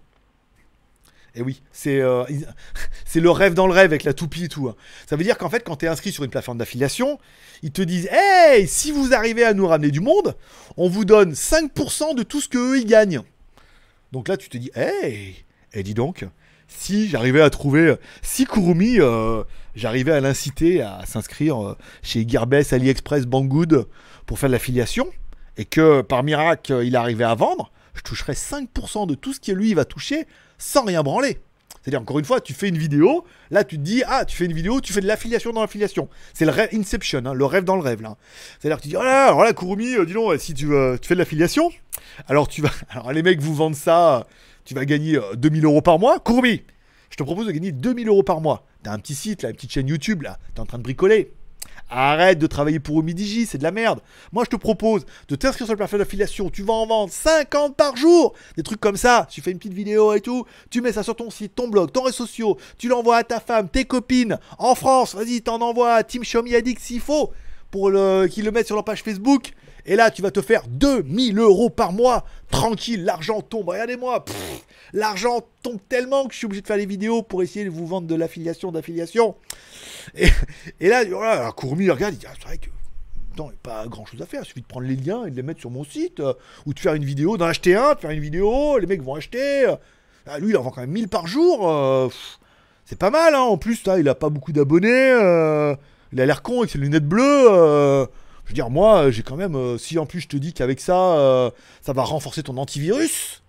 Et oui, c'est euh, <laughs> c'est le rêve dans le rêve avec la toupie et tout. hein. Ça veut dire qu'en fait, quand tu es inscrit sur une plateforme d'affiliation, ils te disent Hey, si vous arrivez à nous ramener du monde, on vous donne 5% de tout ce qu'eux ils gagnent. Donc là, tu te dis Hey, et dis donc, si j'arrivais à trouver, si Kurumi, euh, j'arrivais à l'inciter à s'inscrire euh, chez Gearbest, AliExpress, Banggood pour faire de l'affiliation, et que par miracle, il arrivait à vendre, je toucherais 5% de tout ce que lui va toucher sans rien branler. C'est-à-dire, encore une fois, tu fais une vidéo, là tu te dis, ah, tu fais une vidéo, tu fais de l'affiliation dans l'affiliation. C'est le rêve Inception, hein, le rêve dans le rêve, là. C'est-à-dire tu dis, oh là, alors là, Kurumi, euh, dis donc, si tu, euh, tu fais de l'affiliation, alors tu vas, <laughs> alors les mecs vous vendent ça, tu vas gagner euh, 2000 euros par mois. Kurumi, je te propose de gagner 2000 euros par mois. T'as un petit site, là, une petite chaîne YouTube, là, t'es en train de bricoler. Arrête de travailler pour Omidigi, c'est de la merde. Moi, je te propose de t'inscrire sur le plateforme d'affiliation. Tu vas en vendre 50 par jour. Des trucs comme ça. Tu fais une petite vidéo et tout. Tu mets ça sur ton site, ton blog, ton réseau social. Tu l'envoies à ta femme, tes copines. En France, vas-y, t'en envoies à Team Xiaomi Addict s'il faut. Pour qu'ils le mettent sur leur page Facebook. Et là, tu vas te faire 2000 euros par mois. Tranquille, l'argent tombe. Regardez-moi. L'argent tombe tellement que je suis obligé de faire des vidéos pour essayer de vous vendre de l'affiliation, d'affiliation. Et, là, voilà, Courmi regarde, il dit ah, c'est vrai que non, il n'y a pas grand chose à faire, il suffit de prendre les liens et de les mettre sur mon site, euh, ou de faire une vidéo, d'en acheter un, de faire une vidéo, les mecs vont acheter. euh. Ah, lui, il en vend quand même 1000 par jour. euh, c'est pas mal, hein. En plus, il a pas beaucoup d'abonnés. il a l'air con avec ses lunettes bleues. Euh. je veux dire, moi, j'ai quand même. euh, si en plus je te dis qu'avec ça, euh, ça va renforcer ton antivirus,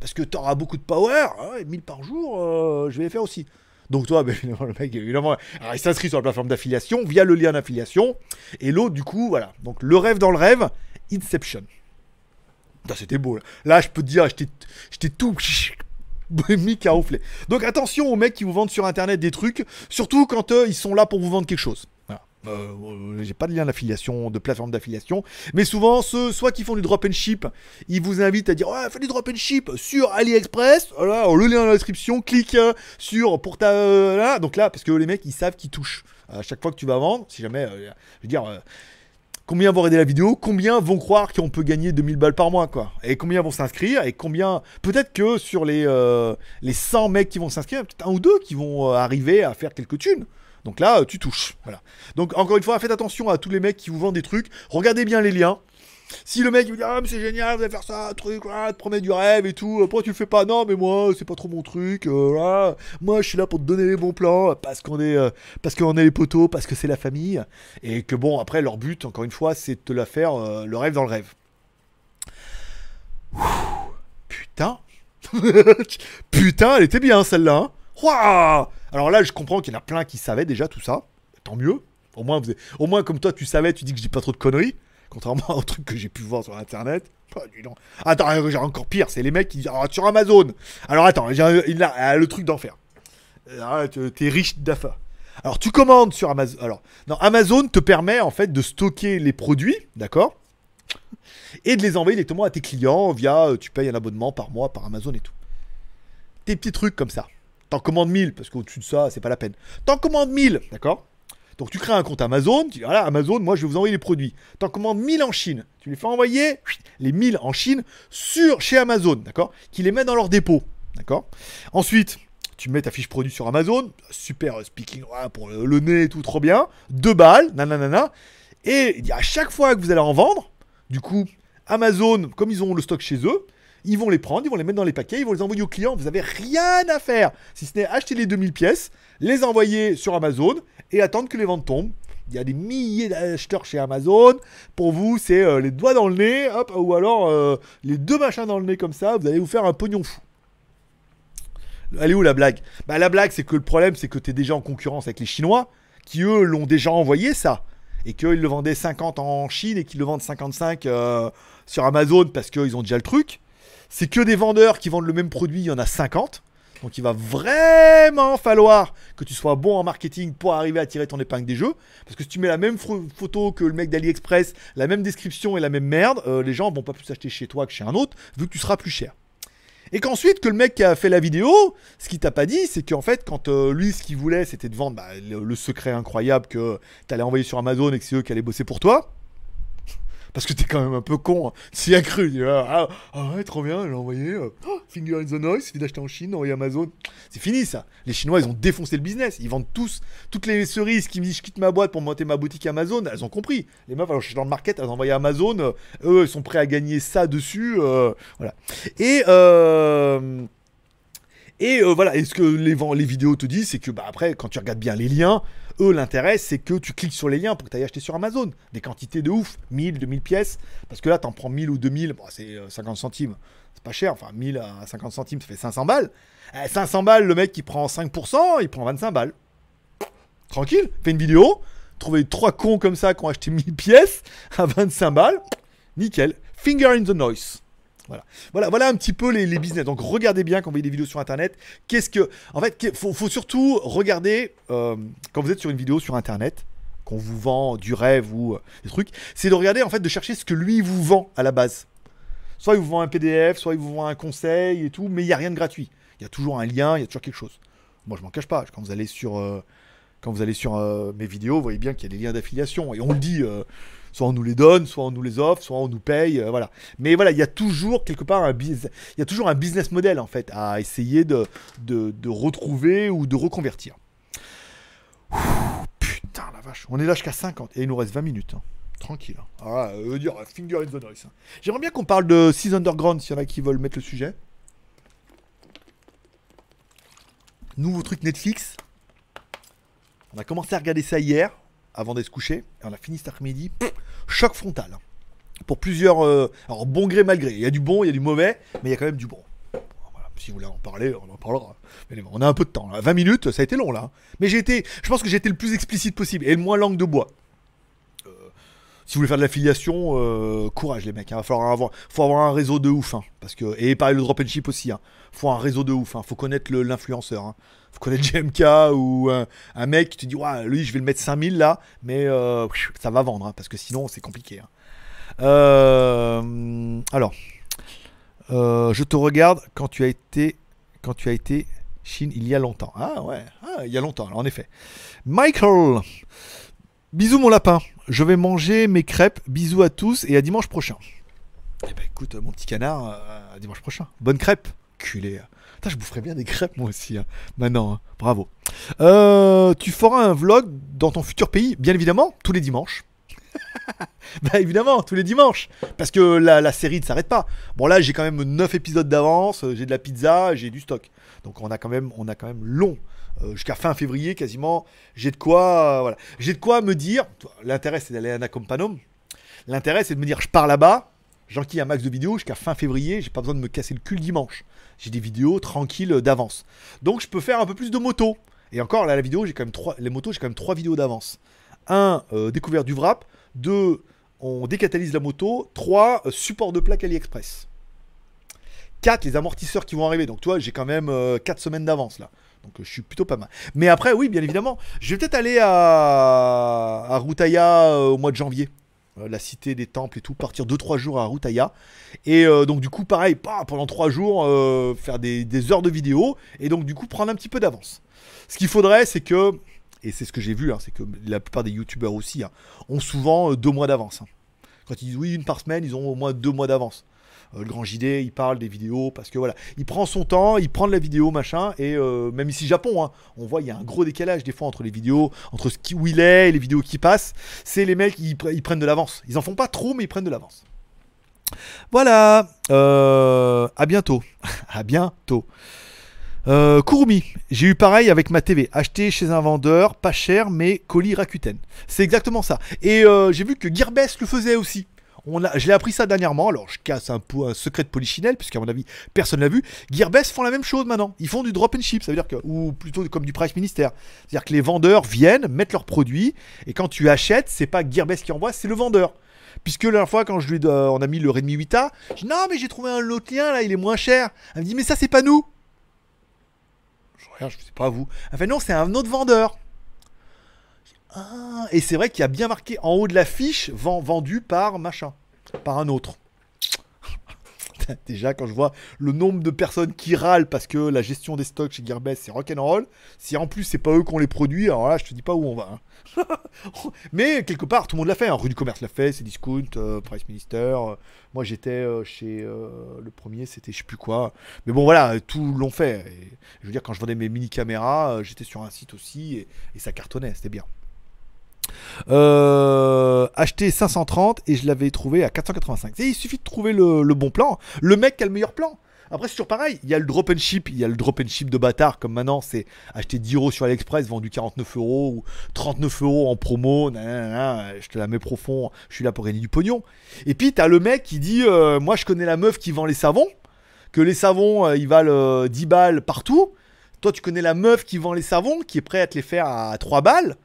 parce que tu auras beaucoup de power, ah ouais, 1000 par jour, euh, je vais les faire aussi. Donc toi, <laughs> ben, évidemment, le mec, évidemment, alors, il s'inscrit sur la plateforme d'affiliation via le lien d'affiliation. Et l'autre, du coup, voilà. Donc le rêve dans le rêve, Inception. C'était beau. Là. Là, je peux te dire, j'étais tout <laughs> mis carouflé. Donc attention aux mecs qui vous vendent sur internet des trucs, surtout quand euh, ils sont là pour vous vendre quelque chose. Euh, euh, j'ai pas de lien d'affiliation, de plateforme d'affiliation, mais souvent ceux soit qui font du drop and ship, ils vous invitent à dire ouais fais du drop and ship sur AliExpress, voilà, le lien dans la description, clique euh, sur pour ta là, donc là parce que les mecs ils savent qu'ils touchent à chaque fois que tu vas vendre, si jamais, je veux dire. Combien vont regarder la vidéo Combien vont croire qu'on peut gagner 2000 balles par mois quoi Et combien vont s'inscrire Et combien Peut-être que sur les, les 100 mecs qui vont s'inscrire, peut-être un ou deux qui vont arriver à faire quelques thunes. Donc là, euh, tu touches. Voilà. Donc encore une fois, faites attention à tous les mecs qui vous vendent des trucs. Regardez bien les liens. Si le mec il vous dit ah mais c'est génial, vous allez faire ça, truc, ah, te promet du rêve et tout, euh, pourquoi tu le fais pas? Non mais moi c'est pas trop mon truc, euh, moi je suis là pour te donner les bons plans, parce qu'on est, est les poteaux, parce que c'est la famille, et que bon après leur but encore une fois c'est de te la faire le rêve dans le rêve. Putain, <laughs> putain elle était bien celle-là. hein. Alors là je comprends qu'il y en a plein qui savaient déjà tout ça, tant mieux. Au moins, au comme toi tu savais, tu dis que je dis pas trop de conneries. Contrairement <laughs> aux trucs que j'ai pu voir sur internet. Oh. Attends, j'ai encore pire, c'est les mecs qui disent ah, sur Amazon. Alors attends, il a ah, le truc d'enfer. Euh, ah, T'es riche d'affaires. Alors tu commandes sur Amazon. Alors, non, Amazon te permet en fait de stocker les produits, d'accord Et de les envoyer directement à tes clients via, euh, tu payes un abonnement par mois par Amazon et tout. Des petits trucs comme ça. T'en commandes 1000, parce qu'au-dessus de ça, c'est pas la peine. T'en commandes 1000, d'accord? Donc tu crées un compte Amazon, tu dis voilà Amazon, moi je vais vous envoyer les produits. T'en commandes 1000 en Chine, tu les fais envoyer les 1000 en Chine chez Amazon, d'accord? Qui les met dans leur dépôt, d'accord? Ensuite, tu mets ta fiche produit sur Amazon, super speaking pour le, nez tout, trop bien, deux balles, nanana. Et à chaque fois que vous allez en vendre, du coup, Amazon, comme ils ont le stock chez eux, ils vont les prendre, ils vont les mettre dans les paquets, ils vont les envoyer aux clients. Vous avez rien à faire, si ce n'est acheter les 2000 pièces, les envoyer sur Amazon et attendre que les ventes tombent. Il y a des milliers d'acheteurs chez Amazon. Pour vous, c'est euh, les doigts dans le nez, hop, ou alors euh, les deux machins dans le nez comme ça. Vous allez vous faire un pognon fou. Elle est où la blague? Bah la blague, c'est que le problème, c'est que tu es déjà en concurrence avec les Chinois, qui eux l'ont déjà envoyé ça, et qu'ils le vendaient 50 en Chine et qu'ils le vendent 55 euh, sur Amazon parce qu'ils ont déjà le truc. C'est que des vendeurs qui vendent le même produit, il y en a 50. Donc il va vraiment falloir que tu sois bon en marketing pour arriver à tirer ton épingle des jeux. Parce que si tu mets la même photo que le mec d'AliExpress, la même description et la même merde, euh, les gens vont pas plus acheter chez toi que chez un autre, vu que tu seras plus cher. Et qu'ensuite, que le mec qui a fait la vidéo, ce qu'il t'a pas dit, c'est qu'en fait, quand euh, lui, ce qu'il voulait, c'était de vendre bah, le, le secret incroyable que t'allais envoyer sur Amazon et que c'est eux qui allaient bosser pour toi. Parce que t'es quand même un peu con. hein. S'il a cru, dit, ah, ah ouais, trop bien, j'ai envoyé. euh, oh, finger in the noise, suffit d'acheter en Chine, envoyer Amazon. C'est fini ça. Les Chinois, ils ont défoncé le business. Ils vendent tous, toutes les cerises qui me disent je quitte ma boîte pour monter ma boutique Amazon, elles ont compris. Les meufs, alors je suis dans le market, elles ont envoyé Amazon. euh, eux, ils sont prêts à gagner ça dessus. euh, voilà. Et. Euh, et euh, voilà, et ce que les, vidéos te disent, c'est que bah, après, quand tu regardes bien les liens, eux, l'intérêt, c'est que tu cliques sur les liens pour que tu ailles acheter sur Amazon. Des quantités de ouf, 1000, 2000 pièces. Parce que là, t'en prends 1000 ou 2000, bon, c'est euh, 50 centimes. C'est pas cher, enfin 1000 à 50 centimes, ça fait 500 balles. Eh, 500 balles, le mec qui prend 5%, il prend 25 balles. Tranquille, fais une vidéo, trouver trois cons comme ça qui ont acheté 1000 pièces à 25 balles, nickel. Finger in the noise. Voilà. Voilà, voilà un petit peu les, business. Donc regardez bien quand vous voyez des vidéos sur internet. Qu'est-ce que. En fait, il faut, surtout regarder euh, quand vous êtes sur une vidéo sur internet, qu'on vous vend du rêve ou euh, des trucs, c'est de regarder en fait, de chercher ce que lui vous vend à la base. Soit il vous vend un PDF, soit il vous vend un conseil et tout, mais il n'y a rien de gratuit. Il y a toujours un lien, il y a toujours quelque chose. Moi, je m'en cache pas. Quand vous allez sur, euh, quand vous allez sur mes vidéos, vous voyez bien qu'il y a des liens d'affiliation. Et on le dit, soit on nous les donne, soit on nous les offre, soit on nous paye. euh, voilà. Mais voilà, il y a toujours quelque part un business, model en fait à essayer de, retrouver ou de reconvertir. Putain la vache, on est là jusqu'à 50 et il nous reste 20 minutes. Tranquille. J'aimerais bien qu'on parle de Six Underground s'il y en a qui veulent mettre le sujet. Nouveau truc Netflix. On a commencé à regarder ça hier, avant d'être et on a fini cet après-midi. Choc frontal. Pour plusieurs. euh, alors, bon gré, mal gré. Il y a du bon, il y a du mauvais, mais il y a quand même du bon. Si vous voulez en parler, on en parlera. Mais on a un peu de temps. là. 20 minutes, ça a été long là. Mais j'ai été. Je pense que j'ai été le plus explicite possible et le moins langue de bois. Si vous voulez faire de l'affiliation, euh, courage les mecs. Il va falloir avoir, faut avoir un réseau de ouf. hein, parce que, et pareil, le drop and ship aussi. Hein. faut un réseau de ouf. Hein. faut connaître l'influenceur. Hein. faut connaître <laughs> GMK ou un, mec qui te dit lui, je vais le mettre 5000 là, mais euh, ça va vendre. parce que sinon, c'est compliqué. Euh, alors, je te regarde quand tu as été, quand tu as été Chine il y a longtemps. Ah ouais, ah, il y a longtemps, en effet. Michael, bisous mon lapin. Je vais manger mes crêpes. Bisous à tous et à dimanche prochain. Eh ben écoute, mon petit canard, euh, à dimanche prochain. Bonne crêpe. Culé. Putain, je boufferais bien des crêpes moi aussi. hein. Maintenant, hein. bravo. Euh, tu feras un vlog dans ton futur pays, bien évidemment, tous les dimanches. <laughs> bah évidemment, tous les dimanches. Parce que la, série ne s'arrête pas. Bon là, j'ai quand même 9 épisodes d'avance, j'ai de la pizza, j'ai du stock. Donc on a quand même, on a quand même long. Euh, Jusqu'à fin février quasiment, j'ai de quoi, euh, voilà, j'ai de quoi me dire. L'intérêt c'est d'aller à Anacompanom. L'intérêt c'est de me dire, je pars là-bas, j'enquille un max de vidéos jusqu'à fin février. J'ai pas besoin de me casser le cul dimanche. J'ai des vidéos tranquilles euh, d'avance. Donc je peux faire un peu plus de motos. Et encore là, la vidéo, j'ai quand même trois, les motos, j'ai quand même trois vidéos d'avance. Un, euh, découverte du wrap. Deux, on décatalyse la moto. Trois, euh, support de plaque AliExpress. 4 les amortisseurs qui vont arriver. Donc, toi, j'ai quand même 4 semaines d'avance là. Donc, euh, je suis plutôt pas mal. Mais après, oui, bien évidemment, je vais peut-être aller à, à Routaya euh, au mois de janvier. Euh, la cité des temples et tout, partir 2-3 jours à Routaya. Et donc, du coup, pareil, pendant 3 jours, faire des, des heures de vidéo. Et donc, du coup, prendre un petit peu d'avance. Ce qu'il faudrait, c'est que, et c'est ce que j'ai vu, hein, c'est que la plupart des youtubeurs aussi hein, ont souvent 2 mois d'avance. hein. Quand ils disent oui, une par semaine, ils ont au moins 2 mois d'avance. Euh, le grand JD, il parle des vidéos parce que voilà, il prend son temps, il prend de la vidéo, machin, et euh, même ici Japon, hein, on voit il y a un gros décalage des fois entre les vidéos, entre ce qui, où il est et les vidéos qui passent. C'est les mecs, ils prennent de l'avance. Ils en font pas trop, mais ils prennent de l'avance. Voilà, euh, à bientôt. <laughs> à bientôt. Euh, j'ai eu pareil avec ma TV, acheté chez un vendeur, pas cher, mais colis Rakuten. C'est exactement ça. Et j'ai vu que Gearbest le faisait aussi. Je l'ai appris ça dernièrement, alors je casse un secret de Polichinelle, puisqu'à mon avis, personne l'a vu. Gearbest font la même chose maintenant. Ils font du drop and ship, ça veut dire que, ou plutôt comme du price ministère. C'est-à-dire que les vendeurs viennent, mettent leurs produits, et quand tu achètes, c'est pas Gearbest qui envoie, c'est le vendeur. Puisque la dernière fois, quand je lui, euh, on a mis le Redmi 8A, je dis non, mais j'ai trouvé un autre lien là, il est moins cher. Elle me dit, mais ça, c'est pas nous. Je regarde, je sais pas vous. Elle fait non, c'est un autre vendeur. Ah, et c'est vrai qu'il y a bien marqué en haut de la fiche vend- vendu par machin, par un autre. <laughs> Déjà, quand je vois le nombre de personnes qui râlent parce que la gestion des stocks chez Gearbest c'est rock'n'roll, si en plus c'est pas eux qui ont les produits, alors là je te dis pas où on va. hein. <laughs> Mais quelque part tout le monde l'a fait. hein. Rue du Commerce l'a fait, c'est Discount, euh, Price Minister. euh, moi j'étais euh, chez euh, le premier, c'était je sais plus quoi. Mais bon voilà, tout l'ont fait. Je veux dire, quand je vendais mes mini caméras, j'étais sur un site aussi et ça cartonnait, c'était bien. Euh, acheté 530 et je l'avais trouvé à 485. Et il suffit de trouver le, bon plan. Le mec qui a le meilleur plan. Après, c'est toujours pareil. Il y a le drop and ship. Il y a le drop and ship de bâtard. Comme maintenant, c'est acheter 10 euros sur AliExpress, vendu 49 euros ou 39 euros en promo. je te la mets profond. Je suis là pour gagner du pognon. Et puis, t'as le mec qui dit euh, Moi, je connais la meuf qui vend les savons. Que les savons, euh, ils valent euh, 10 balles partout. Toi, tu connais la meuf qui vend les savons, qui est prêt à te les faire à 3 balles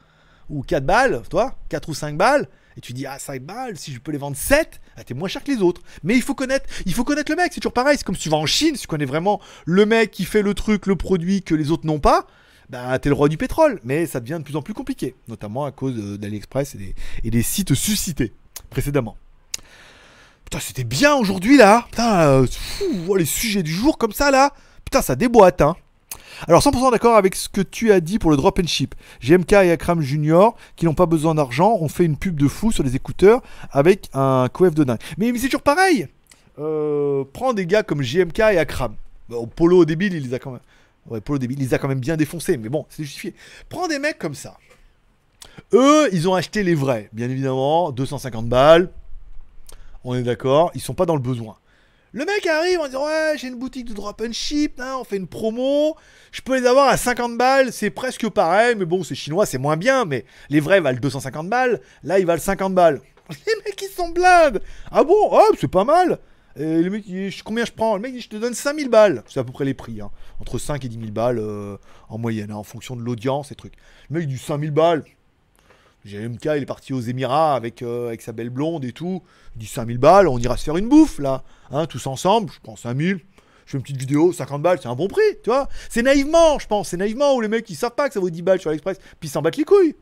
ou 4 balles, toi, 4 ou 5 balles, et tu dis, ah, 5 balles, si je peux les vendre 7, ah, t'es moins cher que les autres. Mais il faut connaître, il faut connaître le mec, c'est toujours pareil, c'est comme si tu vas en Chine, si tu connais vraiment le mec qui fait le truc, le produit que les autres n'ont pas, bah, t'es le roi du pétrole. Mais ça devient de plus en plus compliqué, notamment à cause d'AliExpress et des, et des sites suscités précédemment. Putain, c'était bien aujourd'hui là. Putain, euh, oh, les sujets du jour comme ça là. Putain, ça déboîte, hein. Alors 100% d'accord avec ce que tu as dit pour le drop and ship. GMK et Akram Junior, qui n'ont pas besoin d'argent, ont fait une pub de fou sur les écouteurs avec un coef de dingue. Mais, c'est toujours pareil. Euh, prends des gars comme GMK et Akram. Polo débile, il les a quand même. Bien défoncés, mais bon, c'est justifié. Prends des mecs comme ça. Eux, ils ont acheté les vrais, bien évidemment, 250 balles. On est d'accord, ils sont pas dans le besoin. Le mec arrive en disant ouais j'ai une boutique de drop and ship, hein, on fait une promo, je peux les avoir à 50 balles, c'est presque pareil, mais bon c'est chinois, c'est moins bien, mais les vrais valent 250 balles, là ils valent 50 balles. <laughs> Les mecs ils sont blades Ah bon? Oh c'est pas mal. Et le mec dit combien je prends? Le mec dit je te donne 5000 balles, c'est à peu près les prix, hein. entre 5 et 10 000 balles euh, en moyenne, hein, en fonction de l'audience et trucs. Le mec dit 5000 balles, GMK, il est parti aux Émirats avec, euh, avec sa belle blonde et tout. Il dit 5000 balles, on ira se faire une bouffe là, hein, tous ensemble. Je prends 5000. Je fais une petite vidéo, 50 balles, c'est un bon prix, tu vois. C'est naïvement, je pense. C'est naïvement où les mecs ils savent pas que ça vaut 10 balles sur l'Express, puis ils s'en battent les couilles.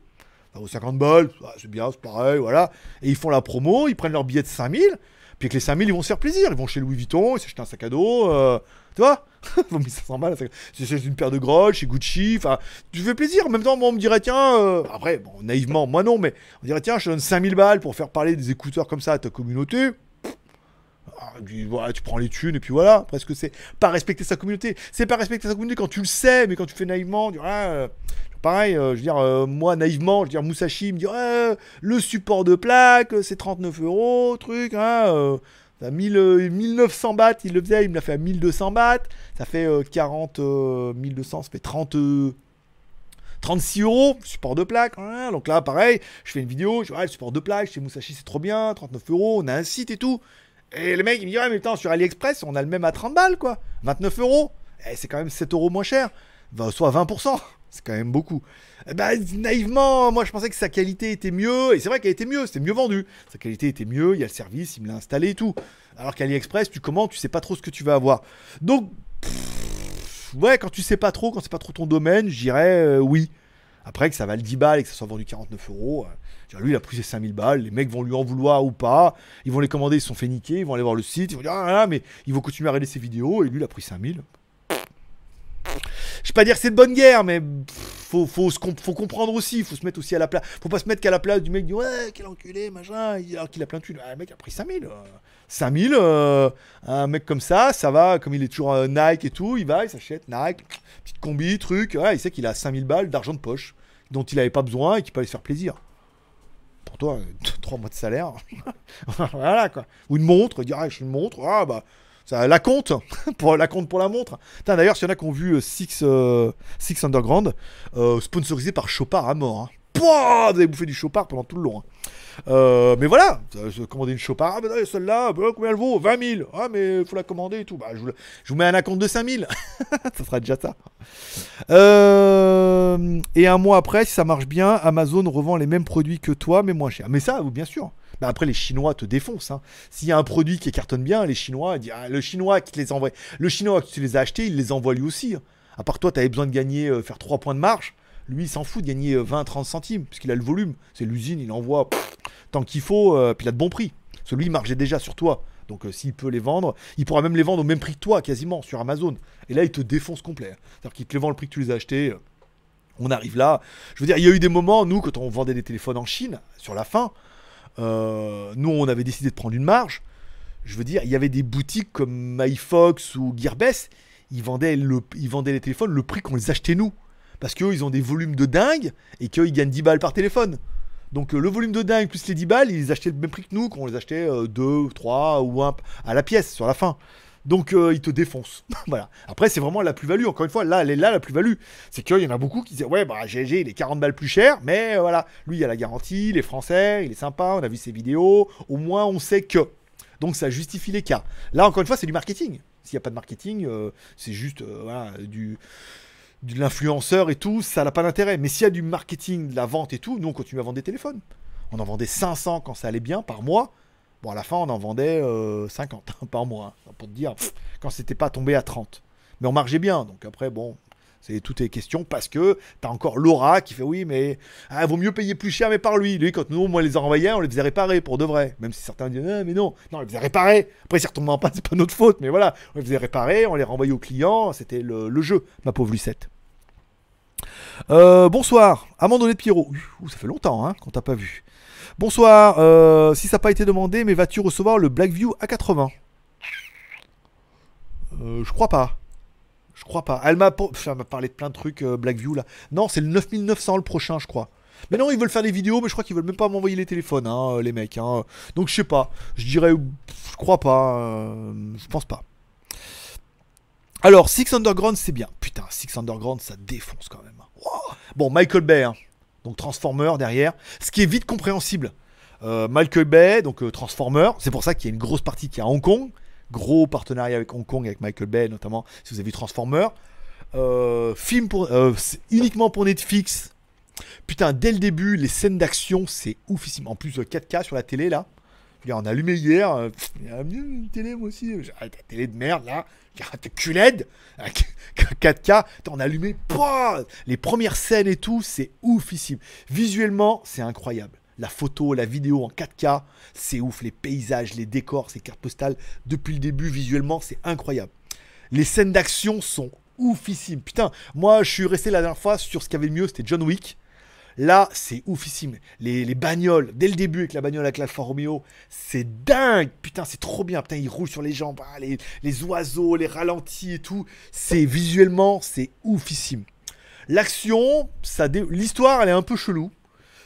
Ça vaut 50 balles, c'est bien, c'est pareil, voilà. Et ils font la promo, ils prennent leur billet de 5000, puis avec les 5000, ils vont se faire plaisir. Ils vont chez Louis Vuitton, ils s'achètent un sac à dos, euh, tu vois. Ils ont mis 500 balles, c'est une paire de grottes chez Gucci, enfin, tu fais plaisir. En même temps, moi, on me dirait, tiens, euh, après, bon, naïvement, moi non, mais on dirait, tiens, je te donne 5000 balles pour faire parler des écouteurs comme ça à ta communauté. Ah, tu prends les thunes et puis voilà. Après, que c'est pas respecter sa communauté? C'est pas respecter sa communauté quand tu le sais, mais quand tu fais naïvement, tu dis, ah, euh, pareil, euh, je veux dire, moi naïvement, je veux dire, Musashi me dit, le support de plaque, c'est 39 euros, truc, hein. Euh, à 1000, euh, 1900 bahts, il le faisait, il me l'a fait à 1200 bahts, ça fait euh, 40, euh, 1200, ça fait 30, euh, 36 euros, support de plaque. hein. Donc là, pareil, je fais une vidéo, je dis, ouais, le support de plaque chez Musashi, c'est trop bien, 39 euros, on a un site et tout. Et le mec, il me dit, ouais, mais attends, sur AliExpress, on a le même à 30 balles, quoi. 29 euros. Eh, c'est quand même 7 euros moins cher. Va- Soit 20%. C'est quand même beaucoup. Eh ben, naïvement, moi, je pensais que sa qualité était mieux. Et c'est vrai qu'elle était mieux. C'était mieux vendu. Sa qualité était mieux. Il y a le service, il me l'a installé et tout. Alors qu'AliExpress, tu commandes, tu sais pas trop ce que tu vas avoir. Donc, ouais, quand tu sais pas trop, quand c'est pas trop ton domaine, je dirais euh, oui. Après, que ça vale 10 balles et que ça soit vendu 49 euros. euh, lui, il a pris ses 5000 balles. Les mecs vont lui en vouloir ou pas. Ils vont les commander, ils se sont fait niquer. Ils vont aller voir le site. Ils vont dire, ah là, là, mais ils vont continuer à regarder ses vidéos. Et lui, il a pris 5000. Je vais pas dire que c'est de bonne guerre, mais faut, faut, se faut comprendre aussi. Faut se mettre aussi à la place. Faut pas se mettre qu'à la place du mec dit, ouais, quel enculé, machin. Alors qu'il a plein de thunes. Ah, le mec a pris 5000. euh, 5000, euh, un mec comme ça, ça va. Comme il est toujours euh, Nike et tout, il va, il s'achète Nike, petite combi, truc. Ouais, il sait qu'il a 5000 balles d'argent de poche dont il avait pas besoin et qui peut aller se faire plaisir. Pour toi, <laughs> 3 mois de salaire. <laughs> voilà quoi. Ou une montre, dire ah, j'ai une montre, ah bah la compte <laughs> pour la compte pour la montre. D'ailleurs, s'il y en a qui ont vu euh, Six, euh, Six Underground, euh, sponsorisé par Chopard à mort. Hein. Vous avez bouffé du Chopard pendant tout le long. hein. Euh, mais voilà, euh, je commandais une Chopard. Ah, non, celle-là, bah, combien elle vaut? 20 000. Ah, mais il faut la commander et tout. Bah, je, vous, mets un acompte de 5 000. <laughs> ça sera déjà ça. Euh, et un mois après, si ça marche bien, Amazon revend les mêmes produits que toi, mais moins cher. Mais ça, bien sûr. Bah après, les Chinois te défoncent. hein. S'il y a un produit qui cartonne bien, les Chinois, disent, ah, le Chinois qui te les envoie, le Chinois qui te les a achetés, il les envoie lui aussi. hein. À part toi, tu avais besoin de gagner, faire 3 points de marge. Lui, il s'en fout de gagner 20-30 centimes, puisqu'il a le volume. C'est l'usine, il envoie tant qu'il faut, euh, puis il a de bons prix. Celui, il margeait déjà sur toi. Donc, euh, s'il peut les vendre, il pourra même les vendre au même prix que toi, quasiment, sur Amazon. Et là, il te défonce complet. C'est-à-dire qu'il te les vend le prix que tu les as achetés. euh, On arrive là. Je veux dire, il y a eu des moments, nous, quand on vendait des téléphones en Chine, sur la fin, euh, nous, on avait décidé de prendre une marge. Je veux dire, il y avait des boutiques comme MyFox ou Gearbest, ils vendaient, ils vendaient les téléphones le prix qu'on les achetait nous. Parce qu'eux, ils ont des volumes de dingue et qu'eux, ils gagnent 10 balles par téléphone. Donc euh, le volume de dingue plus les 10 balles, ils les achetaient le même prix que nous, qu'on les achetait 2, 3 ou 1 à la pièce sur la fin. Donc euh, ils te défoncent. <laughs> voilà. Après, c'est vraiment la plus-value. Encore une fois, là, elle est là la plus-value. C'est qu'il y en a beaucoup qui disaient Ouais, bah GG, il est 40 balles plus cher, mais euh, voilà, lui, il a la garantie, il est français, il est sympa, on a vu ses vidéos, au moins on sait que. Donc ça justifie les cas. Là, encore une fois, c'est du marketing. S'il n'y a pas de marketing, euh, c'est juste euh, du, de l'influenceur et tout, ça n'a pas d'intérêt. Mais s'il y a du marketing, de la vente et tout, nous, on continue à vendre des téléphones. On en vendait 500 quand ça allait bien par mois. Bon, à la fin, on en vendait euh, 50 <laughs> par mois. pour te dire, pff, quand c'était pas tombé à 30. Mais on margeait bien. Donc après, bon, c'est tout est question parce que t'as encore Laura qui fait oui, mais ah, vaut mieux payer plus cher, mais par lui. Lui, quand nous, moi, les envoyait, on les faisait réparer pour de vrai. Même si certains disaient, Ah, mais non, non, on les faisait réparer. Après, s'ils retombent en panne, c'est pas notre faute, mais voilà, on les faisait réparer, on les renvoyait au client. C'était le, le jeu, ma pauvre Lucette. Euh, bonsoir, Amandonné de Pierrot. Ça fait longtemps hein, qu'on t'a pas vu. Bonsoir, euh, si ça n'a pas été demandé, mais vas-tu recevoir le Blackview A80 euh, Je crois pas. Je crois pas. Elle m'a parlé de plein de trucs Blackview là. Non, c'est le 9900 le prochain, je crois. Mais non, ils veulent faire des vidéos, mais je crois qu'ils veulent même pas m'envoyer les téléphones, hein, les mecs. hein. Donc je sais pas. Je dirais, je crois pas. je pense pas. Alors, Six Underground, c'est bien. Putain, Six Underground, ça défonce quand même. Wow. Bon, Michael Bay, hein. donc Transformer derrière. Ce qui est vite compréhensible. Euh, Michael Bay, donc euh, Transformer. C'est pour ça qu'il y a une grosse partie qui est à Hong Kong. Gros partenariat avec Hong Kong, avec Michael Bay notamment, si vous avez vu Transformer. Euh, film uniquement pour Netflix. Putain, dès le début, les scènes d'action, c'est oufissime. En plus, euh, 4K sur la télé, là. On a allumé hier. euh, il y a une télé, moi aussi. J'ai télé de merde, là. Ta QLED. avec <laughs> 4K. Putain, on a allumé. les premières scènes et tout, c'est oufissime. Visuellement, c'est incroyable. La photo, la vidéo en 4K, c'est ouf. Les paysages, les décors, ces cartes postales, depuis le début, visuellement, c'est incroyable. Les scènes d'action sont oufissimes. Putain, moi, je suis resté la dernière fois sur ce qu'il mieux, c'était John Wick. Là, c'est oufissime. Les, les bagnoles, dès le début avec la bagnole avec l'Alfa Romeo, c'est dingue. Putain, c'est trop bien. Putain, il roule sur les jambes, ah, les, les oiseaux, les ralentis et tout. C'est visuellement, c'est oufissime. L'action, ça dé- l'histoire, elle est un peu chelou.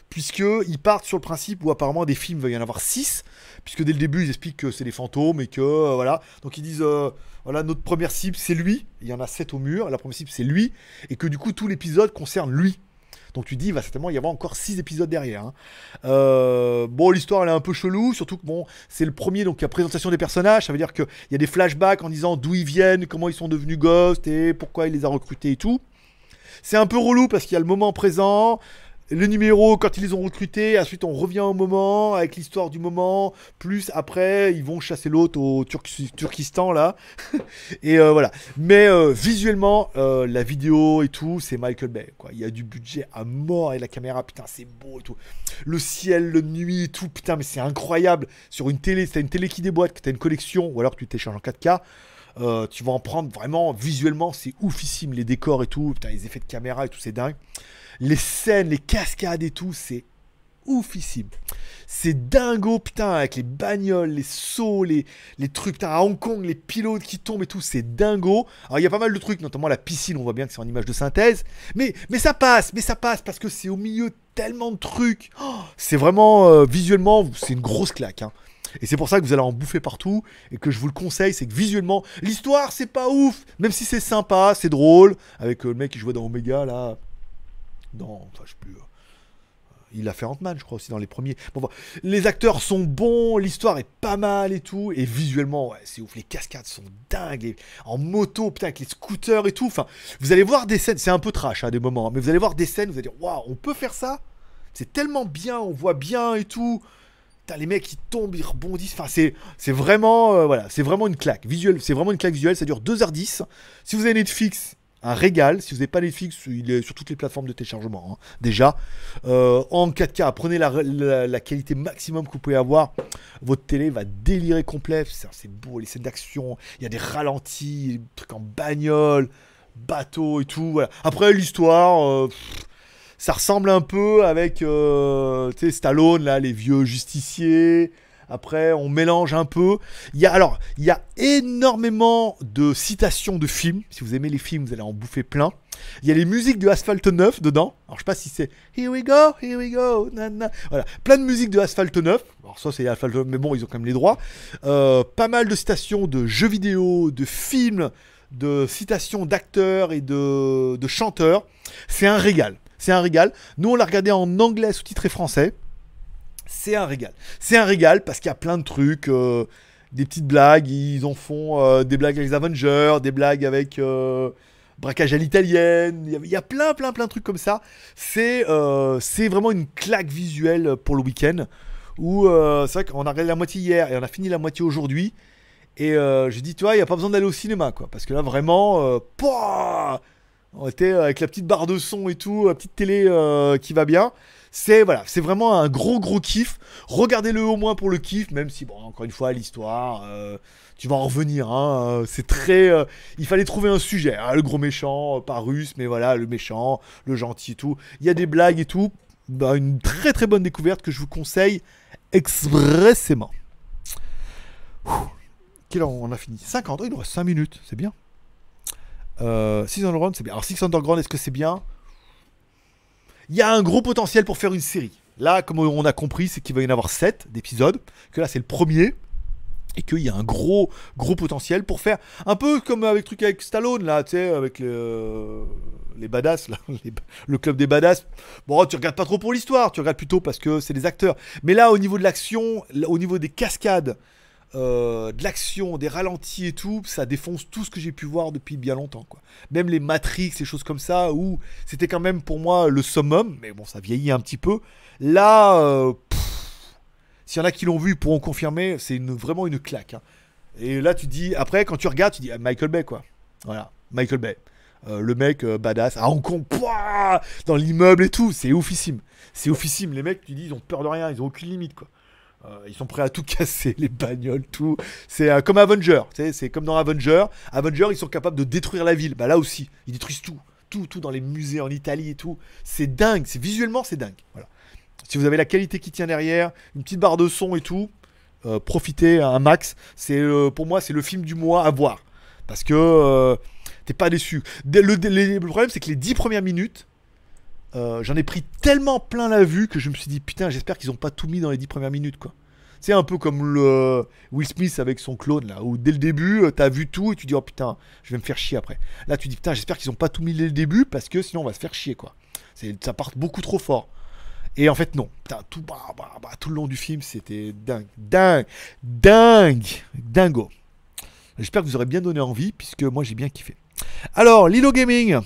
Puisque ils partent sur le principe où apparemment des films, il va y en avoir 6. Puisque dès le début, ils expliquent que c'est des fantômes et que euh, voilà. Donc ils disent euh, voilà, notre première cible, c'est lui. Il y en a 7 au mur. La première cible, c'est lui. Et que du coup, tout l'épisode concerne lui. Donc tu dis, il va certainement y avoir encore 6 épisodes derrière. hein. Euh, bon, l'histoire, elle est un peu chelou, surtout que bon, c'est le premier, donc la présentation des personnages, ça veut dire qu'il y a des flashbacks en disant d'où ils viennent, comment ils sont devenus Ghost et pourquoi il les a recrutés et tout. C'est un peu relou parce qu'il y a le moment présent, le numéro quand ils les ont recrutés, ensuite on revient au moment avec l'histoire du moment, plus après ils vont chasser l'autre au Turk- Turkistan là. <laughs> et euh, voilà. Mais euh, visuellement, euh, la vidéo et tout, c'est Michael Bay. Quoi. Il y a du budget à mort et la caméra, putain, c'est beau et tout. Le ciel, le nuit et tout, putain, mais c'est incroyable. Sur une télé, si t'as une télé qui déboîte, que t'as une collection, ou alors que tu télécharges en 4K. euh, tu vas en prendre vraiment visuellement, c'est oufissime les décors et tout, les effets de caméra et tout, c'est dingue. Les scènes, les cascades et tout, c'est oufissime. C'est dingo, putain, avec les bagnoles, les sauts, les, les trucs, putain, à Hong Kong, les pilotes qui tombent et tout, c'est dingo. Alors, il y a pas mal de trucs, notamment la piscine, on voit bien que c'est en image de synthèse. Mais, mais ça passe, mais ça passe, parce que c'est au milieu tellement de trucs. Oh, c'est vraiment, euh, visuellement, c'est une grosse claque. hein. Et c'est pour ça que vous allez en bouffer partout et que je vous le conseille, c'est que visuellement, l'histoire c'est pas ouf, même si c'est sympa, c'est drôle, avec euh, le mec qui jouait dans Omega là, dans, enfin je sais plus, euh, il a fait Ant-Man je crois aussi dans les premiers. Bon, les acteurs sont bons, l'histoire est pas mal et tout, et visuellement ouais, c'est ouf, les cascades sont dingues, en moto putain avec les scooters et tout, enfin vous allez voir des scènes, c'est un peu trash à des moments, hein, mais vous allez voir des scènes, vous allez dire waouh on peut faire ça, c'est tellement bien, on voit bien et tout. Putain, les mecs ils tombent, ils rebondissent. Enfin, c'est, c'est vraiment, euh, voilà, c'est vraiment une claque visuelle. C'est vraiment une claque visuelle. Ça dure 2h10. Si vous avez Netflix, un régal. Si vous n'avez pas Netflix, il est sur toutes les plateformes de téléchargement hein, déjà. Euh, en 4K, prenez la, la- qualité maximum que vous pouvez avoir. Votre télé va délirer complet. C'est, beau, les scènes d'action. Il y a des ralentis, des trucs en bagnole, bateau et tout. Après l'histoire. euh, ça ressemble un peu avec euh, Stallone, là, les vieux justiciers. Après, on mélange un peu. Il y a, alors, il y a énormément de citations de films. Si vous aimez les films, vous allez en bouffer plein. Il y a les musiques de Asphalt 9 dedans. Alors, je sais pas si c'est Here we go, here we go. Voilà, plein de musiques de Asphalt 9. Alors, ça, c'est Asphalt 9, mais bon, ils ont quand même les droits. Euh, pas mal de citations de jeux vidéo, de films, de citations d'acteurs et de, de chanteurs. C'est un régal. C'est un régal. Nous, on l'a regardé en anglais sous-titré français. C'est un régal. C'est un régal parce qu'il y a plein de trucs, euh, des petites blagues. Ils en font euh, des blagues avec les Avengers, des blagues avec euh, braquage à l'italienne. Il y a- plein, plein, plein de trucs comme ça. C'est vraiment une claque visuelle pour le week-end. Où c'est vrai qu'on a regardé la moitié hier et on a fini la moitié aujourd'hui. Et j'ai dit, tu vois, il n'y a pas besoin d'aller au cinéma, quoi. Parce que là, vraiment, on était avec la petite barre de son et tout, la petite télé qui va bien. C'est voilà, c'est vraiment un gros gros kiff. Regardez-le au moins pour le kiff, même si bon, encore une fois, l'histoire, euh, tu vas en revenir. Hein, euh, c'est très, euh, il fallait trouver un sujet. hein, le gros méchant, pas russe, mais voilà, le méchant, le gentil et tout. Il y a des blagues et tout. Bah, une très très bonne découverte que je vous conseille expressément. Quelle heure on a fini? 50, oh, il nous reste 5 minutes, c'est bien. Euh, Six Underground, c'est bien. Alors, Six Underground, est-ce que c'est bien? Il y a un gros potentiel pour faire une série. Là, comme on a compris, c'est qu'il va y en avoir 7 d'épisodes. Que là, c'est le premier. Et qu'il y a un gros, gros potentiel pour faire un peu comme avec truc avec Stallone, là, tu sais, avec le- les badass, là, <laughs> le club des badass. Bon, tu regardes pas trop pour l'histoire, tu regardes plutôt parce que c'est des acteurs. Mais là, au niveau de l'action, au niveau des cascades, euh, de l'action, des ralentis et tout, ça défonce tout ce que j'ai pu voir depuis bien longtemps. Quoi. Même les Matrix, les choses comme ça, où c'était quand même pour moi le summum, mais bon, ça vieillit un petit peu. Là, euh, s'il y en a qui l'ont vu, ils pourront confirmer, c'est vraiment une claque. hein. Et là, tu dis, après, quand tu regardes, tu dis ah, Michael Bay, quoi. Voilà, Michael Bay. Euh, le mec badass à Hong Kong, pouah, dans l'immeuble et tout, c'est oufissime. C'est oufissime. Les mecs, tu dis, ils ont peur de rien, ils ont aucune limite, quoi. Euh, ils sont prêts à tout <laughs> casser, les bagnoles, tout. C'est euh, comme Avenger, c'est comme dans Avenger. Avenger, ils sont capables de détruire la ville. Bah là aussi, ils détruisent tout. Tout, tout dans les musées en Italie et tout. C'est dingue, c'est visuellement, c'est dingue. Voilà. Si vous avez la qualité qui tient derrière, une petite barre de son et tout, euh, profitez un max. C'est euh, pour moi, c'est le film du mois à voir. Parce que t'es pas déçu. Le, le problème, c'est que les 10 premières minutes, euh, j'en ai pris tellement plein la vue que je me suis dit, putain, j'espère qu'ils ont pas tout mis dans les 10 premières minutes, quoi. C'est un peu comme le Will Smith avec son clone, là, où dès le début, euh, t'as vu tout et tu dis, oh putain, je vais me faire chier après. Là, tu dis, putain, j'espère qu'ils ont pas tout mis dès le début parce que sinon on va se faire chier, quoi. Ça part beaucoup trop fort. Et en fait, non. Putain, tout, bah, bah, bah, tout le long du film, c'était dingue. Dingue. Dingue. Dingo. J'espère que vous aurez bien donné envie, puisque moi j'ai bien kiffé. Alors, Lilo Gaming.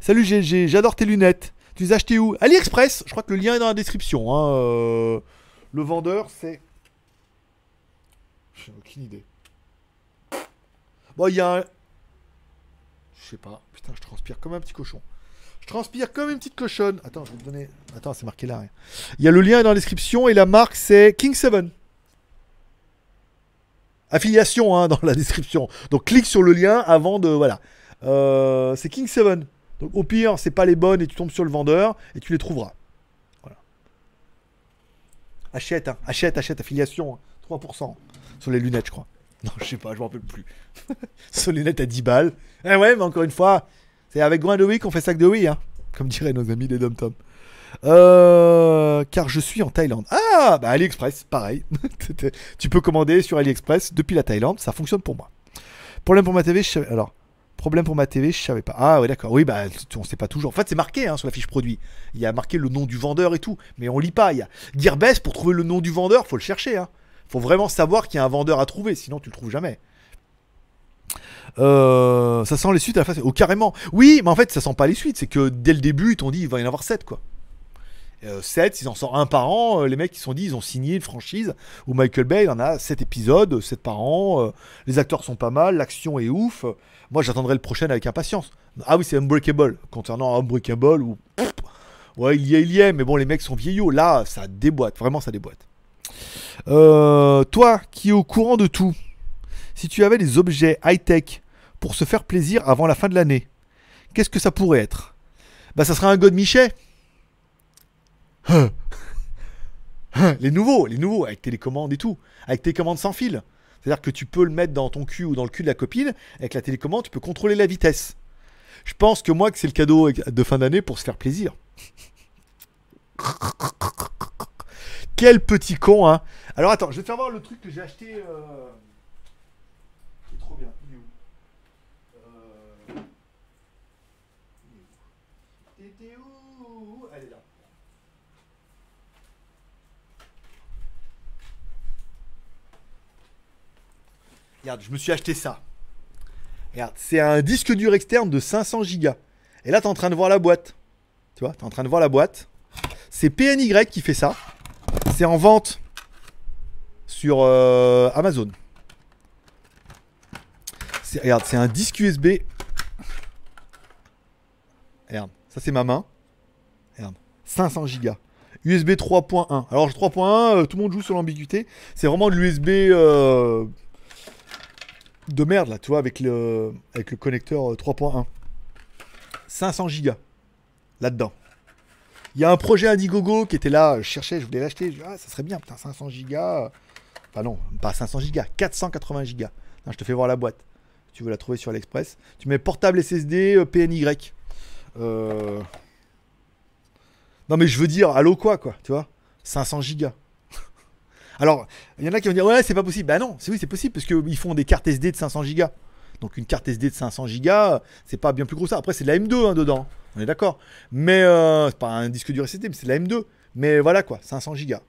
Salut GG, j'adore tes lunettes. Tu les as où AliExpress. Je crois que le lien est dans la description. hein, euh, Le vendeur, c'est. J'ai aucune idée. Bon, il y a. Je sais pas. Putain, je transpire comme un petit cochon. Je transpire comme une petite cochonne. Attends, je vais te donner. Attends, c'est marqué là. rien. Il y a le lien dans la description et la marque c'est King 7. Affiliation hein, <laughs> dans la description. Donc clique sur le lien avant de. Voilà. Euh, c'est King 7. Donc au pire, c'est pas les bonnes et tu tombes sur le vendeur et tu les trouveras. Voilà. Achète, hein. achète, achète, affiliation. hein. 3% sur les lunettes, je crois. <laughs> Non, je sais pas, je m'en rappelle plus. <laughs> sur les lunettes à 10 balles. Eh ouais, mais encore une fois, c'est avec Gouin de Oui qu'on fait sac de oui, hein. Comme diraient nos amis les Dom Tom. Euh, car je suis en Thaïlande. Ah, bah AliExpress, pareil. <laughs> tu peux commander sur AliExpress depuis la Thaïlande, ça fonctionne pour moi. Problème pour ma TV, je alors problème pour ma TV, je savais pas. Ah ouais, d'accord. Oui, bah on sait pas toujours. En fait, c'est marqué hein, sur la fiche produit. Il y a marqué le nom du vendeur et tout, mais on lit pas. Il y a Gearbest pour trouver le nom du vendeur, faut le chercher. Hein. Faut vraiment savoir qu'il y a un vendeur à trouver, sinon tu le trouves jamais. Euh, ça sent les suites à la face. Oh, carrément. Oui, mais en fait, ça sent pas les suites. C'est que dès le début, ils t'ont dit il va y en avoir 7, quoi. 7, ils en sortent un par an. euh, les mecs, se sont dit, ils ont signé une franchise où Michael Bay, en a 7 épisodes, 7 par an. euh, les acteurs sont pas mal, l'action est ouf. euh, moi, j'attendrai le prochain avec impatience. Ah oui, c'est Unbreakable. Concernant Unbreakable, ou ouais, il y est, il y est, mais bon, les mecs sont vieillots. Là, ça déboîte, vraiment, ça déboîte. Euh, toi, qui es au courant de tout, si tu avais des objets high-tech pour se faire plaisir avant la fin de l'année, qu'est-ce que ça pourrait être? Bah, ça serait un God Michet. Hein. Hein, les nouveaux, les nouveaux, avec télécommande et tout, avec télécommande sans fil. C'est-à-dire que tu peux le mettre dans ton cul ou dans le cul de la copine, avec la télécommande, tu peux contrôler la vitesse. Je pense que moi, que c'est le cadeau de fin d'année pour se faire plaisir. Quel petit con, hein Alors attends, je vais te faire voir le truc que j'ai acheté. euh, qui est trop bien. Il est où Euh, il est où T'étais où Elle est là. Regarde, je me suis acheté ça. Regarde, c'est un disque dur externe de 500 gigas. Et là, t'es en train de voir la boîte. Tu vois, t'es en train de voir la boîte. C'est PNY qui fait ça. C'est en vente sur euh, Amazon. Regarde, c'est un disque USB. Regarde, ça c'est ma main. Regarde, 500 gigas. USB 3.1. Alors 3.1, euh, tout le monde joue sur l'ambiguïté. C'est vraiment de l'USB euh, de merde là, tu vois, avec le, avec le connecteur euh, 3.1. 500 gigas là-dedans. Il y a un projet Indiegogo qui était là, je cherchais, je voulais l'acheter, ah, ça serait bien, putain, 500 gigas. Enfin non, pas 500 gigas, 480 gigas. Je te fais voir la boîte. Tu veux la trouver sur AliExpress. Tu mets portable SSD euh, PNY. Euh... Non mais je veux dire, allô quoi, quoi, tu vois 500 gigas. Alors, il y en a qui vont dire, ouais, c'est pas possible. Bah non, c'est oui, c'est possible, parce qu'ils font des cartes SD de 500 gigas. Donc une carte SD de 500 gigas, c'est pas bien plus gros ça. Après, c'est de la M2 hein, dedans, on est d'accord. Mais, euh, c'est pas un disque dur SSD, mais c'est de la M2. Mais voilà quoi, 500 gigas.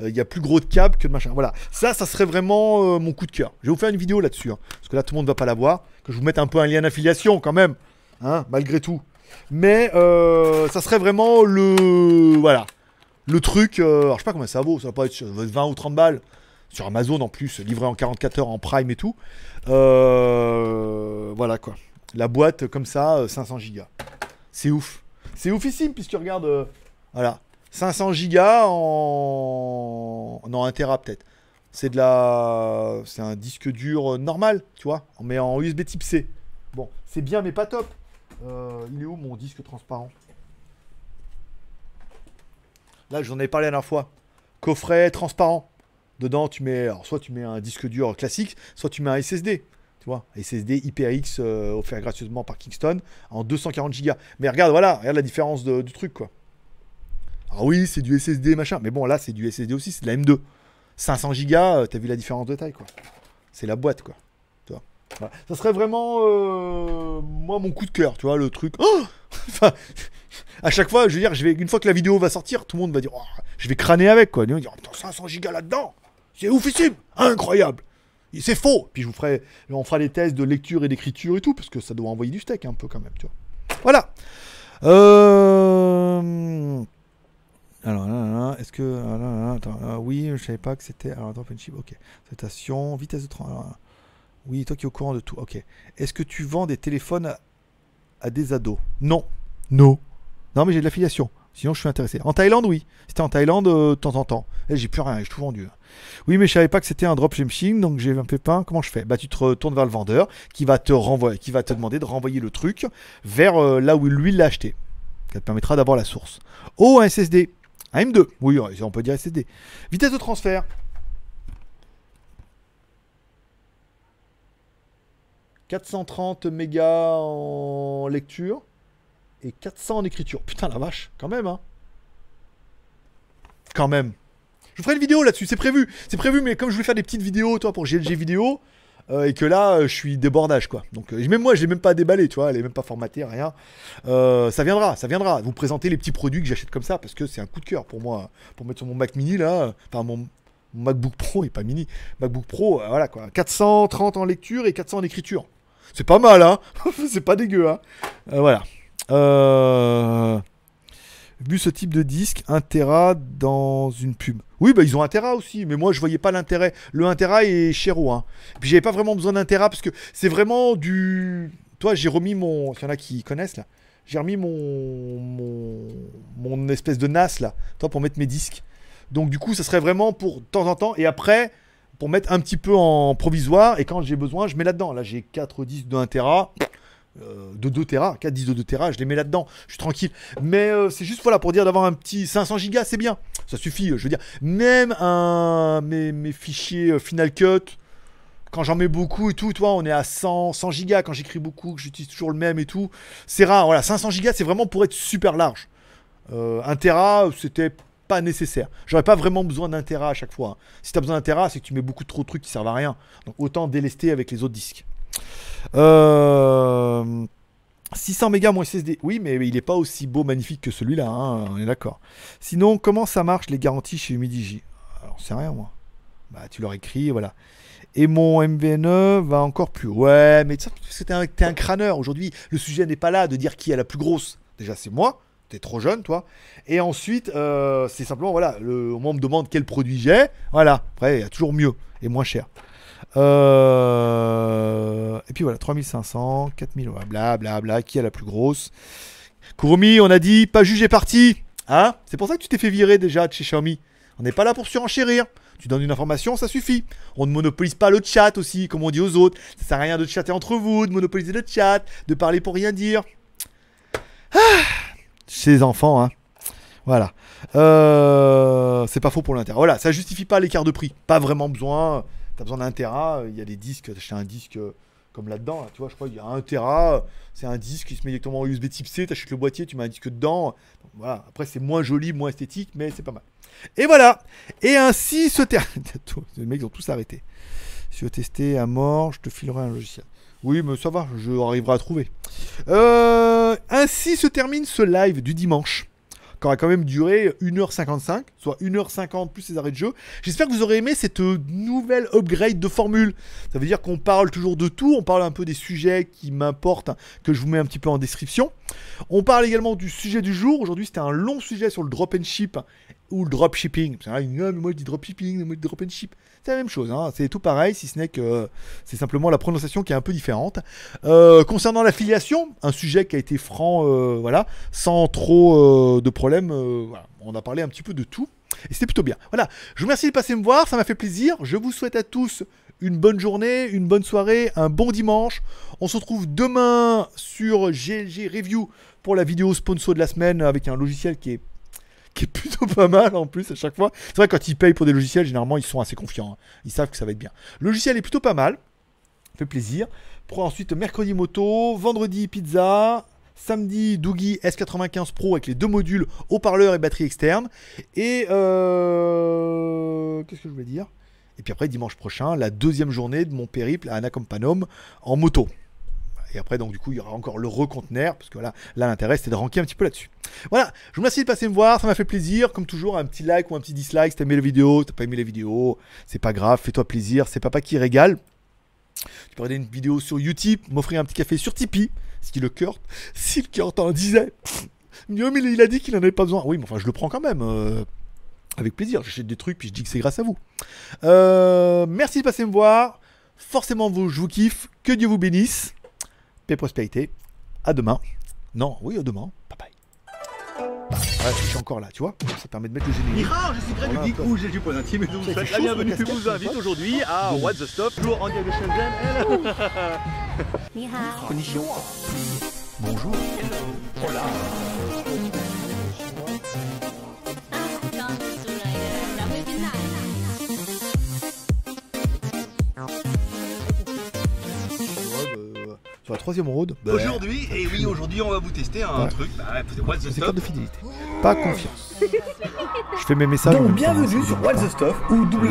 Euh, Il y a plus gros de câble que de machin. Voilà. Ça, ça serait vraiment euh, mon coup de cœur. Je vais vous faire une vidéo là-dessus. hein, parce que là, tout le monde va pas la voir. Que je vous mette un peu un lien d'affiliation quand même. Hein, malgré tout. Mais ça serait vraiment le. Voilà. Le truc. euh, alors, je sais pas combien ça vaut. Ça va pas être ça va être 20 ou 30 balles. Sur Amazon en plus, livré en 44 heures en prime et tout. Euh, voilà quoi. La boîte comme ça, euh, 500 gigas. C'est ouf. C'est oufissime puisque regarde. euh, voilà. 500 gigas en. Non, 1 Tera peut-être. C'est de la. C'est un disque dur euh, normal, tu vois. Mais en USB type C. Bon, c'est bien, mais pas top. Euh, il est où mon disque transparent? Là, j'en ai parlé la dernière fois. Coffret transparent. Dedans, tu mets. Alors, soit tu mets un disque dur classique, soit tu mets un SSD. Tu vois, SSD IPX euh, offert gracieusement par Kingston en 240 Go. Mais regarde, voilà, regarde la différence de- du truc, quoi. Ah oui, c'est du SSD, machin. Mais bon, là, c'est du SSD aussi, c'est de la M2. 500 Go, t'as vu la différence de taille, quoi. C'est la boîte, quoi. Ça serait vraiment, euh, moi, mon coup de cœur, tu vois, le truc. Oh <laughs> à chaque fois, je veux dire, je vais, une fois que la vidéo va sortir, tout le monde va dire, Oh, je vais crâner avec, quoi. Ils vont dire, putain, 500 Go là-dedans, c'est oufissime, incroyable. C'est faux. Puis je vous ferai, on fera des tests de lecture et d'écriture et tout, parce que ça doit envoyer du steak un peu quand même, tu vois. Voilà. Euh... Alors là, là, là, est-ce que. ah, là, attends, ah, oui, je savais pas que c'était. Alors, attends, chip, ok. Citation, vitesse de 30. Oui, toi qui es au courant de tout, ok. Est-ce que tu vends des téléphones à, à des ados? Non. Non. Non, mais j'ai de l'affiliation. Sinon, je suis intéressé. En Thaïlande, oui. C'était en Thaïlande euh, de temps en temps. Et j'ai plus rien, j'ai tout vendu. là. Oui, mais je savais pas que c'était un dropshipping, donc j'ai un pépin. Comment je fais? Bah, tu te retournes vers le vendeur qui va te renvoyer, qui va te demander de renvoyer le truc vers euh, là où lui l'a acheté. Ça te permettra d'avoir la source. Oh, un SSD. Un M2. Oui, on peut dire SSD. Vitesse de transfert. 430 mégas en lecture et 400 en écriture. Putain la vache, quand même, hein. Quand même. Je vous ferai une vidéo là-dessus, c'est prévu. C'est prévu, mais comme je voulais faire des petites vidéos, toi, pour GLG vidéo, euh, et que là, euh, je suis débordage, quoi. Donc, euh, même moi, je l'ai même pas déballé, tu vois, elle est même pas formatée, rien. Ça viendra, ça viendra. Vous présenter les petits produits que j'achète comme ça, parce que c'est un coup de cœur pour moi. Pour mettre sur mon Mac mini, là, enfin, mon, MacBook Pro, et pas mini. MacBook Pro, voilà, quoi. 430 en lecture et 400 en écriture. C'est pas mal, hein. <laughs> c'est pas dégueu, hein. Euh, voilà. Euh... Vu ce type de disque, 1 Tera dans une pub. Oui, bah ils ont 1 Tera aussi, mais moi je voyais pas l'intérêt. Le 1 Tera est chéro, hein. Puis j'avais pas vraiment besoin d'un Tera parce que c'est vraiment du. Toi, j'ai remis mon. Il y en a qui connaissent là. J'ai remis mon... mon. mon espèce de NAS là, toi, pour mettre mes disques. Donc du coup, ça serait vraiment pour de temps en temps. Et après, pour mettre un petit peu en provisoire. Et quand j'ai besoin, je mets là-dedans. Là, j'ai 4 disques de 1 Tera. euh, de 2 Tera, 4 disques de 2 Tera, je les mets là-dedans, je suis tranquille. Mais euh, c'est juste voilà pour dire d'avoir un petit 500 gigas, c'est bien, ça suffit. Je veux dire, même un mes, mes fichiers euh, Final Cut, quand j'en mets beaucoup et tout, toi, on est à 100, 100 gigas quand j'écris beaucoup, que j'utilise toujours le même et tout. C'est rare, voilà, 500 gigas, c'est vraiment pour être super large. Euh, 1 Tera, c'était pas nécessaire. J'aurais pas vraiment besoin d'un Tera à chaque fois. hein. Si t'as besoin d'un Tera, c'est que tu mets beaucoup trop de trucs qui servent à rien. Donc autant délester avec les autres disques. Euh, 600 mégas mon SSD. Oui, mais il est pas aussi beau, magnifique que celui-là. hein, on est d'accord. Sinon, comment ça marche les garanties chez Humidigi? Alors, c'est rien, moi. Bah, tu leur écris, voilà. Et mon MVNE va encore plus. Ouais, mais que t'es un, un crâneur. Aujourd'hui, le sujet n'est pas là de dire qui est la plus grosse. Déjà, c'est moi. T'es trop jeune, toi. Et ensuite, euh, c'est simplement, voilà, le, on me demande quel produit j'ai. Voilà. Après, il y a toujours mieux et moins cher. Euh, Et puis voilà, 3500, 4000, ouais, bla bla qui est la plus grosse? Kurumi, on a dit, pas jugé parti. Hein? C'est pour ça que tu t'es fait virer déjà de chez Xiaomi. On n'est pas là pour surenchérir. Tu donnes une information, ça suffit. On ne monopolise pas le chat aussi, comme on dit aux autres. Ça sert à rien de chatter entre vous, de monopoliser le chat, de parler pour rien dire. Ah chez les enfants, hein. Voilà. Euh, c'est pas faux pour l'intérêt. Voilà, ça justifie pas l'écart de prix. Pas vraiment besoin. T'as besoin d'un Tera. Il y a des disques. Acheté un disque euh, comme là-dedans. là, tu vois, je crois qu'il y a un Tera. C'est un disque qui se met directement en USB type C. T'achètes le boîtier, tu mets un disque dedans. Voilà. Après, c'est moins joli, moins esthétique, mais c'est pas mal. Et voilà. Et ainsi se termine. <laughs> Les mecs ils ont tous arrêté. Si tu veux tester à mort, je te filerai un logiciel. Oui, mais ça va, je arriverai à trouver. Euh, ainsi se termine ce live du dimanche. qui aura quand même duré 1h55, soit 1h50 plus les arrêts de jeu. J'espère que vous aurez aimé cette nouvelle upgrade de formule. Ça veut dire qu'on parle toujours de tout, on parle un peu des sujets qui m'importent, que je vous mets un petit peu en description. On parle également du sujet du jour. Aujourd'hui, c'était un long sujet sur le drop and ship ou le dropshipping. C'est ah, mais moi je dis dropshipping, moi je dis drop and ship. C'est la même chose, hein. c'est tout pareil, si ce n'est que c'est simplement la prononciation qui est un peu différente. Euh, concernant l'affiliation, un sujet qui a été franc, euh, voilà, sans trop euh, de problèmes. On a parlé un petit peu de tout. Et c'était plutôt bien. Voilà, je vous remercie de passer me voir, ça m'a fait plaisir. Je vous souhaite à tous une bonne journée, une bonne soirée, un bon dimanche. On se retrouve demain sur GLG Review pour la vidéo sponsor de la semaine avec un logiciel qui est plutôt pas mal en plus à chaque fois. C'est vrai quand ils payent pour des logiciels, généralement ils sont assez confiants. hein. Ils savent que ça va être bien. Le logiciel est plutôt pas mal, fait plaisir. Pour ensuite mercredi moto, vendredi pizza, samedi Doogie S95 Pro avec les deux modules haut-parleur et batterie externe. Et euh... qu'est-ce que je voulais dire? Et puis après dimanche prochain, la deuxième journée de mon périple à Anacompanum en moto. Et après, donc, du coup, il y aura encore le recontenaire, parce que là, là l'intérêt, c'était de ranker un petit peu là-dessus. Voilà, je vous remercie de passer me voir, ça m'a fait plaisir. Comme toujours, un petit like ou un petit dislike si t'as aimé la vidéo, si t'as pas aimé la vidéo, c'est pas grave, fais-toi plaisir, c'est papa qui régale. Tu peux regarder une vidéo sur YouTube, m'offrir un petit café sur Tipeee, qui le cœur, si le cœur t'en disait, Oh, mais il a dit qu'il en avait pas besoin. Oui, mais enfin, je le prends quand même. euh, avec plaisir, j'achète des trucs puis je dis que c'est grâce à vous. Euh, merci de passer me voir. Forcément, vous, je vous kiffe. Que Dieu vous bénisse paix, prospérité. À demain. Non, oui, à demain. Bye bye. Ouais, je suis encore là, tu vois. Ça permet de mettre le générique. Je suis Greg du Geek Rouge et du Point Intime et vous faites la bienvenue. Je vous invite aujourd'hui à What the Stop, toujours en direct de Shenzhen. Bonjour. Hola. Troisième road, bah, Aujourd'hui, et oui, aujourd'hui, on va vous tester un Ouais. truc. Bah, the carte de fidélité. Pas confiance. je fais mes messages. Donc bienvenue sur me What pas. the Stuff ou des où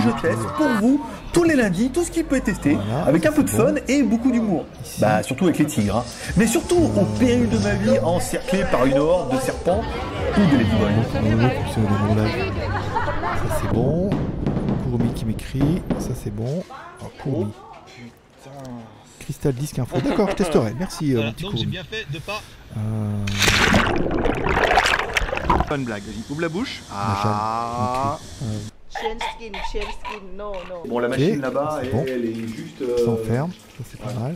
je teste pour vous tous les lundis tout ce qui peut être testé Voilà, avec un peu de fun bon. et beaucoup d'humour. Ici. Bah surtout avec les tigres. hein. Mais surtout au péril de ma vie encerclé par une horde de serpents ou de ladyboys. Mono, c'est le monolage. Ça c'est bon. Kurumi qui m'écrit. Ça c'est bon. Alors, Kurumi. Crystal Disc Info. D'accord, je testerai. Merci, euh, mon Voilà, petit donc j'ai bien fait de pas. Euh, Bonne blague, vas-y, ouvre la bouche. Ah. Shell skin, shell skin, non, non. Bon, la machine là-bas, elle, bon. elle est juste. ça euh, enferme. Ça c'est pas mal.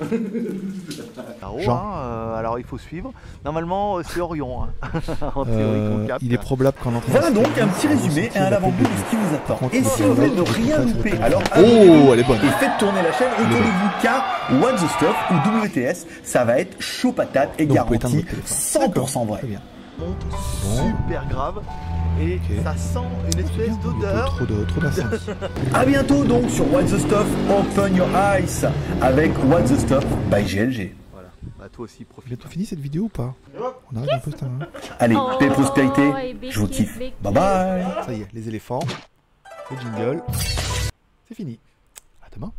là-haut, <laughs> Jean. hein, euh, alors il faut suivre. Normalement, euh, c'est Orion. hein. <laughs> en théorie, Euh, capte. il est probable qu'en entrant. Voilà donc un petit résumé et un avant-goût de ce qui vous attend. contre, Et si vous voulez ne rien louper, alors Oh, elle est bonne. et faites tourner la chaîne et tenez-vous car What the Stuff ou WTS, ça va être chaud patate et garanti votre téléphone. 100% vrai. Très bien. Bon. super grave et ça sent une espèce d'odeur. Trop de trop. <laughs> À bientôt donc sur What the Stuff Open Your Eyes avec What the Stuff by GLG. Voilà, bah toi aussi profite. Bientôt fini cette vidéo ou pas On arrive un peu tard. hein. <laughs> Allez, paix et Oh, prospérité, big je vous kiffe. Bye bye. Ça y est, les éléphants. Le jingle. C'est fini. À demain.